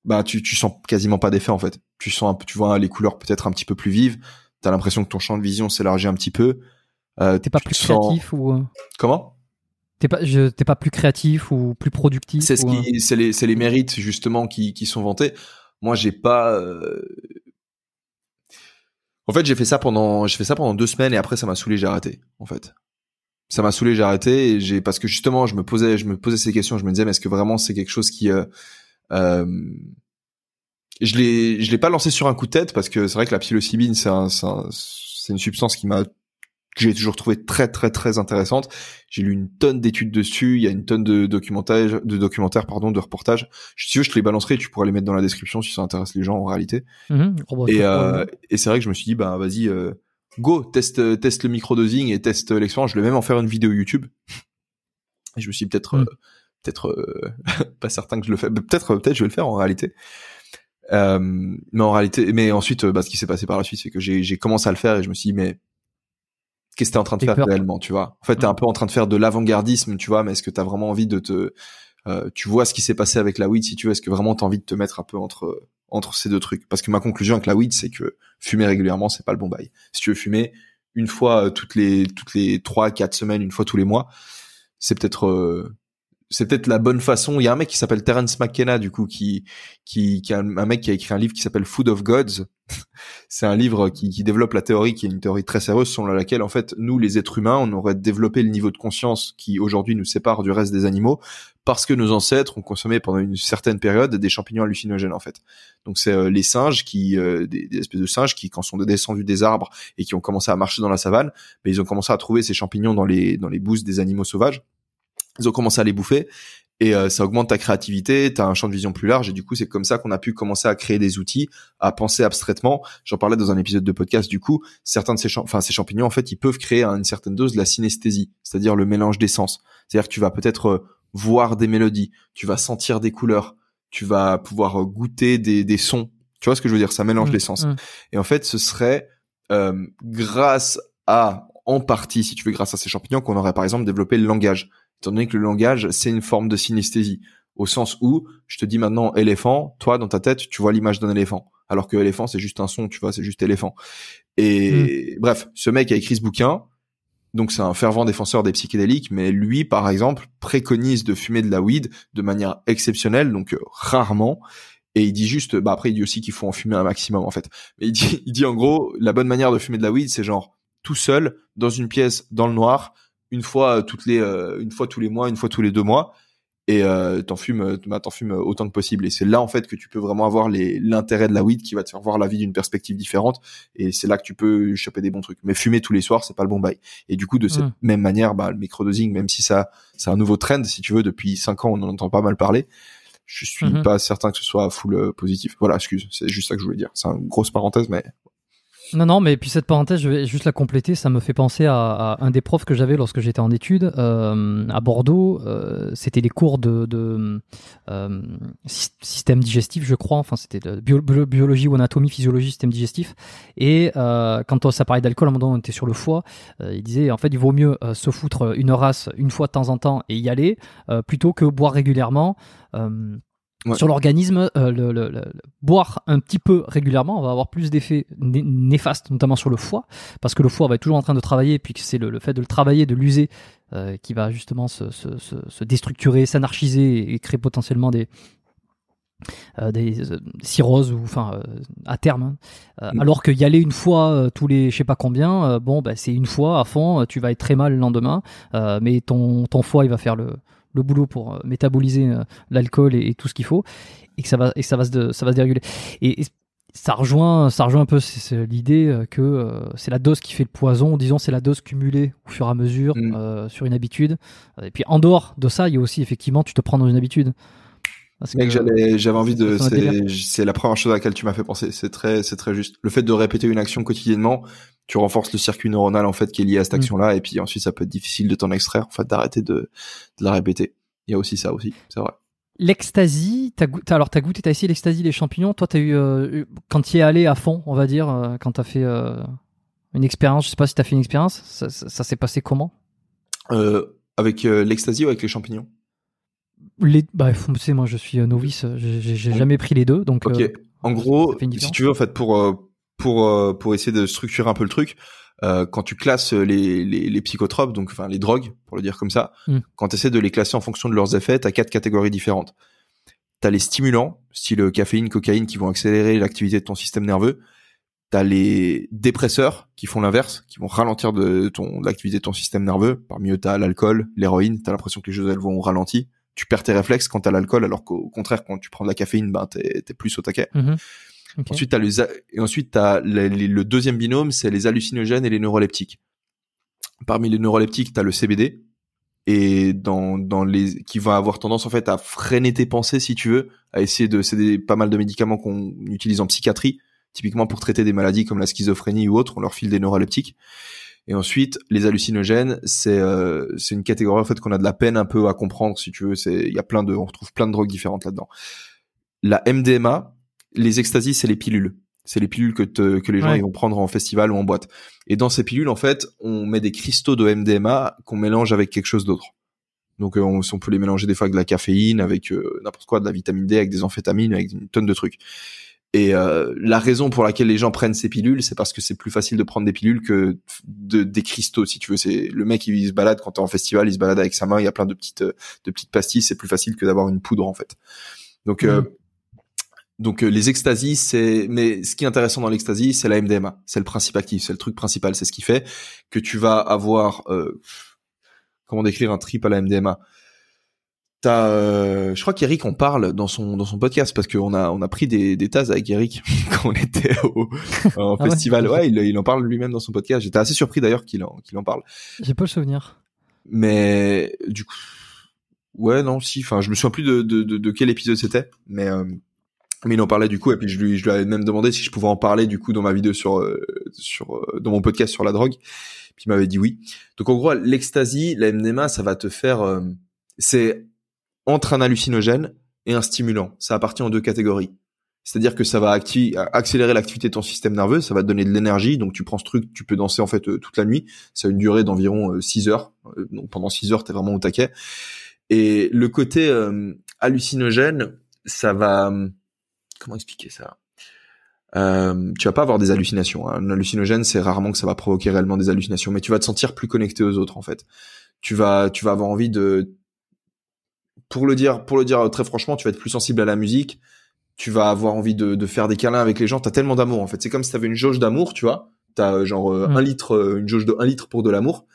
bah tu tu sens quasiment pas d'effet en fait. Tu sens un peu, tu vois les couleurs peut-être un petit peu plus vives. T'as l'impression que ton champ de vision s'élargit un petit peu. Euh, T'es pas plus sens- créatif ou euh, Comment? T'es pas je- t'es pas plus créatif ou plus productif C'est ce ou, qui, c'est les, c'est les mérites justement qui, qui sont vantés. Moi, j'ai pas. euh, En fait, j'ai fait ça pendant, j'ai fait ça pendant deux semaines et après, ça m'a saoulé, j'ai arrêté. En fait, ça m'a saoulé, j'ai arrêté et j'ai parce que justement je me posais je me posais ces questions, je me disais mais est-ce que vraiment c'est quelque chose qui euh, euh, je l'ai je l'ai pas lancé sur un coup de tête parce que c'est vrai que la psilocybine c'est un, c'est un- c'est une substance qui m'a que j'ai toujours trouvé très très très intéressante. J'ai lu une tonne d'études dessus, il y a une tonne de documentaires de documentaires pardon, de reportages. Si tu veux, je te les balancerai, tu pourras les mettre dans la description si ça intéresse les gens en réalité. Mhm. Oh, bah, Et, euh, et c'est vrai que je me suis dit, bah vas-y, euh, go, teste, teste le microdosing et teste l'expérience. Je vais même en faire une vidéo YouTube. Et je me suis peut-être, Mm. euh, peut-être euh, *laughs* pas certain que je le fais. Peut-être, peut-être je vais le faire en réalité. Euh, mais en réalité, mais ensuite, euh, bah, ce qui s'est passé par la suite, c'est que j'ai commencé à le faire et je me suis dit, mais qu'est-ce que t'es en train de faire peur. réellement, tu vois En fait, t'es Mm. un peu en train de faire de l'avant-gardisme, tu vois, mais est-ce que t'as vraiment envie de te, euh, tu vois ce qui s'est passé avec la weed, si tu veux, est-ce que vraiment t'as envie de te mettre un peu entre entre ces deux trucs? Parce que ma conclusion avec la weed, c'est que fumer régulièrement, c'est pas le bon bail. Si tu veux fumer une fois euh, toutes les toutes les trois quatre semaines, une fois tous les mois, c'est peut-être euh, c'est peut-être la bonne façon. Il y a un mec qui s'appelle Terence McKenna du coup qui qui qui a un, mec qui a écrit un livre qui s'appelle Food of Gods. *laughs* c'est un livre qui, qui développe la théorie qui est une théorie très sérieuse selon laquelle en fait nous les êtres humains on aurait développé le niveau de conscience qui aujourd'hui nous sépare du reste des animaux parce que nos ancêtres ont consommé pendant une certaine période des champignons hallucinogènes en fait. Donc c'est euh, les singes qui euh, des, espèces de singes qui quand sont descendus des arbres et qui ont commencé à marcher dans la savane, mais ils ont commencé à trouver ces champignons dans les dans les bousses des animaux sauvages. Ils ont commencé à les bouffer et euh, ça augmente ta créativité, tu as un champ de vision plus large et du coup c'est comme ça qu'on a pu commencer à créer des outils, à penser abstraitement. J'en parlais dans un épisode de podcast du coup, certains de ces champ- enfin ces champignons en fait, ils peuvent créer à une certaine dose de la synesthésie, c'est-à-dire le mélange des sens. C'est-à-dire que tu vas peut-être euh, voir des mélodies, tu vas sentir des couleurs, tu vas pouvoir euh, goûter des, des sons. Tu vois ce que je veux dire? Ça mélange Mhm. les sens. Mhm. Et en fait, ce serait euh, grâce à, en partie, si tu veux, grâce à ces champignons, qu'on aurait par exemple développé le langage. Étant donné que le langage, c'est une forme de synesthésie. Au sens où, je te dis maintenant éléphant, toi, dans ta tête, tu vois l'image d'un éléphant. Alors que éléphant, c'est juste un son, tu vois, c'est juste éléphant. Et bref, ce mec a écrit ce bouquin. Donc c'est un fervent défenseur des psychédéliques, mais lui, par exemple, préconise de fumer de la weed de manière exceptionnelle, donc euh, rarement. Et il dit juste, bah après il dit aussi qu'il faut en fumer un maximum en fait. Mais il dit, il dit en gros, la bonne manière de fumer de la weed, c'est genre tout seul dans une pièce dans le noir, une fois toutes les, euh, une fois tous les mois, une fois tous les deux mois, et euh, t'en fumes, bah, t'en fumes autant que possible. Et c'est là en fait que tu peux vraiment avoir l'intérêt de la weed qui va te faire voir la vie d'une perspective différente. Et c'est là que tu peux choper des bons trucs. Mais fumer tous les soirs, c'est pas le bon bail. Et du coup, de cette Mm. même manière, bah, le microdosing, même si ça, c'est un nouveau trend, si tu veux, depuis cinq ans, on en entend pas mal parler. Je suis Mhm. pas certain que ce soit full euh, positif. Voilà, excuse, c'est juste ça que je voulais dire. C'est une grosse parenthèse, mais Non, non, mais puis cette parenthèse, je vais juste la compléter. Ça me fait penser à, un des profs que j'avais lorsque j'étais en études euh, à Bordeaux. euh, c'était les cours de, euh, sy- système digestif, je crois. Enfin, c'était de bio- bio- biologie ou anatomie, physiologie, système digestif. Et quand ça parlait d'alcool, à un moment on était sur le foie. il disait en fait, il vaut mieux se foutre une race une fois de temps en temps et y aller plutôt que boire régulièrement. Ouais. Sur l'organisme, euh, le, le- le- le- boire un petit peu régulièrement, on va avoir plus d'effets né- néfastes, notamment sur le foie, parce que le foie va être toujours en train de travailler, puis que c'est le, fait de le travailler, de l'user, euh, qui va justement se, se, se, se déstructurer, s'anarchiser et créer potentiellement des euh, des euh, cirrhoses ou enfin euh, à terme. hein. Mm. Alors que y aller une fois tous les je sais pas combien, bon bah c'est une fois à fond, tu vas être très mal le lendemain, mais ton ton foie il va faire le le boulot pour euh, métaboliser euh, l'alcool et, et tout ce qu'il faut et que ça va et que ça va se ça va se déréguler et, et ça rejoint ça rejoint un peu l'idée euh, que euh, c'est la dose qui fait le poison disons c'est la dose cumulée au fur et à mesure Mm. euh, sur une habitude et puis en dehors de ça il y a aussi effectivement tu te prends dans une habitude j'avais, envie de, c'est la première chose à laquelle tu m'as fait penser. C'est très, c'est très juste. Le fait de répéter une action quotidiennement, tu renforces le circuit neuronal, en fait, qui est lié à cette Mm. action-là, et puis ensuite, ça peut être difficile de t'en extraire, en fait, d'arrêter de, de la répéter. Il y a aussi ça aussi, c'est vrai. L'ecstasy, t'as goûté, alors t'as goûté, t'as essayé l'ecstasy, les champignons. Toi, t'as eu, euh, eu- quand tu y es allé à fond, on va dire, euh, quand t'as fait euh, une expérience, je sais pas si t'as fait une expérience, ça, ça- ça s'est passé comment? Avec l'ecstasy ou avec les champignons? les, bah, tu sais, moi, je suis novice, j'ai j'ai- jamais pris les deux, donc. Ok. en gros, si tu veux, en fait, pour pour euh, pour essayer de structurer un peu le truc, euh, quand tu classes les, les les psychotropes, donc enfin les drogues, pour le dire comme ça, Mm. quand tu essaies de les classer en fonction de leurs effets, t'as quatre catégories différentes. T'as les stimulants, style caféine, cocaïne, qui vont accélérer l'activité de ton système nerveux. T'as les dépresseurs qui font l'inverse, qui vont ralentir de ton l'activité de ton système nerveux. Parmi eux, t'as l'alcool, l'héroïne. T'as l'impression que les choses elles vont au ralenti. Tu perds tes réflexes quand t'as l'alcool, alors qu'au contraire, quand tu prends de la caféine, ben t'es es plus au taquet. Mhm. Ok. Ensuite, t'as les et ensuite les- le deuxième binôme, c'est les hallucinogènes et les neuroleptiques. Parmi les neuroleptiques, t'as le CBD et dans dans les qui va avoir tendance en fait à freiner tes pensées si tu veux, à essayer de c'est pas mal de médicaments qu'on utilise en psychiatrie, typiquement pour traiter des maladies comme la schizophrénie ou autre, on leur file des neuroleptiques. Et ensuite, les hallucinogènes, c'est euh, c'est une catégorie en fait qu'on a de la peine un peu à comprendre si tu veux, c'est il y a plein de on retrouve plein de drogues différentes là-dedans. La MDMA, les extasies, c'est les pilules. C'est les pilules que, te- que les gens Ouais. ils vont prendre en festival ou en boîte. Et dans ces pilules, en fait, on met des cristaux de MDMA qu'on mélange avec quelque chose d'autre. Donc euh, on, on peut les mélanger des fois avec de la caféine, avec euh, n'importe quoi, de la vitamine D, avec des amphétamines, avec une tonne de trucs. Et euh, la raison pour laquelle les gens prennent ces pilules, c'est parce que c'est plus facile de prendre des pilules que de, des cristaux, si tu veux. C'est le mec il, se balade quand t'es en festival, il se balade avec sa main, il y a plein de petites euh, de petites pastilles, c'est plus facile que d'avoir une poudre en fait. Donc euh, Mhm. Donc euh, les extasies, c'est mais ce qui est intéressant dans l'extasie, c'est la MDMA, c'est le principe actif, c'est le truc principal, c'est ce qui fait que tu vas avoir euh, comment décrire un trip à la MDMA. T'as, euh, je crois qu'Eric en parle dans son dans son podcast parce qu'on a on a pris des des tasses avec Eric *laughs* quand on était au en Ah ouais? festival. Ouais, il, il en parle lui-même dans son podcast. J'étais assez surpris d'ailleurs qu'il en qu'il en parle. J'ai pas le souvenir. Mais du coup, ouais, non, si. Enfin, je me souviens plus de de, de, de quel épisode c'était, mais euh, mais il en parlait du coup. Et puis je lui je lui avais même demandé si je pouvais en parler du coup dans ma vidéo sur euh, sur euh, dans mon podcast sur la drogue. Puis il m'avait dit oui. Donc en gros, l'ecstasy, la MDMA, ça va te faire, euh, c'est entre un hallucinogène et un stimulant. Ça appartient en deux catégories. C'est-à-dire que ça va accélérer l'activité de ton système nerveux, ça va te donner de l'énergie, donc tu prends ce truc, tu peux danser en fait toute la nuit. Ça a une durée d'environ 6 heures. Donc pendant 6 heures, t'es vraiment au taquet. Et le côté hallucinogène, ça va comment expliquer ça? Euh, tu vas pas avoir des hallucinations. hein. Un hallucinogène, c'est rarement que ça va provoquer réellement des hallucinations, mais tu vas te sentir plus connecté aux autres en fait. Tu vas, tu vas avoir envie de, pour le dire, pour le dire très franchement, tu vas être plus sensible à la musique. Tu vas avoir envie de, de faire des câlins avec les gens. T'as tellement d'amour en fait. C'est comme si t'avais une jauge d'amour, tu vois. T'as genre euh, Mm. un litre, euh, une jauge de un litre pour de l'amour.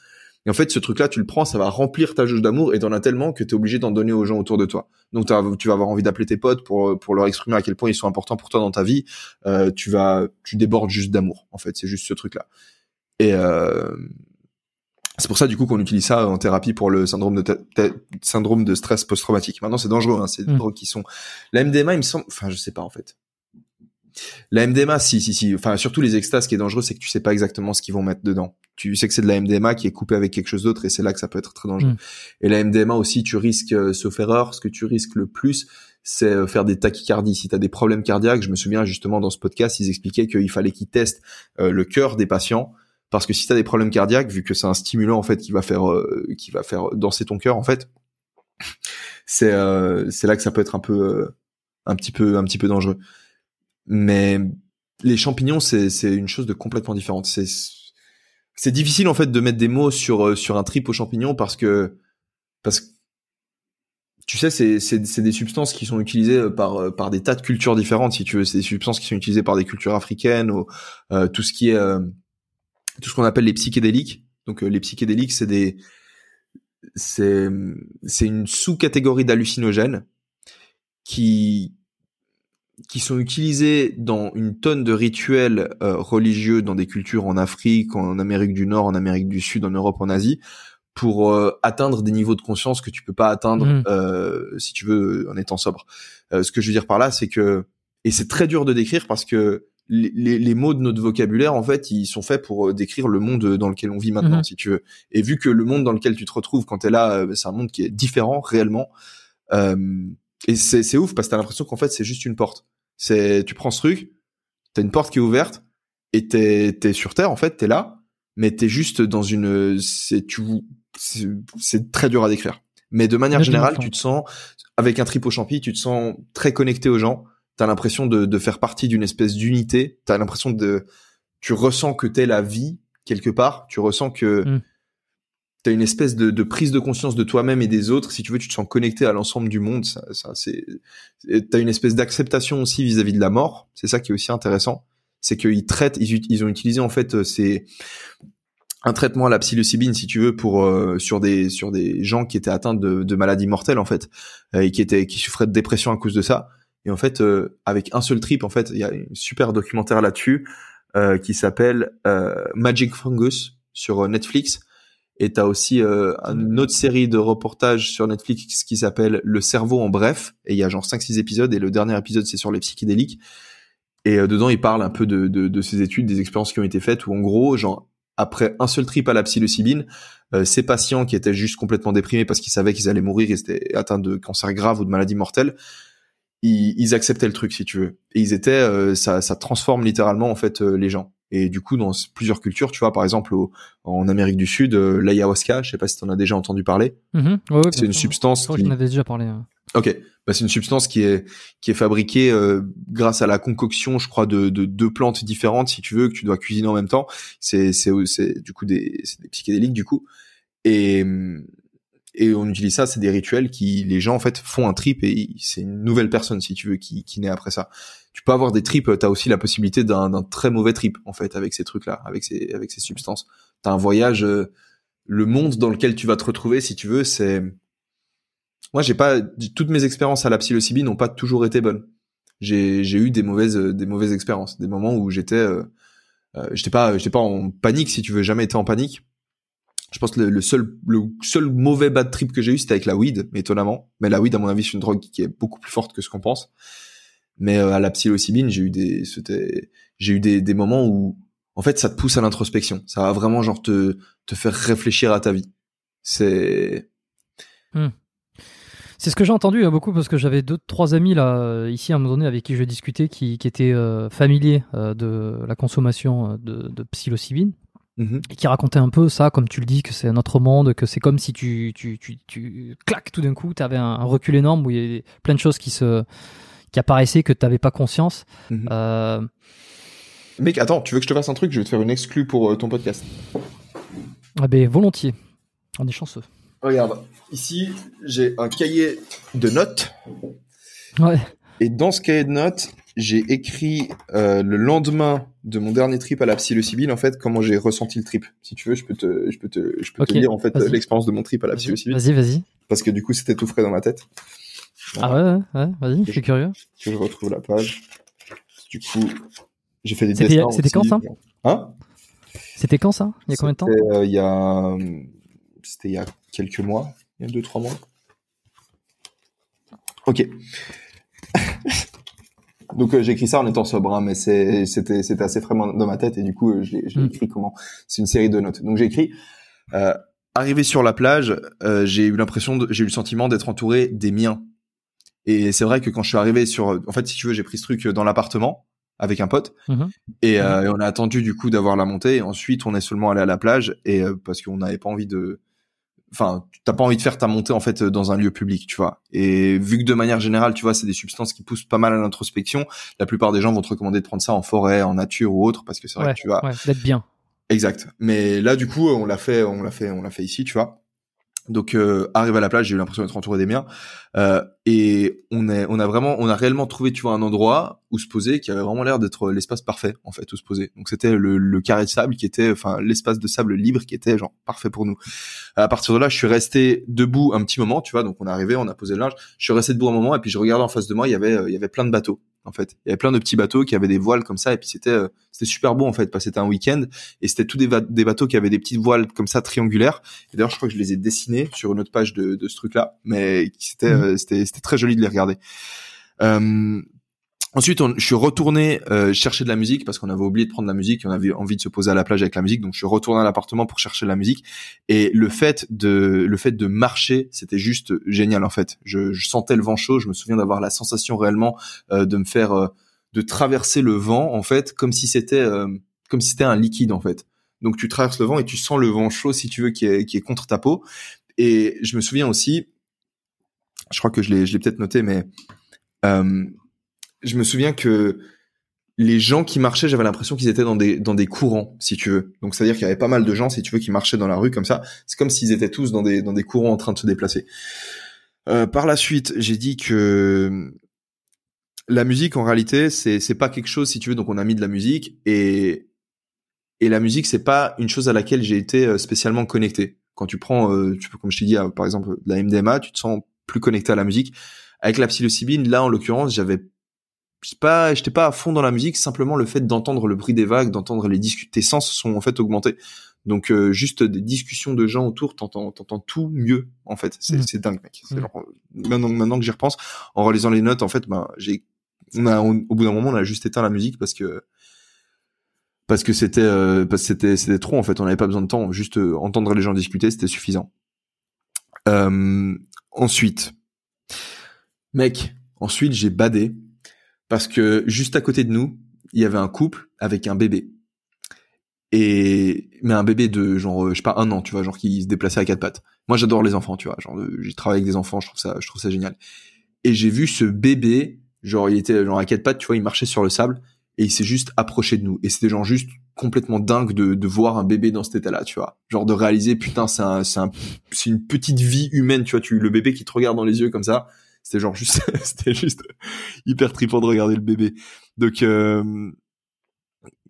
Et en fait, ce truc-là, tu le prends, ça va remplir ta jauge d'amour et t'en as tellement que t'es obligé d'en donner aux gens autour de toi. Donc tu vas avoir envie d'appeler tes potes pour pour leur exprimer à quel point ils sont importants pour toi dans ta vie. Euh, tu vas, tu débordes juste d'amour. En fait, c'est juste ce truc-là. Et euh, c'est pour ça du coup qu'on utilise ça en thérapie pour le syndrome de syndrome de stress post-traumatique. Maintenant, c'est dangereux. Hein, c'est des Mm. drogues qui sont. La MDMA, il me semble. Enfin, je sais pas en fait. La MDMA, si, si, si. Enfin, surtout les extases, ce qui est dangereux, c'est que tu sais pas exactement ce qu'ils vont mettre dedans. Tu sais que c'est de la MDMA qui est coupée avec quelque chose d'autre, et c'est là que ça peut être très dangereux. Mm. Et la MDMA aussi, tu risques, euh, sauf erreur, ce que tu risques le plus, c'est euh, faire des tachycardies. Si tu as des problèmes cardiaques, je me souviens justement dans ce podcast, ils expliquaient qu'il fallait qu'ils testent euh, le cœur des patients parce que si tu as des problèmes cardiaques, vu que c'est un stimulant en fait qui va faire euh, qui va faire danser ton cœur en fait, c'est euh, c'est là que ça peut être un peu un petit peu un petit peu dangereux. Mais les champignons c'est c'est une chose de complètement différente. C'est c'est difficile en fait de mettre des mots sur euh, sur un trip aux champignons parce que parce que tu sais, c'est, c'est, c'est des substances qui sont utilisées euh, par, euh, par des tas de cultures différentes, si tu veux. C'est des substances qui sont utilisées par des cultures africaines, ou euh, tout ce qui est, euh, tout ce qu'on appelle les psychédéliques. Donc, euh, les psychédéliques, c'est des, c'est, c'est une sous-catégorie d'hallucinogènes qui, qui sont utilisés dans une tonne de rituels euh, religieux dans des cultures en Afrique, en Amérique du Nord, en Amérique du Sud, en Europe, en Asie, pour euh, atteindre des niveaux de conscience que tu peux pas atteindre Mhm. euh, si tu veux en étant sobre. Euh, ce que je veux dire par là, c'est que et c'est très dur de décrire parce que les, les, les mots de notre vocabulaire, en fait, ils sont faits pour euh, décrire le monde dans lequel on vit maintenant, Mhm. si tu veux. Et vu que le monde dans lequel tu te retrouves quand t'es là, euh, c'est un monde qui est différent réellement. Euh, et c'est ouf parce que t'as l'impression qu'en fait c'est juste une porte. C'est tu prends ce truc, t'as une porte qui est ouverte et t'es sur terre en fait, t'es là, mais t'es juste dans une c'est tu c'est très dur à décrire. Mais de manière générale, tu te sens avec un trip au champi, tu te sens très connecté aux gens. T'as l'impression de, de faire partie d'une espèce d'unité. T'as l'impression de, tu ressens que t'es la vie quelque part. Tu ressens que Mm. T'as une espèce de, de prise de conscience de toi-même et des autres. Si tu veux, tu te sens connecté à l'ensemble du monde. Ça, ça c'est, t'as une espèce d'acceptation aussi vis-à-vis de la mort. C'est ça qui est aussi intéressant. c'est qu'ils traitent, ils, ont utilisé en fait, c'est un traitement à la psilocybine, si tu veux, pour sur des sur des gens qui étaient atteints de, de maladies mortelles en fait, et qui étaient qui souffraient de dépression à cause de ça. Et en fait, avec un seul trip, en fait, il y a un super documentaire là-dessus qui s'appelle Magic Fungus sur Netflix et t'as aussi euh, une autre série de reportages sur Netflix qui s'appelle Le cerveau en bref. Et il y a genre 5-6 épisodes. Et le dernier épisode, c'est sur les psychédéliques. Et euh, dedans, il parle un peu de, de, de ces études, des expériences qui ont été faites. Où en gros, genre, après un seul trip à la psilocybine, euh, ces patients qui étaient juste complètement déprimés parce qu'ils savaient qu'ils allaient mourir, ils étaient atteints de cancer grave ou de maladie mortelle, ils, ils acceptaient le truc, si tu veux. Et ils étaient, euh, ça, ça transforme littéralement en fait les gens. Et du coup, dans plusieurs cultures, tu vois, par exemple, en Amérique du Sud, euh, l'ayahuasca, je sais pas si tu en as déjà entendu parler. Mm-hmm. Ouais, ouais, c'est une substance. Qui... J'en avais déjà parlé. Hein. Ok, bah, c'est une substance qui est qui est fabriquée euh, grâce à la concoction, je crois, de, de deux plantes différentes, si tu veux, que tu dois cuisiner en même temps. C'est c'est c'est du coup des des psychédéliques du coup. Et et on utilise ça, c'est des rituels qui les gens en fait font un trip et c'est une nouvelle personne si tu veux qui qui naît après ça tu peux avoir des trips, tu as aussi la possibilité d'un très mauvais trip en fait avec ces trucs là, avec ces avec ces substances. Tu as un voyage euh, le monde dans lequel tu vas te retrouver si tu veux, c'est moi j'ai pas toutes mes expériences à la psilocybine n'ont pas toujours été bonnes. J'ai eu des mauvaises des mauvaises expériences, des moments où j'étais euh, euh, j'étais pas j'étais pas en panique si tu veux, jamais été en panique. Je pense que le, seul le seul mauvais bad trip que j'ai eu c'était avec la weed, étonnamment. Mais la weed à mon avis c'est une drogue qui est beaucoup plus forte que ce qu'on pense. Mais euh, à la psilocybine, j'ai eu des, c'était, j'ai eu des, des moments où, en fait, ça te pousse à l'introspection. Ça va vraiment genre te, te faire réfléchir à ta vie. C'est. Hmm. C'est ce que j'ai entendu hein, beaucoup parce que j'avais deux, trois amis là euh, ici à un moment donné avec qui je discutais qui, qui étaient euh, familiers de la consommation de, de psilocybine. Mm-hmm. Et qui racontaient un peu ça, comme tu le dis, que c'est un autre monde, que c'est comme si tu, tu, tu, tu claques tout d'un coup, tu avais un, un, recul énorme où il y a plein de choses qui se, qui apparaissait que tu n'avais pas conscience. Mhm. Euh, Mec, attends, tu veux que je te fasse un truc? Je vais te faire une exclue pour euh, ton podcast. Ah ben volontiers. On est chanceux. Regarde, ici j'ai un cahier de notes. Ouais. Et dans ce cahier de notes, j'ai écrit euh, le lendemain de mon dernier trip à la psilocybine en fait comment j'ai ressenti le trip. Si tu veux, je peux te je peux te je peux te dire en fait l'expérience de mon trip à la psilocybine. Vas-y, vas-y. Parce que du coup, c'était tout frais dans ma tête. Ah ouais, ouais, vas-y, je suis curieux. Que je retrouve la page. Du coup, j'ai fait des dessins. C'était quand ça Hein? C'était quand ça? Il y a combien de temps? Euh, Il y a, c'était il y a quelques mois, il y a deux trois mois. Ok. *laughs* Donc euh, j'ai écrit ça en étant sobre, hein, mais c'était assez frais dans ma tête et du coup euh, j'ai hmm. écrit comment? C'est une série de notes. Donc j'ai écrit arrivé sur la plage, j'ai eu l'impression, j'ai eu le sentiment d'être entouré des miens et c'est vrai que quand je suis arrivé sur, en fait, si tu veux, j'ai pris ce truc dans l'appartement avec un pote mhm. et, euh, et, on a attendu du coup d'avoir la montée. Et ensuite, on est seulement allé à la plage et euh, parce qu'on n'avait pas envie de, enfin, t'as pas envie de faire ta montée en fait dans un lieu public, tu vois. Et vu que de manière générale, tu vois, c'est des substances qui poussent pas mal à l'introspection, la plupart des gens vont te recommander de prendre ça en forêt, en nature ou autre, parce que c'est vrai que tu vas. Ouais, d'être bien. Exact. Mais là, du coup, on l'a fait, on l'a fait, on l'a fait ici, tu vois. Donc euh, arrive à la plage, j'ai eu l'impression d'être entouré des miens euh, et on est on a vraiment on a réellement trouvé tu vois un endroit où se poser qui avait vraiment l'air d'être l'espace parfait en fait où se poser. Donc c'était le, le, carré de sable qui était enfin l'espace de sable libre qui était genre parfait pour nous. À partir de là, je suis resté debout un petit moment, tu vois. Donc on est arrivé, on a posé le linge, je suis resté debout un moment et puis je regardais en face de moi, il y avait il y avait plein de bateaux en fait. Il y avait plein de petits bateaux qui avaient des voiles comme ça et puis c'était euh, c'était super beau en fait parce que c'était un week-end et c'était tous des, des, bateaux qui avaient des petites voiles comme ça triangulaires. Et d'ailleurs je crois que je les ai dessinés sur une autre page de, de ce truc-là, mais c'était mmh. euh, c'était c'était très joli de les regarder. Euh, Ensuite, je suis retourné euh, chercher de la musique parce qu'on avait oublié de prendre de la musique. On avait envie de se poser à la plage avec la musique, donc je suis retourné à l'appartement pour chercher de la musique. Et le fait de le fait de marcher, c'était juste génial en fait. Je, je, sentais le vent chaud. Je me souviens d'avoir la sensation réellement euh, de me faire euh, de traverser le vent en fait, comme si c'était euh, comme si c'était un liquide en fait. Donc tu traverses le vent et tu sens le vent chaud si tu veux qui est, qui est contre ta peau. Et je me souviens aussi, je crois que je l'ai je l'ai peut-être noté, mais je me souviens que les gens qui marchaient, j'avais l'impression qu'ils étaient dans des dans des courants, si tu veux. Donc c'est-à-dire qu'il y avait pas mal de gens, si tu veux, qui marchaient dans la rue comme ça. C'est comme s'ils étaient tous dans des dans des courants en train de se déplacer. Euh, par la suite, j'ai dit que la musique en réalité c'est c'est pas quelque chose si tu veux donc on a mis de la musique et et la musique c'est pas une chose à laquelle j'ai été euh, spécialement connecté quand tu prends euh, tu peux comme je t'ai dit euh, par exemple de la MDMA tu te sens plus connecté à la musique avec la psilocybine là en l'occurrence j'avais pas j'étais pas à fond dans la musique simplement le fait d'entendre le bruit des vagues d'entendre les discussions tes sens sont en fait augmentés. Donc juste des discussions de gens autour t'entends t'entends tout mieux en fait. C'est Mm. c'est dingue mec. C'est Mm. genre, maintenant maintenant que j'y repense en relisant les notes en fait ben j'ai on a on- au bout d'un moment on a juste éteint la musique parce que parce que c'était euh, parce que c'était c'était trop en fait. On n'avait pas besoin de temps. Juste euh, entendre les gens discuter c'était suffisant. Euh, ensuite. Mec ensuite j'ai badé parce que juste à côté de nous il y avait un couple avec un bébé. Et mais un bébé de genre euh, je sais pas un an tu vois genre qui se déplaçait à quatre pattes. Moi j'adore les enfants tu vois genre euh, j'ai travaillé avec des enfants je trouve ça je trouve ça génial. Et j'ai vu ce bébé genre il était genre à quatre pattes tu vois il marchait sur le sable et il s'est juste approché de nous. Et c'était genre juste complètement dingue de, de voir un bébé dans cet état-là tu vois. Genre de réaliser putain c'est un c'est un une petite vie humaine tu vois tu le bébé qui te regarde dans les yeux comme ça c'était genre juste *laughs* c'était juste hyper trippant de regarder le bébé. Donc euh,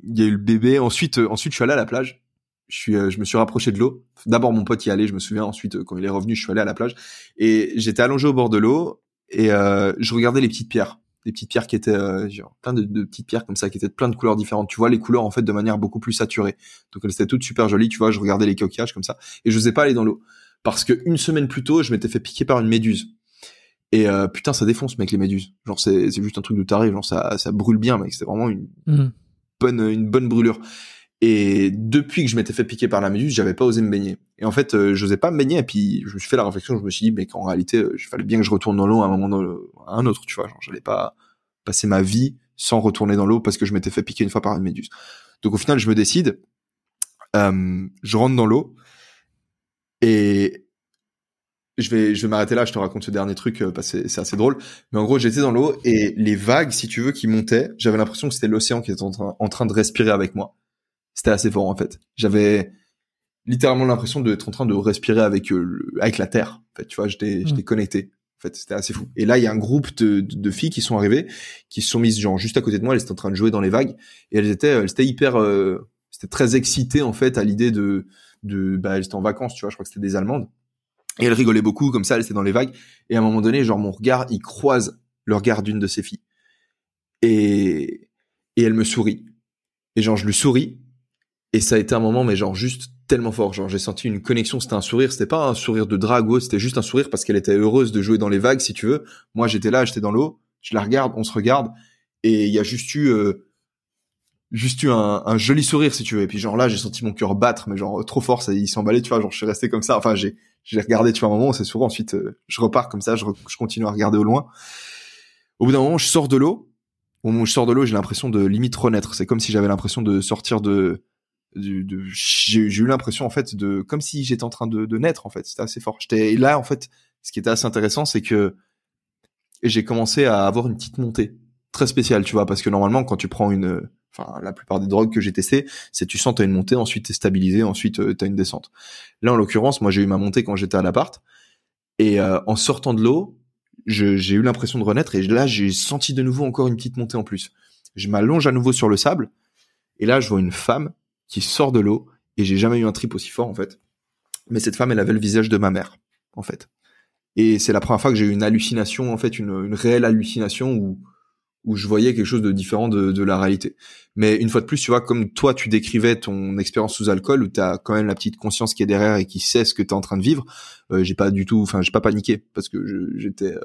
il y a eu le bébé. Ensuite euh, ensuite je suis allé à la plage. Je suis euh, je me suis rapproché de l'eau. D'abord mon pote y allait je me souviens. Ensuite euh, quand il est revenu je suis allé à la plage. Et j'étais allongé au bord de l'eau et euh, je regardais les petites pierres. Des petites pierres qui étaient euh, genre, plein de, de petites pierres comme ça qui étaient de plein de couleurs différentes. Tu vois les couleurs en fait de manière beaucoup plus saturée. Donc elles étaient toutes super jolies tu vois. Je regardais les coquillages comme ça. Et je n'osais pas aller dans l'eau. Parce que une semaine plus tôt je m'étais fait piquer par une méduse et euh, putain ça défonce mec les méduses. Genre c'est c'est juste un truc de taré genre ça ça brûle bien mec. C'est vraiment une Mhm. bonne une bonne brûlure. Et depuis que je m'étais fait piquer par la méduse j'avais pas osé me baigner. Et en fait euh, j'osais pas me baigner et puis je me suis fait la réflexion je me suis dit mais qu'en réalité euh, il fallait bien que je retourne dans l'eau à un moment le- à un autre tu vois. Genre j'allais pas passer ma vie sans retourner dans l'eau parce que je m'étais fait piquer une fois par une méduse. Donc au final je me décide euh, je rentre dans l'eau et je vais je vais m'arrêter là je te raconte ce dernier truc euh, parce que c'est assez drôle. Mais en gros j'étais dans l'eau et les vagues si tu veux qui montaient j'avais l'impression que c'était l'océan qui était en train, en train de respirer avec moi. C'était assez fort en fait. J'avais littéralement l'impression d'être en train de respirer avec euh, avec la terre en fait. Tu vois j'étais Mm. j'étais connecté. En fait c'était assez fou. Et là il y a un groupe de, de, de filles qui sont arrivées qui se sont mises genre juste à côté de moi. Elles étaient en train de jouer dans les vagues. Et elles étaient elles étaient hyper euh, c'était très excitées en fait à l'idée de de bah elles étaient en vacances tu vois. Je crois que c'était des allemandes et elles rigolaient beaucoup comme ça elles étaient dans les vagues. Et à un moment donné genre mon regard il croise le regard d'une de ces filles. Et et elle me sourit. Et genre je lui souris. Et ça a été un moment mais genre juste tellement fort. Genre j'ai senti une connexion. C'était un sourire. C'était pas un sourire de drague c'était juste un sourire parce qu'elle était heureuse de jouer dans les vagues si tu veux. Moi j'étais là j'étais dans l'eau. Je la regarde on se regarde. Et il y a juste eu euh, juste eu un, un joli sourire si tu veux. Et puis genre là j'ai senti mon cœur battre mais genre trop fort ça il s'emballait tu vois. Genre je suis resté comme ça. Enfin j'ai j'ai regardé tu vois un moment c'est sourd ensuite euh, je repars comme ça je, je continue à regarder au loin. Au bout d'un moment je sors de l'eau. Au moment où je sors de l'eau j'ai l'impression de limite renaître. C'est comme si j'avais l'impression de sortir de du- de, j'ai eu l'impression en fait de comme si j'étais en train de, de naître en fait. C'était assez fort. J'étais là en fait ce qui était assez intéressant c'est que j'ai commencé à avoir une petite montée très spéciale tu vois parce que normalement quand tu prends une enfin la plupart des drogues que j'ai testées c'est tu sens t'as une montée ensuite t'es stabilisé ensuite euh, t'as une descente. Là en l'occurrence moi j'ai eu ma montée quand j'étais à l'appart. Et euh, en sortant de l'eau j'ai eu l'impression de renaître et là j'ai senti de nouveau encore une petite montée en plus. Je m'allonge à nouveau sur le sable et là je vois une femme qui sort de l'eau et j'ai jamais eu un trip aussi fort en fait. Mais cette femme elle avait le visage de ma mère en fait. Et c'est la première fois que j'ai eu une hallucination en fait une, une réelle hallucination où où je voyais quelque chose de différent de, de la réalité. Mais une fois de plus tu vois comme toi tu décrivais ton expérience sous alcool où t'as quand même la petite conscience qui est derrière et qui sait ce que t'es en train de vivre euh, j'ai pas du tout enfin j'ai pas paniqué parce que j'étais euh,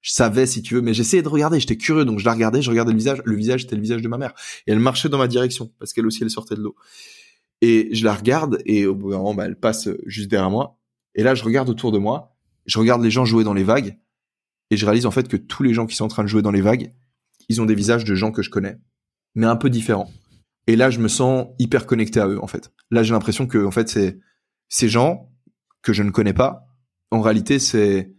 je savais si tu veux mais j'essayais de regarder j'étais curieux donc je la regardais je regardais le visage le visage c'était le visage de ma mère. Et elle marchait dans ma direction parce qu'elle aussi elle sortait de l'eau. Et je la regarde et au bout d'un moment bah, elle passe juste derrière moi. Et là je regarde autour de moi je regarde les gens jouer dans les vagues et je réalise en fait que tous les gens qui sont en train de jouer dans les vagues ils ont des visages de gens que je connais mais un peu différents. Et là je me sens hyper connecté à eux en fait. Là j'ai l'impression que en fait c'est ces gens que je ne connais pas en réalité c'est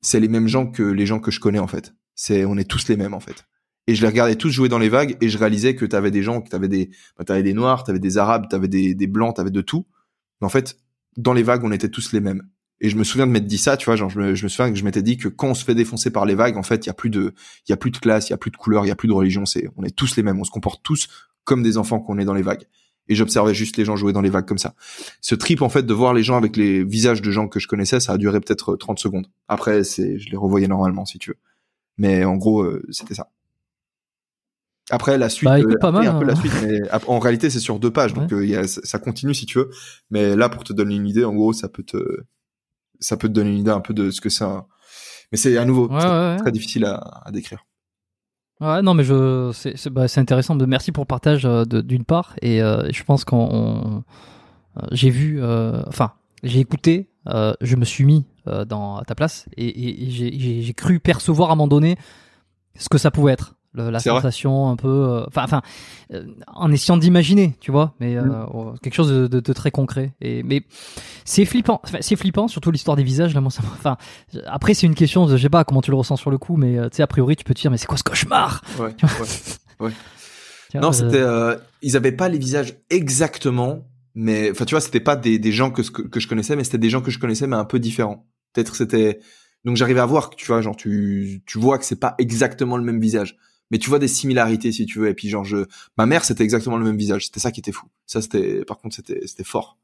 c'est les mêmes gens que les gens que je connais en fait. C'est on est tous les mêmes en fait. Et je les regardais tous jouer dans les vagues et je réalisais que t'avais des gens que t'avais des bah, t'avais des noirs t'avais des arabes t'avais des, des blancs t'avais de tout. Mais en fait dans les vagues on était tous les mêmes Et je me souviens de m'être dit ça, tu vois, genre je me, je me souviens que je m'étais dit que quand on se fait défoncer par les vagues, en fait, il y a plus de, il y a plus de classe, il y a plus de couleur, il y a plus de religion. C'est, on est tous les mêmes, on se comporte tous comme des enfants qu'on est dans les vagues. Et j'observais juste les gens jouer dans les vagues comme ça. Ce trip, en fait, de voir les gens avec les visages de gens que je connaissais, ça a duré peut-être 30 secondes. Après, c'est, je les revoyais normalement, si tu veux. Mais en gros, euh, c'était ça. Après la suite, Bah, écoute, euh, pas mal, un peu hein. la suite, mais en réalité c'est sur deux pages, donc euh, y a, ça continue si tu veux. Mais là pour te donner une idée, en gros ça peut te, ça peut te donner une idée un peu de ce que c'est. un- Mais c'est à nouveau Ouais, très, ouais, ouais. très difficile à, à décrire. Ouais, non, mais je, c'est, c'est, bah, c'est intéressant. Merci pour le partage euh, de- d'une part, et euh, je pense qu'on, on- euh, j'ai vu, euh, enfin, j'ai écouté, euh, je me suis mis dans ta place, et, et- et j'ai, j'ai, j'ai cru percevoir à un moment donné ce que ça pouvait être, le- la vrai. sensation un peu, euh, enfin, enfin, euh, en essayant d'imaginer, tu vois, mais euh, Mm. oh, quelque chose de, de- de très concret. Et mais c'est flippant, c'est flippant, surtout l'histoire des visages. Là, moi, ça, m'a- enfin, après c'est une question, de, je sais pas comment tu le ressens sur le coup, mais tu sais, a priori, tu peux te dire, mais c'est quoi ce cauchemar? Ouais. Vois, *laughs* Non, c'était, ils avaient pas les visages exactement, mais enfin tu vois, c'était pas des, des gens que, que que je connaissais, mais c'était des gens que je connaissais mais un peu différents. Peut-être c'était, donc j'arrivais à voir que tu vois, genre tu tu vois que c'est pas exactement le même visage, mais tu vois des similarités si tu veux. Et puis genre je, ma mère c'était exactement le même visage. C'était ça qui était fou. Ça c'était, par contre c'était c'était fort.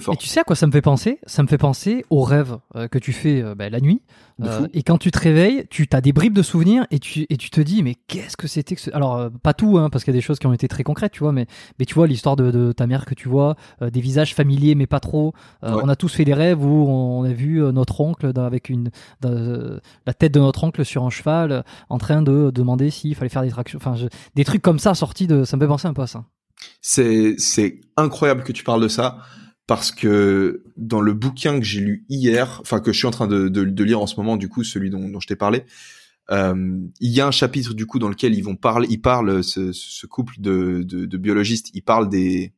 Fort. Et tu sais à quoi ça me fait penser? Ça me fait penser aux rêves euh, que tu fais euh, bah, la nuit. Euh, et quand tu te réveilles, tu as des bribes de souvenirs et tu, et tu te dis, mais qu'est-ce que c'était que ce... Alors, pas tout, hein, parce qu'il y a des choses qui ont été très concrètes, tu vois, mais, mais tu vois, l'histoire de, de ta mère que tu vois, des visages familiers, mais pas trop. Ouais. On a tous fait des rêves où on a vu notre oncle dans- avec une, dans, la tête de notre oncle sur un cheval en train de demander s'il fallait faire des tractions. Enfin, je- des trucs comme ça sortis de. Ça me fait penser un peu à ça. C'est c'est incroyable que tu parles de ça parce que dans le bouquin que j'ai lu hier, enfin que je suis en train de, de, de lire en ce moment, du coup celui dont, dont je t'ai parlé, euh, il y a un chapitre du coup dans lequel ils vont parler, ils parlent ce, ce couple de, de, de biologistes, ils parlent des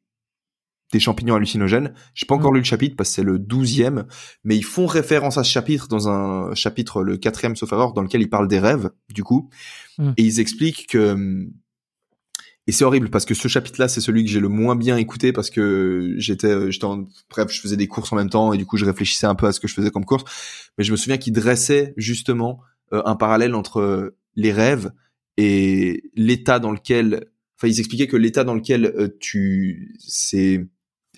des champignons hallucinogènes. J'ai pas encore Mm. lu le chapitre parce que c'est le douzième, mais ils font référence à ce chapitre dans un chapitre, le quatrième sauf erreur, dans lequel ils parlent des rêves, du coup. Mm. Et ils expliquent que, hum, et c'est horrible parce que ce chapitre-là, c'est celui que j'ai le moins bien écouté parce que j'étais, euh, j'étais en, bref, je faisais des courses en même temps et du coup, je réfléchissais un peu à ce que je faisais comme course. Mais je me souviens qu'il dressait justement euh, un parallèle entre euh, les rêves et l'état dans lequel, enfin, ils expliquaient que l'état dans lequel euh, tu, c'est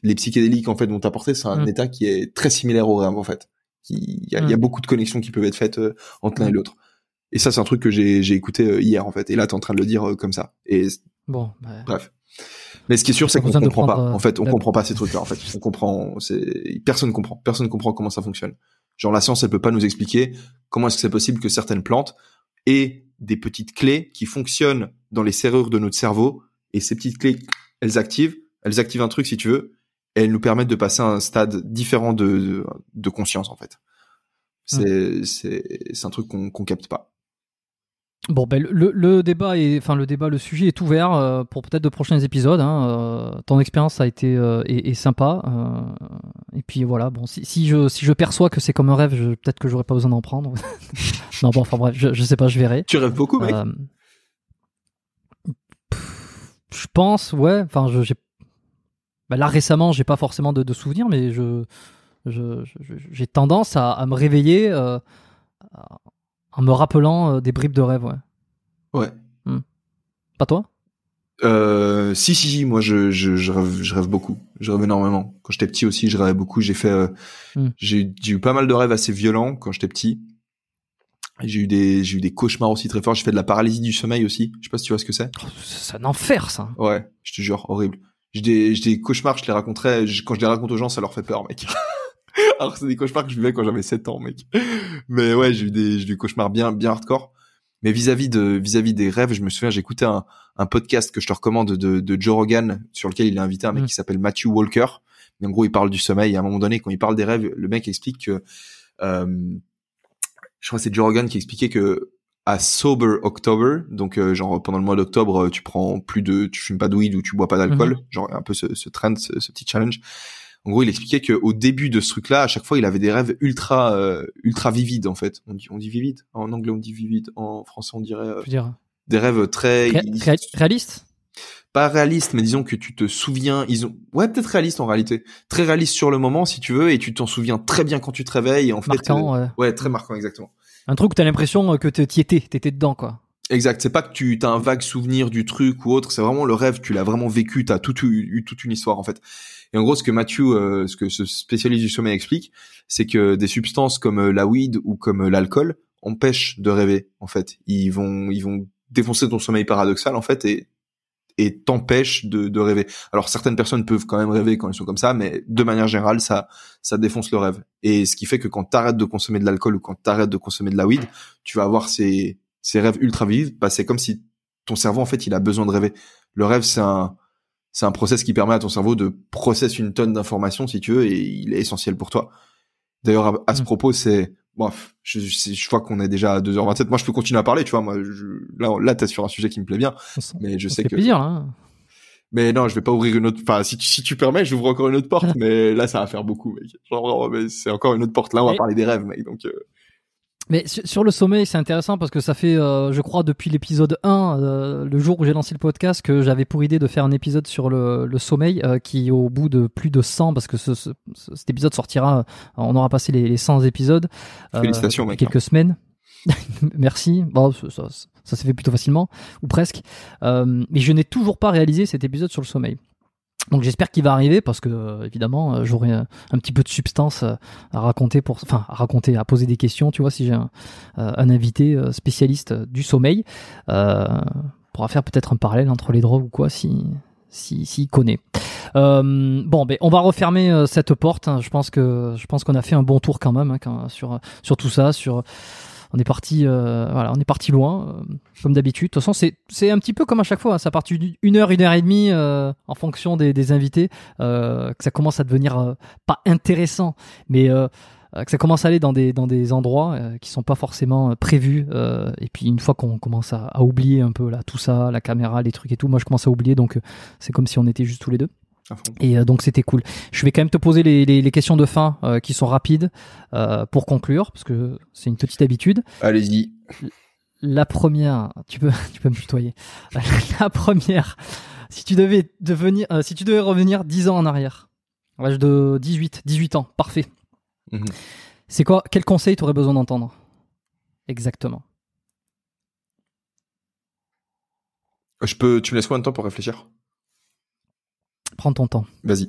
les psychédéliques en fait vont t'apporter, c'est un Mm. état qui est très similaire au rêve en fait. Il y a, il y a Mm. beaucoup de connexions qui peuvent être faites euh, entre l'un et Mm. l'autre. Et ça, c'est un truc que j'ai j'ai écouté hier en fait. Et là, t'es en train de le dire comme ça. Et Bon, bah, bref. Mais ce qui est sûr, c'est qu'on comprend pas. euh, En fait, on la- comprend pas ces trucs-là. En fait, on comprend. C'est personne comprend. Personne comprend comment ça fonctionne. Genre la science, elle peut pas nous expliquer comment est-ce que c'est possible que certaines plantes aient des petites clés qui fonctionnent dans les serrures de notre cerveau. Et ces petites clés, elles activent. Elles activent un truc, si tu veux. Et elles nous permettent de passer à un stade différent de de, de conscience, en fait. C'est c'est c'est un truc qu'on qu'on capte pas. Bon, ben, le, le débat est, enfin le débat, le sujet est ouvert euh, pour peut-être de prochains épisodes. Hein, euh, ton expérience a été euh, est, est sympa. euh, et puis voilà, bon, si, si je si je perçois que c'est comme un rêve, je- peut-être que j'aurais pas besoin d'en prendre. *laughs* non, bon, enfin bref, je, je sais pas, je verrai. Tu rêves beaucoup, mec. Pff, je pense, ouais. Enfin, je, bah, là récemment, j'ai pas forcément de, de souvenirs, mais je, j'ai tendance à, à me réveiller en me rappelant euh, des bribes de rêve, ouais. Ouais. Pas toi? Euh, si, si, si, moi je, je, je, rêve, je rêve beaucoup. Je rêve énormément. Quand j'étais petit aussi, je rêvais beaucoup. J'ai fait, euh, Hmm. j'ai, eu pas mal de rêves assez violents quand j'étais petit. Et J'ai eu des, j'ai eu des cauchemars aussi très forts. J'ai fait de la paralysie du sommeil aussi. Je sais pas si tu vois ce que c'est. Oh, C'est un enfer, ça. Ouais, je te jure, horrible. J'ai des, j'ai des cauchemars, je les raconterai, je- quand je les raconte aux gens, ça leur fait peur, mec. *laughs* Alors c'est des cauchemars que je vivais quand j'avais 7 ans, mec. Mais ouais, j'ai eu des, j'ai eu des cauchemars bien, bien hardcore. Mais vis-à-vis de, vis-à-vis des rêves, je me souviens, j'écoutais un, un podcast que je te recommande de, de Joe Rogan, sur lequel il a invité un mec Mm. qui s'appelle Matthew Walker. Et en gros, il parle du sommeil. Et à un moment donné, quand il parle des rêves, le mec explique que, euh, je crois que c'est Joe Rogan qui expliquait que à sober October, donc euh, genre pendant le mois d'octobre, euh, tu prends plus de, tu fumes pas de weed ou tu bois pas d'alcool, genre un peu ce, ce trend, ce, ce petit challenge. En gros, il expliquait que au début de ce truc-là, à chaque fois, il avait des rêves ultra, euh, ultra vivides en fait. On dit, on dit vivide? En anglais, on dit vivide. En français, on dirait euh, Je veux dire, des rêves très ré- ré- réaliste? Pas réaliste, mais disons que tu te souviens, ils ont, ouais, peut-être réaliste en réalité, très réaliste sur le moment si tu veux, et tu t'en souviens très bien quand tu te réveilles. Et en fait, Marquant, euh, ouais. ouais, très marquant exactement. Un truc où t'as l'impression que t'y étais, t'étais dedans, quoi. Exact. C'est pas que tu as un vague souvenir du truc ou autre. C'est vraiment le rêve. Tu l'as vraiment vécu. T'as tout eu, eu toute une histoire en fait. Et en gros, ce que Matthew, euh, ce que ce spécialiste du sommeil explique, c'est que des substances comme euh, la weed ou comme euh, l'alcool empêchent de rêver. En fait, ils vont, ils vont défoncer ton sommeil paradoxal en fait et et t'empêchent de, de rêver. Alors certaines personnes peuvent quand même rêver quand elles sont comme ça, mais de manière générale, ça ça défonce le rêve. Et ce qui fait que quand t'arrêtes de consommer de l'alcool ou quand t'arrêtes de consommer de la weed, tu vas avoir ces ces rêves ultra vifs. Bah c'est comme si ton cerveau en fait il a besoin de rêver. Le rêve c'est un c'est un process qui permet à ton cerveau de processer une tonne d'informations si tu veux et il est essentiel pour toi. D'ailleurs à, à ce Mm. propos c'est Bref, je, je, je vois qu'on est déjà à 2h27. Moi, je peux continuer à parler, tu vois. Moi, je, là, là, t'es sur un sujet qui me plaît bien. Mais je sais que. hein. Mais non, je vais pas ouvrir une autre. Enfin, si tu, si tu permets, j'ouvre encore une autre porte. *laughs* mais là, ça va faire beaucoup, mec. Genre, mais c'est encore une autre porte. Là, on va parler des rêves, mec. Donc, euh, Mais sur, le sommeil, c'est intéressant parce que ça fait, euh, je crois, depuis l'épisode 1, euh, le jour où j'ai lancé le podcast, que j'avais pour idée de faire un épisode sur le, le sommeil, euh, qui au bout de plus de 100, parce que ce, ce- ce- cet épisode sortira, euh, on aura passé les, les 100 épisodes. euh, Félicitations, mec. Quelques semaines. *laughs* Merci. Bon, ça, ça, ça s'est fait plutôt facilement, ou presque. Euh, mais je n'ai toujours pas réalisé cet épisode sur le sommeil. Donc j'espère qu'il va arriver parce que euh, évidemment euh, j'aurai un, un petit peu de substance euh, à raconter pour enfin à raconter à poser des questions tu vois si j'ai un, euh, un invité euh, spécialiste euh, du sommeil euh, pourra faire peut-être un parallèle entre les drogues ou quoi si si s'il connaît euh, bon ben on va refermer euh, cette porte hein. je pense que je pense qu'on a fait un bon tour quand même hein, sur sur tout ça sur on est parti euh, voilà on est parti loin euh, comme d'habitude de toute façon c'est un petit peu comme à chaque fois hein. ça part d'une heure une heure et demie euh, en fonction des, des invités que ça commence à devenir pas intéressant mais que ça commence à aller dans des dans des endroits euh, qui sont pas forcément prévus et puis une fois qu'on commence à, à oublier un peu là tout ça la caméra les trucs et tout moi je commence à oublier donc c'est comme si on était juste tous les deux. Et euh, donc c'était cool. Je vais quand même te poser les, les, les questions de fin euh, qui sont rapides euh, pour conclure, parce que c'est une petite habitude. Allez-y. La première, tu peux, *laughs* tu peux me tutoyer. *laughs* La première, si tu devais devenir, euh, si tu devais revenir 10 ans en arrière, à l'âge de 18, 18 ans, parfait. Mhm. C'est quoi Quel conseil tu aurais besoin d'entendre? Exactement. Je peux, tu me laisses combien de temps pour réfléchir? Prends ton temps. Vas-y.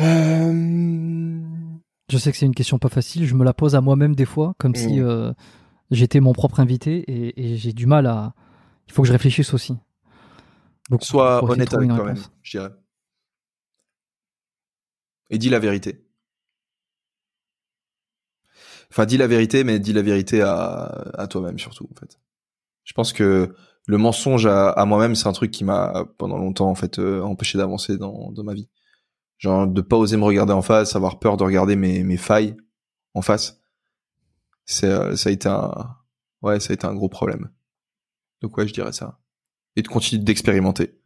Euh... Je sais que c'est une question pas facile. Je me la pose à moi-même des fois, comme si Mm. euh, j'étais mon propre invité, et, et j'ai du mal à. Il faut que je réfléchisse aussi. Beaucoup Sois honnête avec toi-même, je dirais. Et dis la vérité. Enfin, dis la vérité, mais dis la vérité à, à toi-même surtout, en fait. Je pense que le mensonge à, à moi-même, c'est un truc qui m'a pendant longtemps en fait euh, empêché d'avancer dans, dans ma vie. Genre de pas oser me regarder en face, avoir peur de regarder mes, mes failles en face. C'est euh, ça a été un ouais, ça a été un gros problème. Donc ouais, je dirais ça. Et de continuer d'expérimenter.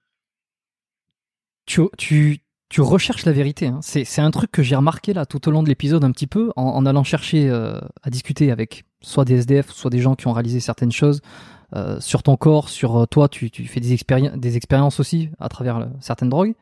tu, tu, tu recherches la vérité. hein. C'est, c'est un truc que j'ai remarqué là tout au long de l'épisode un petit peu en, en allant chercher euh, à discuter avec soit des SDF, soit des gens qui ont réalisé certaines choses euh, sur ton corps, sur euh, toi. Tu, tu fais des, expéri- des expériences aussi à travers euh, certaines drogues.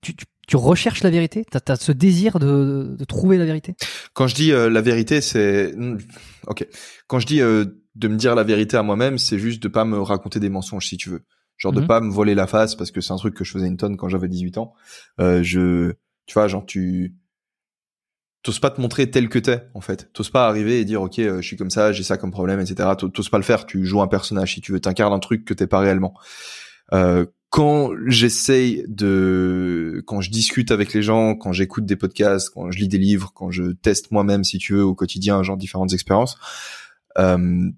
Tu, tu, tu recherches la vérité? T'as, as ce désir de, de trouver la vérité? Quand je dis euh, la vérité, c'est hmm, ok. Quand je dis euh, de me dire la vérité à moi-même, c'est juste de pas me raconter des mensonges, si tu veux. Genre de Mhm. pas me voler la face parce que c'est un truc que je faisais une tonne quand j'avais 18 ans. Euh, je, tu vois, genre tu t'oses pas te montrer tel que t'es en fait. T'oses pas arriver et dire ok, euh, je suis comme ça, j'ai ça comme problème, etc. T'oses- pas le faire. Tu joues un personnage si tu veux. T'incarnes un truc que t'es pas réellement. Euh, quand j'essaye de, quand je discute avec les gens, quand j'écoute des podcasts, quand je lis des livres, quand je teste moi-même, si tu veux, au quotidien, genre différentes expériences, euh,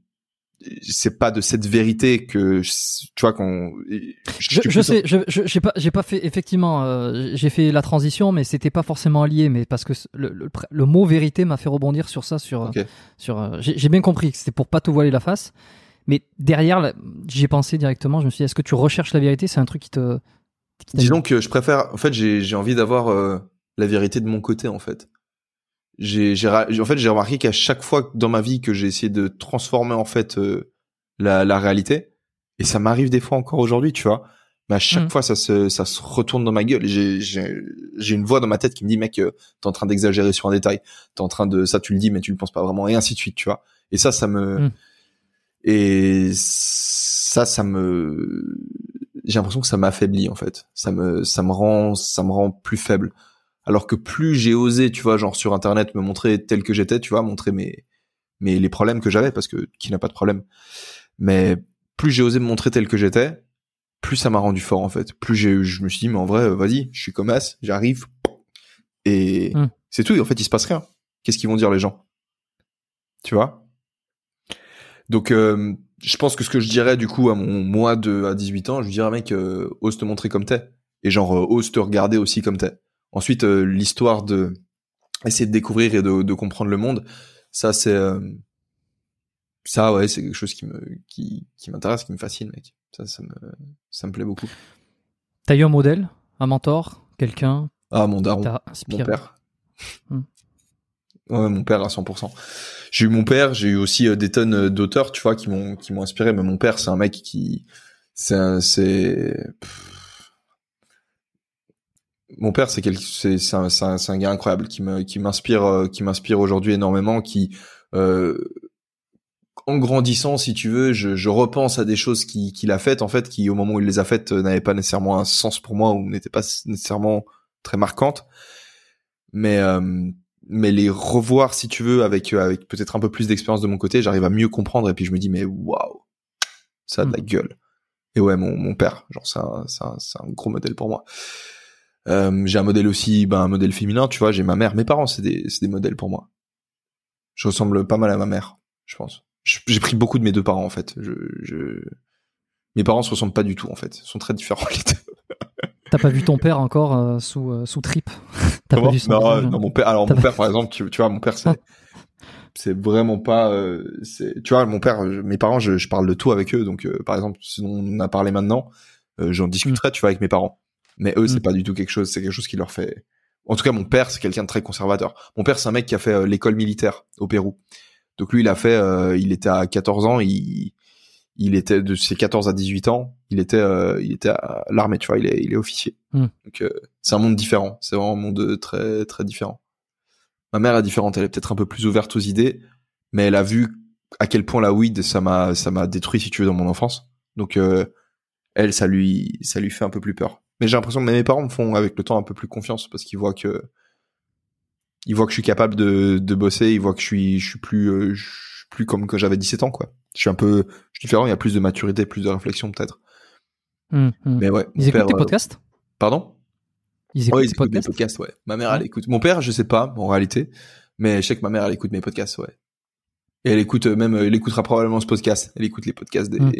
c'est pas de cette vérité que, tu vois, qu'on, Je, je sais, je, j'ai pas, j'ai pas fait effectivement, euh, j'ai fait la transition, mais c'était pas forcément lié, mais parce que le, le, le mot vérité m'a fait rebondir sur ça, sur, Ok. sur. euh, j'ai j'ai bien compris que c'était pour pas te voiler la face, mais derrière, là, j'y ai pensé directement. Je me suis dit, est-ce que tu recherches la vérité? C'est un truc qui te. qui Disons que je préfère, en fait, j'ai, j'ai envie d'avoir euh, la vérité de mon côté, en fait. J'ai, en fait, j'ai remarqué qu'à chaque fois dans ma vie que j'ai essayé de transformer, en fait, euh, la, la réalité, et ça m'arrive des fois encore aujourd'hui, tu vois, Mais à chaque Mhm. fois, ça se, ça se retourne dans ma gueule. J'ai, j'ai, j'ai une voix dans ma tête qui me dit, mec, euh, t'es en train d'exagérer sur un détail. T'es en train de, ça tu le dis, mais tu le penses pas vraiment. Et ainsi de suite, tu vois. Et ça, ça me, Mhm. et ça, ça me, j'ai l'impression que ça m'affaiblit, en fait. Ça me, ça me rend, ça me rend plus faible. Alors que plus j'ai osé, tu vois, genre sur internet, me montrer tel que j'étais, tu vois, montrer mes, mes, les problèmes que j'avais, parce que qui n'a pas de problème. Mais plus j'ai osé me montrer tel que j'étais, plus ça m'a rendu fort en fait. Plus j'ai, je me suis dit, mais en vrai, vas-y, je suis comme as, j'arrive, et Hmm. c'est tout. Et en fait, il se passe rien. Qu'est-ce qu'ils vont dire les gens? Tu vois? Donc, euh, je pense que ce que je dirais du coup à mon moi de à 18 ans, je lui dirais mec, euh, ose te montrer comme t'es, et genre euh, ose te regarder aussi comme t'es. Ensuite, euh, l'histoire de essayer de découvrir et de, de comprendre le monde, ça c'est euh, ça ouais, c'est quelque chose qui me qui qui m'intéresse, qui me fascine, mec. Ça ça me ça me plaît beaucoup. T'as eu un modèle, un mentor, quelqu'un Ah mon daron. Mon père. Hmm. Ouais, mon père à 100%. J'ai eu mon père, j'ai eu aussi euh, des tonnes d'auteurs, tu vois, qui m'ont qui m'ont inspiré. Mais mon père, c'est un mec qui, c'est c'est. Mon père, c'est c'est un, un, gars incroyable qui me qui m'inspire euh, qui m'inspire aujourd'hui énormément. Qui euh, en grandissant, si tu veux, je, je repense à des choses qui qu'il a faites en fait, qui au moment où il les a faites euh, n'avaient pas nécessairement un sens pour moi ou n'étaient pas nécessairement très marquantes. Mais euh, mais les revoir si tu veux avec euh, avec peut-être un peu plus d'expérience de mon côté, j'arrive à mieux comprendre et puis je me dis mais waouh, ça a de la Mhm. gueule. Et ouais, mon mon père, genre c'est un un, c'est un gros modèle pour moi. Euh, j'ai un modèle aussi, ben un modèle féminin, tu vois, j'ai ma mère, mes parents, c'est des c'est des modèles pour moi. Je ressemble pas mal à ma mère, je pense. J'ai pris beaucoup de mes deux parents en fait. Je, je... Mes parents se ressemblent pas du tout en fait, ils sont très différents *laughs* les deux. T'as pas vu ton père encore euh, sous euh, sous trip? *laughs* T'as pas vu son non, non, mon père. Alors mon pas- père, par exemple, tu, tu vois, mon père, c'est c'est vraiment pas. euh, c'est, tu vois, mon père, je- mes parents, je, je parle de tout avec eux. Donc, euh, par exemple, ce dont on a parlé maintenant, j'en discuterai, tu vois, avec mes parents. Mais eux, c'est Mm. pas du tout quelque chose. C'est quelque chose qui leur fait. En tout cas, mon père, c'est quelqu'un de très conservateur. Mon père, c'est un mec qui a fait euh, l'école militaire au Pérou. Donc lui, il a fait. euh, il était à 14 ans. Il il était de ses 14 à 18 ans, il était euh, il était à l'armée, tu vois, il est il est officier. Mm. Donc euh, c'est un monde différent, c'est vraiment un monde très très différent. Ma mère est différente, elle est peut-être un peu plus ouverte aux idées, mais elle a vu à quel point la weed ça m'a ça m'a détruit si tu veux dans mon enfance. Donc euh, elle ça lui ça lui fait un peu plus peur. Mais j'ai l'impression que mes parents me font avec le temps un peu plus confiance parce qu'ils voient que ils voient que je suis capable de de bosser, ils voient que je suis je suis plus euh, je suis plus comme quand j'avais 17 ans quoi. Je suis un peu je suis différent, il y a plus de maturité, plus de réflexion peut-être. Hum, hum. Mais ouais, Ils écoutent tes euh, podcasts? Pardon? Ils écoutent Ouais, ils écoutent mes podcasts? podcasts, ouais. Ma mère, elle écoute. Mon père, je sais pas, en réalité. Mais je sais que ma mère, elle écoute mes podcasts, ouais. Et elle écoute euh, même, elle écoutera probablement ce podcast. Elle écoute les podcasts des, Mm.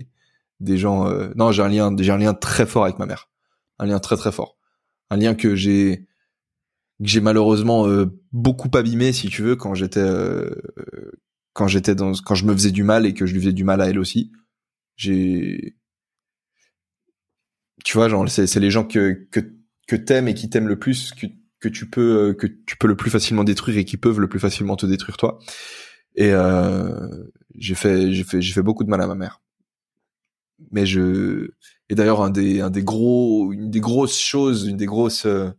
des gens. euh, Non, j'ai un lien, j'ai un lien très fort avec ma mère. Un lien très très fort. Un lien que j'ai, que j'ai malheureusement euh, beaucoup abîmé, si tu veux, quand j'étais, euh, quand j'étais dans, quand je me faisais du mal et que je lui faisais du mal à elle aussi. J'ai, tu vois, genre, c'est, les gens que, que, que t'aimes et qui t'aiment le plus, que, que tu peux, euh, que tu peux le plus facilement détruire et qui peuvent le plus facilement te détruire toi. Et, j'ai fait, j'ai fait, j'ai fait beaucoup de mal à ma mère. Mais je, et d'ailleurs, un des, un des gros, une des grosses choses, une des grosses, euh,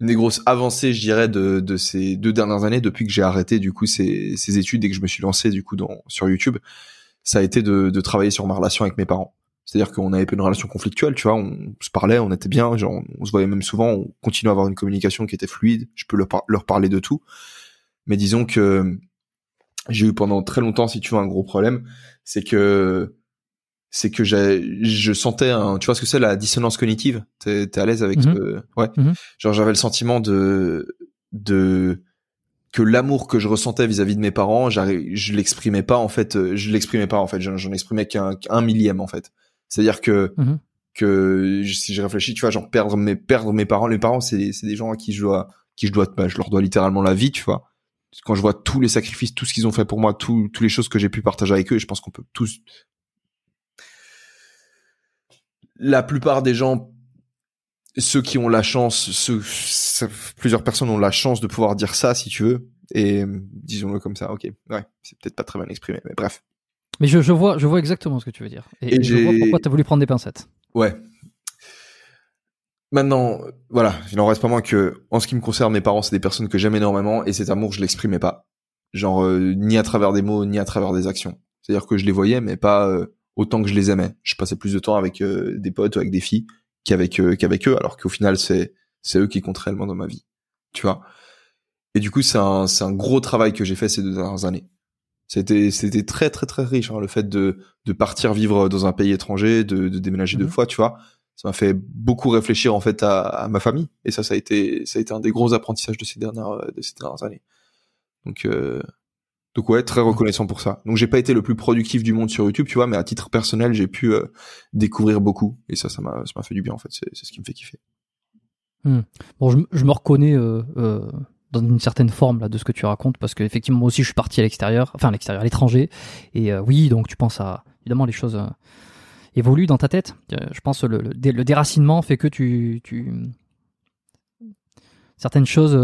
une des grosses avancées, je dirais, de, de ces deux dernières années, depuis que j'ai arrêté, du coup, ces, ces études et que je me suis lancé, du coup, dans, sur YouTube, ça a été de, de travailler sur ma relation avec mes parents. C'est-à-dire qu'on avait pas une relation conflictuelle, tu vois, on se parlait, on était bien, genre, on se voyait même souvent, on continuait à avoir une communication qui était fluide, je peux leur, leur parler de tout. Mais disons que j'ai eu pendant très longtemps, si tu veux, un gros problème, c'est que c'est que je sentais un, tu vois ce que c'est la dissonance cognitive? T'es, t'es à l'aise avec ce, ouais. Mhm. Genre j'avais le sentiment de, de, que l'amour que je ressentais vis-à-vis de mes parents, je l'exprimais pas en fait, euh, je l'exprimais pas en fait, j'en, exprimais qu'un, millième en fait. C'est-à-dire que Mhm. que si je réfléchis, tu vois, genre perdre mes perdre mes parents, les parents c'est c'est des gens à qui je dois qui je dois bah, je leur dois littéralement la vie, tu vois. Quand je vois tous les sacrifices, tout ce qu'ils ont fait pour moi, tout toutes les choses que j'ai pu partager avec eux, et je pense qu'on peut tous la plupart des gens ceux qui ont la chance, ceux, plusieurs personnes ont la chance de pouvoir dire ça, si tu veux, et disons-le comme ça, ok, ouais, c'est peut-être pas très bien exprimé, mais bref. Mais je, je vois, je vois exactement ce que tu veux dire. Et, Et et je vois pourquoi tu as voulu prendre des pincettes. Ouais. Maintenant, voilà, il en reste pas moins que, en ce qui me concerne, mes parents, c'est des personnes que j'aime énormément et cet amour, je l'exprimais pas. Genre, euh, ni à travers des mots, ni à travers des actions. C'est-à-dire que je les voyais, mais pas euh, autant que je les aimais. Je passais plus de temps avec euh, des potes, avec des filles, qu'avec qu'avec eux, alors qu'au final, c'est c'est eux qui comptent réellement dans ma vie. Tu vois? Et du coup, c'est un c'est un gros travail que j'ai fait ces deux dernières années. C'était c'était très très très riche hein, le fait de de partir vivre dans un pays étranger, de, de déménager deux Mhm. fois, tu vois. Ça m'a fait beaucoup réfléchir en fait à, à ma famille et ça ça a été ça a été un des gros apprentissages de ces dernières de ces dernières années. Donc euh, donc ouais, très reconnaissant pour ça. Donc j'ai pas été le plus productif du monde sur YouTube, tu vois, mais à titre personnel, j'ai pu euh, découvrir beaucoup et ça ça m'a ça m'a fait du bien en fait, c'est ce qui me fait kiffer. Bon, je, me reconnais euh, euh, dans une certaine forme là de ce que tu racontes parce que effectivement moi aussi je suis parti à l'extérieur, enfin à l'extérieur, à l'étranger. Et oui, donc tu penses à évidemment les choses évoluent dans ta tête. Je pense le, le, dé- le déracinement fait que tu, certaines choses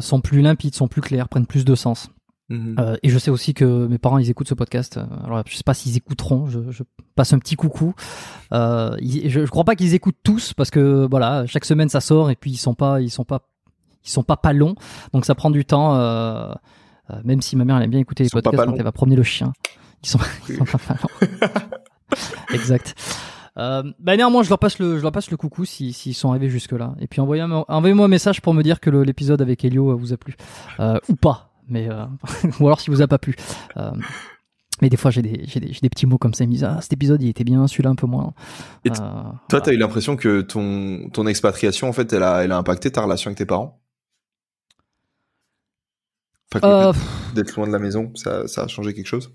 sont plus limpides, sont plus claires, prennent plus de sens. Mhm. Euh, et je sais aussi que mes parents ils écoutent ce podcast. Euh, Alors je sais pas s'ils écouteront. Je, je passe un petit coucou. Euh, ils- je, je crois pas qu'ils écoutent tous parce que voilà chaque semaine ça sort et puis ils sont pas ils sont pas ils sont pas pas longs donc ça prend du temps. euh, euh, même si ma mère elle aime bien écouter Ils les podcasts pas quand elle va promener le chien. Ils sont, ils sont pas pas longs. *laughs* exact. Euh, bah néanmoins, je leur passe le, je leur passe le coucou si s'ils sont arrivés jusque là. Et puis envoyez-moi, envoyez-moi un message pour me dire que l'épisode avec Elio vous a plu euh, ou pas. Mais euh, *laughs* ou alors si vous a pas plu. Euh, mais des fois j'ai des, j'ai des, j'ai des petits mots comme ça. Ils me disent ah cet épisode il était bien, celui-là un peu moins. Et Euh, Toi, voilà. t'as eu l'impression que ton ton expatriation en fait, elle a elle a impacté ta relation avec tes parents? Euh, d'être loin de la maison, ça ça a changé quelque chose?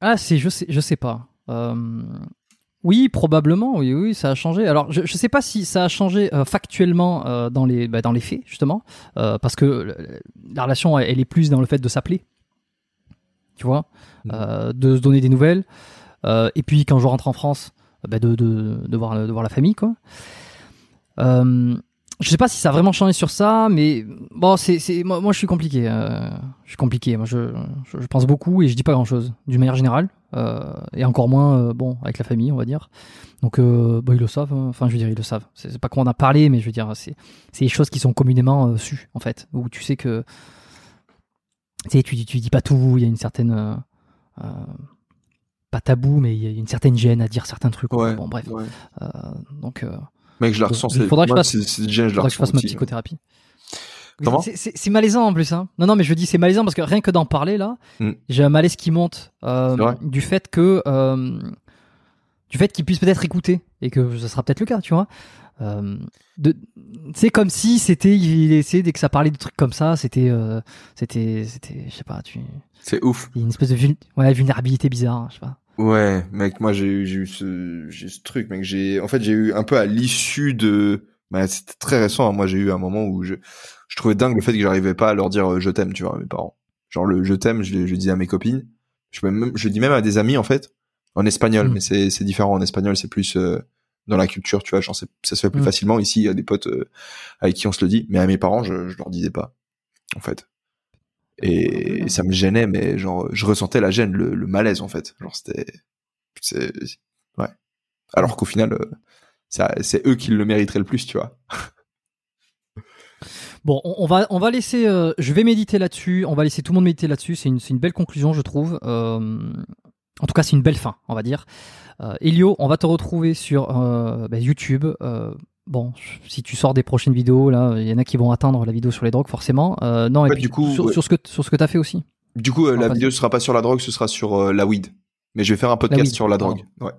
Ah, c'est, je sais, je sais pas. Euh, oui, probablement, oui, oui, ça a changé. Alors, je, je sais pas si ça a changé euh, factuellement euh, dans les, bah, dans les faits, justement, euh, parce que la relation, elle, elle est plus dans le fait de s'appeler, tu vois, euh, de se donner des nouvelles, et puis quand je rentre en France, bah, de, de, de voir, de voir la famille, quoi. Je sais pas si ça a vraiment changé sur ça, mais bon, c'est, c'est, moi, moi, je suis compliqué. je suis compliqué. Moi, je, je, je pense beaucoup et je dis pas grand chose, d'une manière générale, et encore moins, euh, bon, avec la famille, on va dire. Donc, euh, bon, ils le savent. hein. Enfin, je veux dire, ils le savent. C'est, pas qu'on en a parlé, mais je veux dire, c'est, des choses qui sont communément euh, sues, en fait, où tu sais que, tu sais, tu, dis- tu dis pas tout. Il y a une certaine, euh, euh, pas tabou, mais il y a une certaine gêne à dire certains trucs. Ouais. Bon, bref. Ouais. Euh, donc. euh, Mec, je la ressens. il faudra que je fasse- déjà, je la faudrait que je fasse ma psychothérapie. Comment C'est- malaisant en plus. Hein. Non, non, mais je dis c'est malaisant parce que rien que d'en parler là, Mm. j'ai un malaise qui monte euh, du fait que euh, du fait qu'il puisse peut-être écouter et que ce sera peut-être le cas, tu vois. Euh, c'est comme si c'était il essayait dès que ça parlait de trucs comme ça, c'était euh, c'était c'était je sais pas, tu C'est ouf. il y a une espèce de vul- ouais, vulnérabilité bizarre, hein, je sais pas. Ouais, mec, moi j'ai eu, j'ai eu ce, j'ai eu ce truc, mec. J'ai, en fait, j'ai eu un peu à l'issue de, bah, c'était très récent. hein. Moi, j'ai eu un moment où je, je trouvais dingue le fait que j'arrivais pas à leur dire euh, je t'aime, tu vois, à mes parents. Genre le je t'aime, je, le- je dis à mes copines. Je même, je le dis même à des amis en fait, en espagnol, Mm. mais c'est, c'est différent. En espagnol, c'est plus euh, dans la culture, tu vois. Genre, ça se fait plus Mm. facilement ici. Il y a des potes euh, avec qui on se le dit, mais à mes parents, je, je leur disais pas, en fait. Et ça me gênait, mais genre, je ressentais la gêne, le, le malaise en fait. Genre, c'était, c'est, ouais. Alors qu'au final, euh, c'est eux qui le mériteraient le plus, tu vois. Bon, on, va on va laisser. euh, je vais méditer là-dessus. On va laisser tout le monde méditer là-dessus. C'est une une belle conclusion, je trouve. Euh, en tout cas, c'est une belle fin, on va dire. Euh, Elio, on va te retrouver sur euh, bah, YouTube. Bon, si tu sors des prochaines vidéos, là, il y en a qui vont attendre la vidéo sur les drogues, forcément. Non, et puis du coup, sur, ouais. sur ce que sur ce que t'as fait aussi. Du coup, la vidéo sera pas sur la drogue, ce sera sur la weed. Mais je vais faire un podcast weed, sur la drogue. Ouais.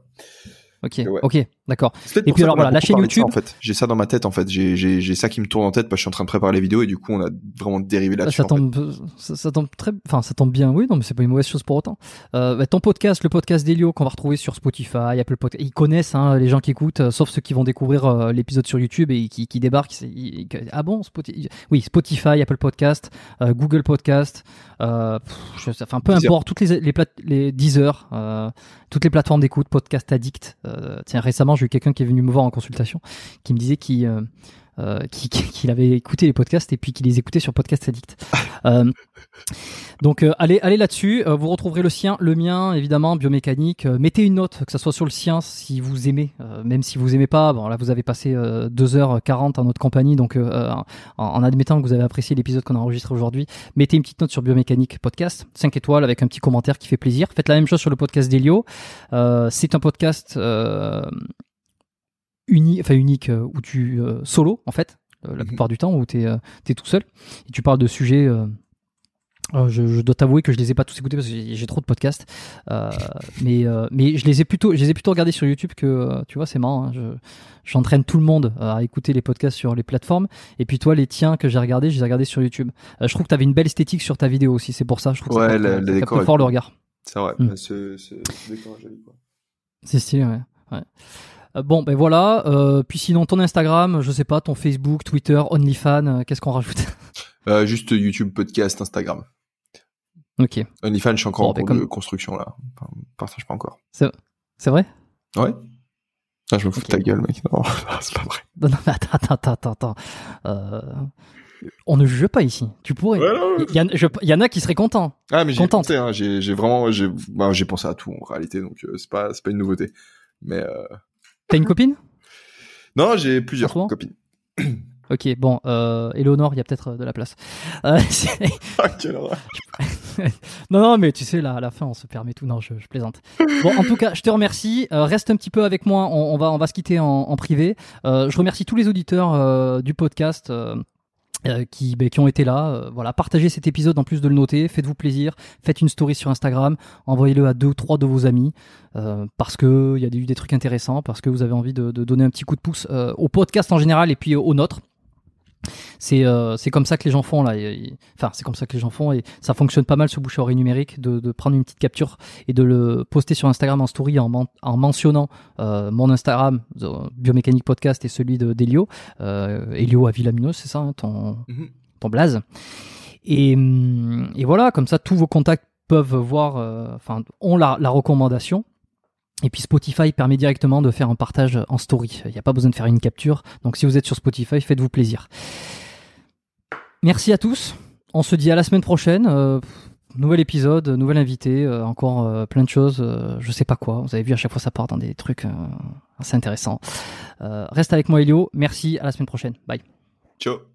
Ok, Ouais. ok, d'accord. Et puis alors voilà, la chaîne ça, YouTube. en fait, j'ai ça dans ma tête en fait. J'ai ça qui me tourne en tête parce que je suis en train de préparer les vidéos et du coup on a vraiment dérivé là-dessus. Ça en fait. tombe, ça, ça tombe très, enfin ça tombe bien, oui, non, mais c'est pas une mauvaise chose pour autant. Euh, bah, ton podcast, le podcast d'Elio qu'on va retrouver sur Spotify, Apple Podcast, ils connaissent hein, les gens qui écoutent, euh, sauf ceux qui vont découvrir euh, l'épisode sur YouTube et qui, qui débarquent. c'est- ils- ils- ah bon, Spotify, oui, Spotify, Apple Podcast, euh, Google Podcast, enfin peu Deezer. importe, toutes les les, les Deezer, toutes les plateformes d'écoute, Podcast Addict. Euh, tiens, récemment j'ai eu quelqu'un qui est venu me voir en consultation, qui me disait qu'il euh, euh, qui- qui- qu'il avait écouté les podcasts et puis qu'il les écoutait sur Podcast Addict. *laughs* Euh, donc euh, allez, allez là-dessus. Euh, vous retrouverez le sien, le mien, évidemment, biomécanique. Euh, mettez une note, que ça soit sur le sien, si vous aimez. Euh, même si vous aimez pas, bon là vous avez passé euh, 2h40 en notre compagnie, donc euh, en, en admettant que vous avez apprécié l'épisode qu'on a enregistré aujourd'hui, mettez une petite note sur biomécanique podcast, 5 étoiles avec un petit commentaire qui fait plaisir. Faites la même chose sur le podcast d'Elio. Euh, c'est un podcast euh, uni, enfin unique euh, où tu euh, solo en fait euh, la Mhm. plupart du temps où tu es, tout seul et tu parles de sujets euh, je, je dois t'avouer que je les ai pas tous écoutés parce que j'ai trop de podcasts Euh, mais euh, mais je les ai plutôt je les ai plutôt regardés sur YouTube que tu vois c'est marrant hein, je j'entraîne tout le monde à écouter les podcasts sur les plateformes et puis toi les tiens que j'ai regardés je les ai regardés sur YouTube je trouve que tu avais une belle esthétique sur ta vidéo aussi c'est pour ça je trouve que Ouais, ça le- capte, le ça est fort le regard C'est vrai. Mm. bah, quoi. C'est stylé, ouais. ouais. Euh, bon, ben voilà. Euh, puis sinon, ton Instagram, je sais pas, ton Facebook, Twitter, OnlyFans, euh, qu'est-ce qu'on rajoute *laughs* Euh, juste YouTube, podcast, Instagram. Ok, OnlyFans, je suis encore Bon, en ben cours comme- de construction là. Enfin, partage pas encore. c'est vrai? Ouais. Ah, je me fous de ta gueule, mec. *laughs* Non, c'est pas vrai. non, non, mais attends, attends, attends, attends. Euh, on ne juge pas ici. Tu pourrais. Il y, en- je- il y en a qui seraient contents. Ah, mais j'ai pensé, hein. J'ai, vraiment, j'ai, bah, j'ai pensé à tout en réalité, donc euh, c'est pas, c'est pas une nouveauté. Mais euh... T'as une copine? Non, j'ai plusieurs copines. *clears throat* Ok, bon, euh, Eleonore, il y a peut-être euh, de la place. Euh, *laughs* Ah, quelle horreur. *laughs* non, non, mais tu sais, là, à la fin, on se permet tout. Non, je, je plaisante. Bon, en tout cas, je te remercie. Euh, reste un petit peu avec moi. On, on va, on va se quitter en, en privé. Euh, je remercie tous les auditeurs du podcast. Euh, qui, ben, qui ont été là. Euh, voilà, partagez cet épisode en plus de le noter. Faites-vous plaisir. Faites une story sur Instagram. Envoyez-le à deux ou trois de vos amis euh, parce que il y a eu des trucs intéressants, parce que vous avez envie de, donner un petit coup de pouce au podcast en général et puis au nôtre. C'est euh, c'est comme ça que les gens font là. Et- et- Enfin, c'est comme ça que les gens font et ça fonctionne pas mal ce bouche à oreille numérique de, de prendre une petite capture et de le poster sur Instagram en story en, en mentionnant euh, mon Instagram euh, Biomécanique Podcast et celui de d'Elio, euh, Elio Avilaminos, c'est ça, hein, ton Mhm. ton blaze. Et, hum, et voilà, comme ça, tous vos contacts peuvent voir, euh, enfin, ont la, la recommandation. Et puis Spotify permet directement de faire un partage en story. Il n'y a pas besoin de faire une capture. Donc si vous êtes sur Spotify, faites-vous plaisir. Merci à tous. On se dit à la semaine prochaine. Euh, nouvel épisode, nouvel invité, euh, encore euh, plein de choses. je sais pas quoi. Vous avez vu, à chaque fois, ça part dans des trucs assez intéressants. Reste avec moi, Elio. Merci. À la semaine prochaine. Bye. Ciao.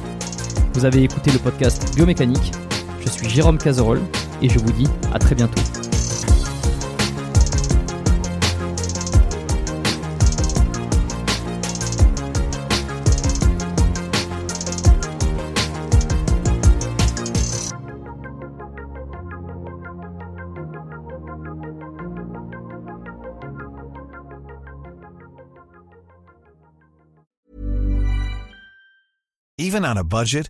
Vous avez écouté le podcast Biomécanique. Je suis Jérôme Cazerolle et je vous dis à très bientôt. Even on a budget,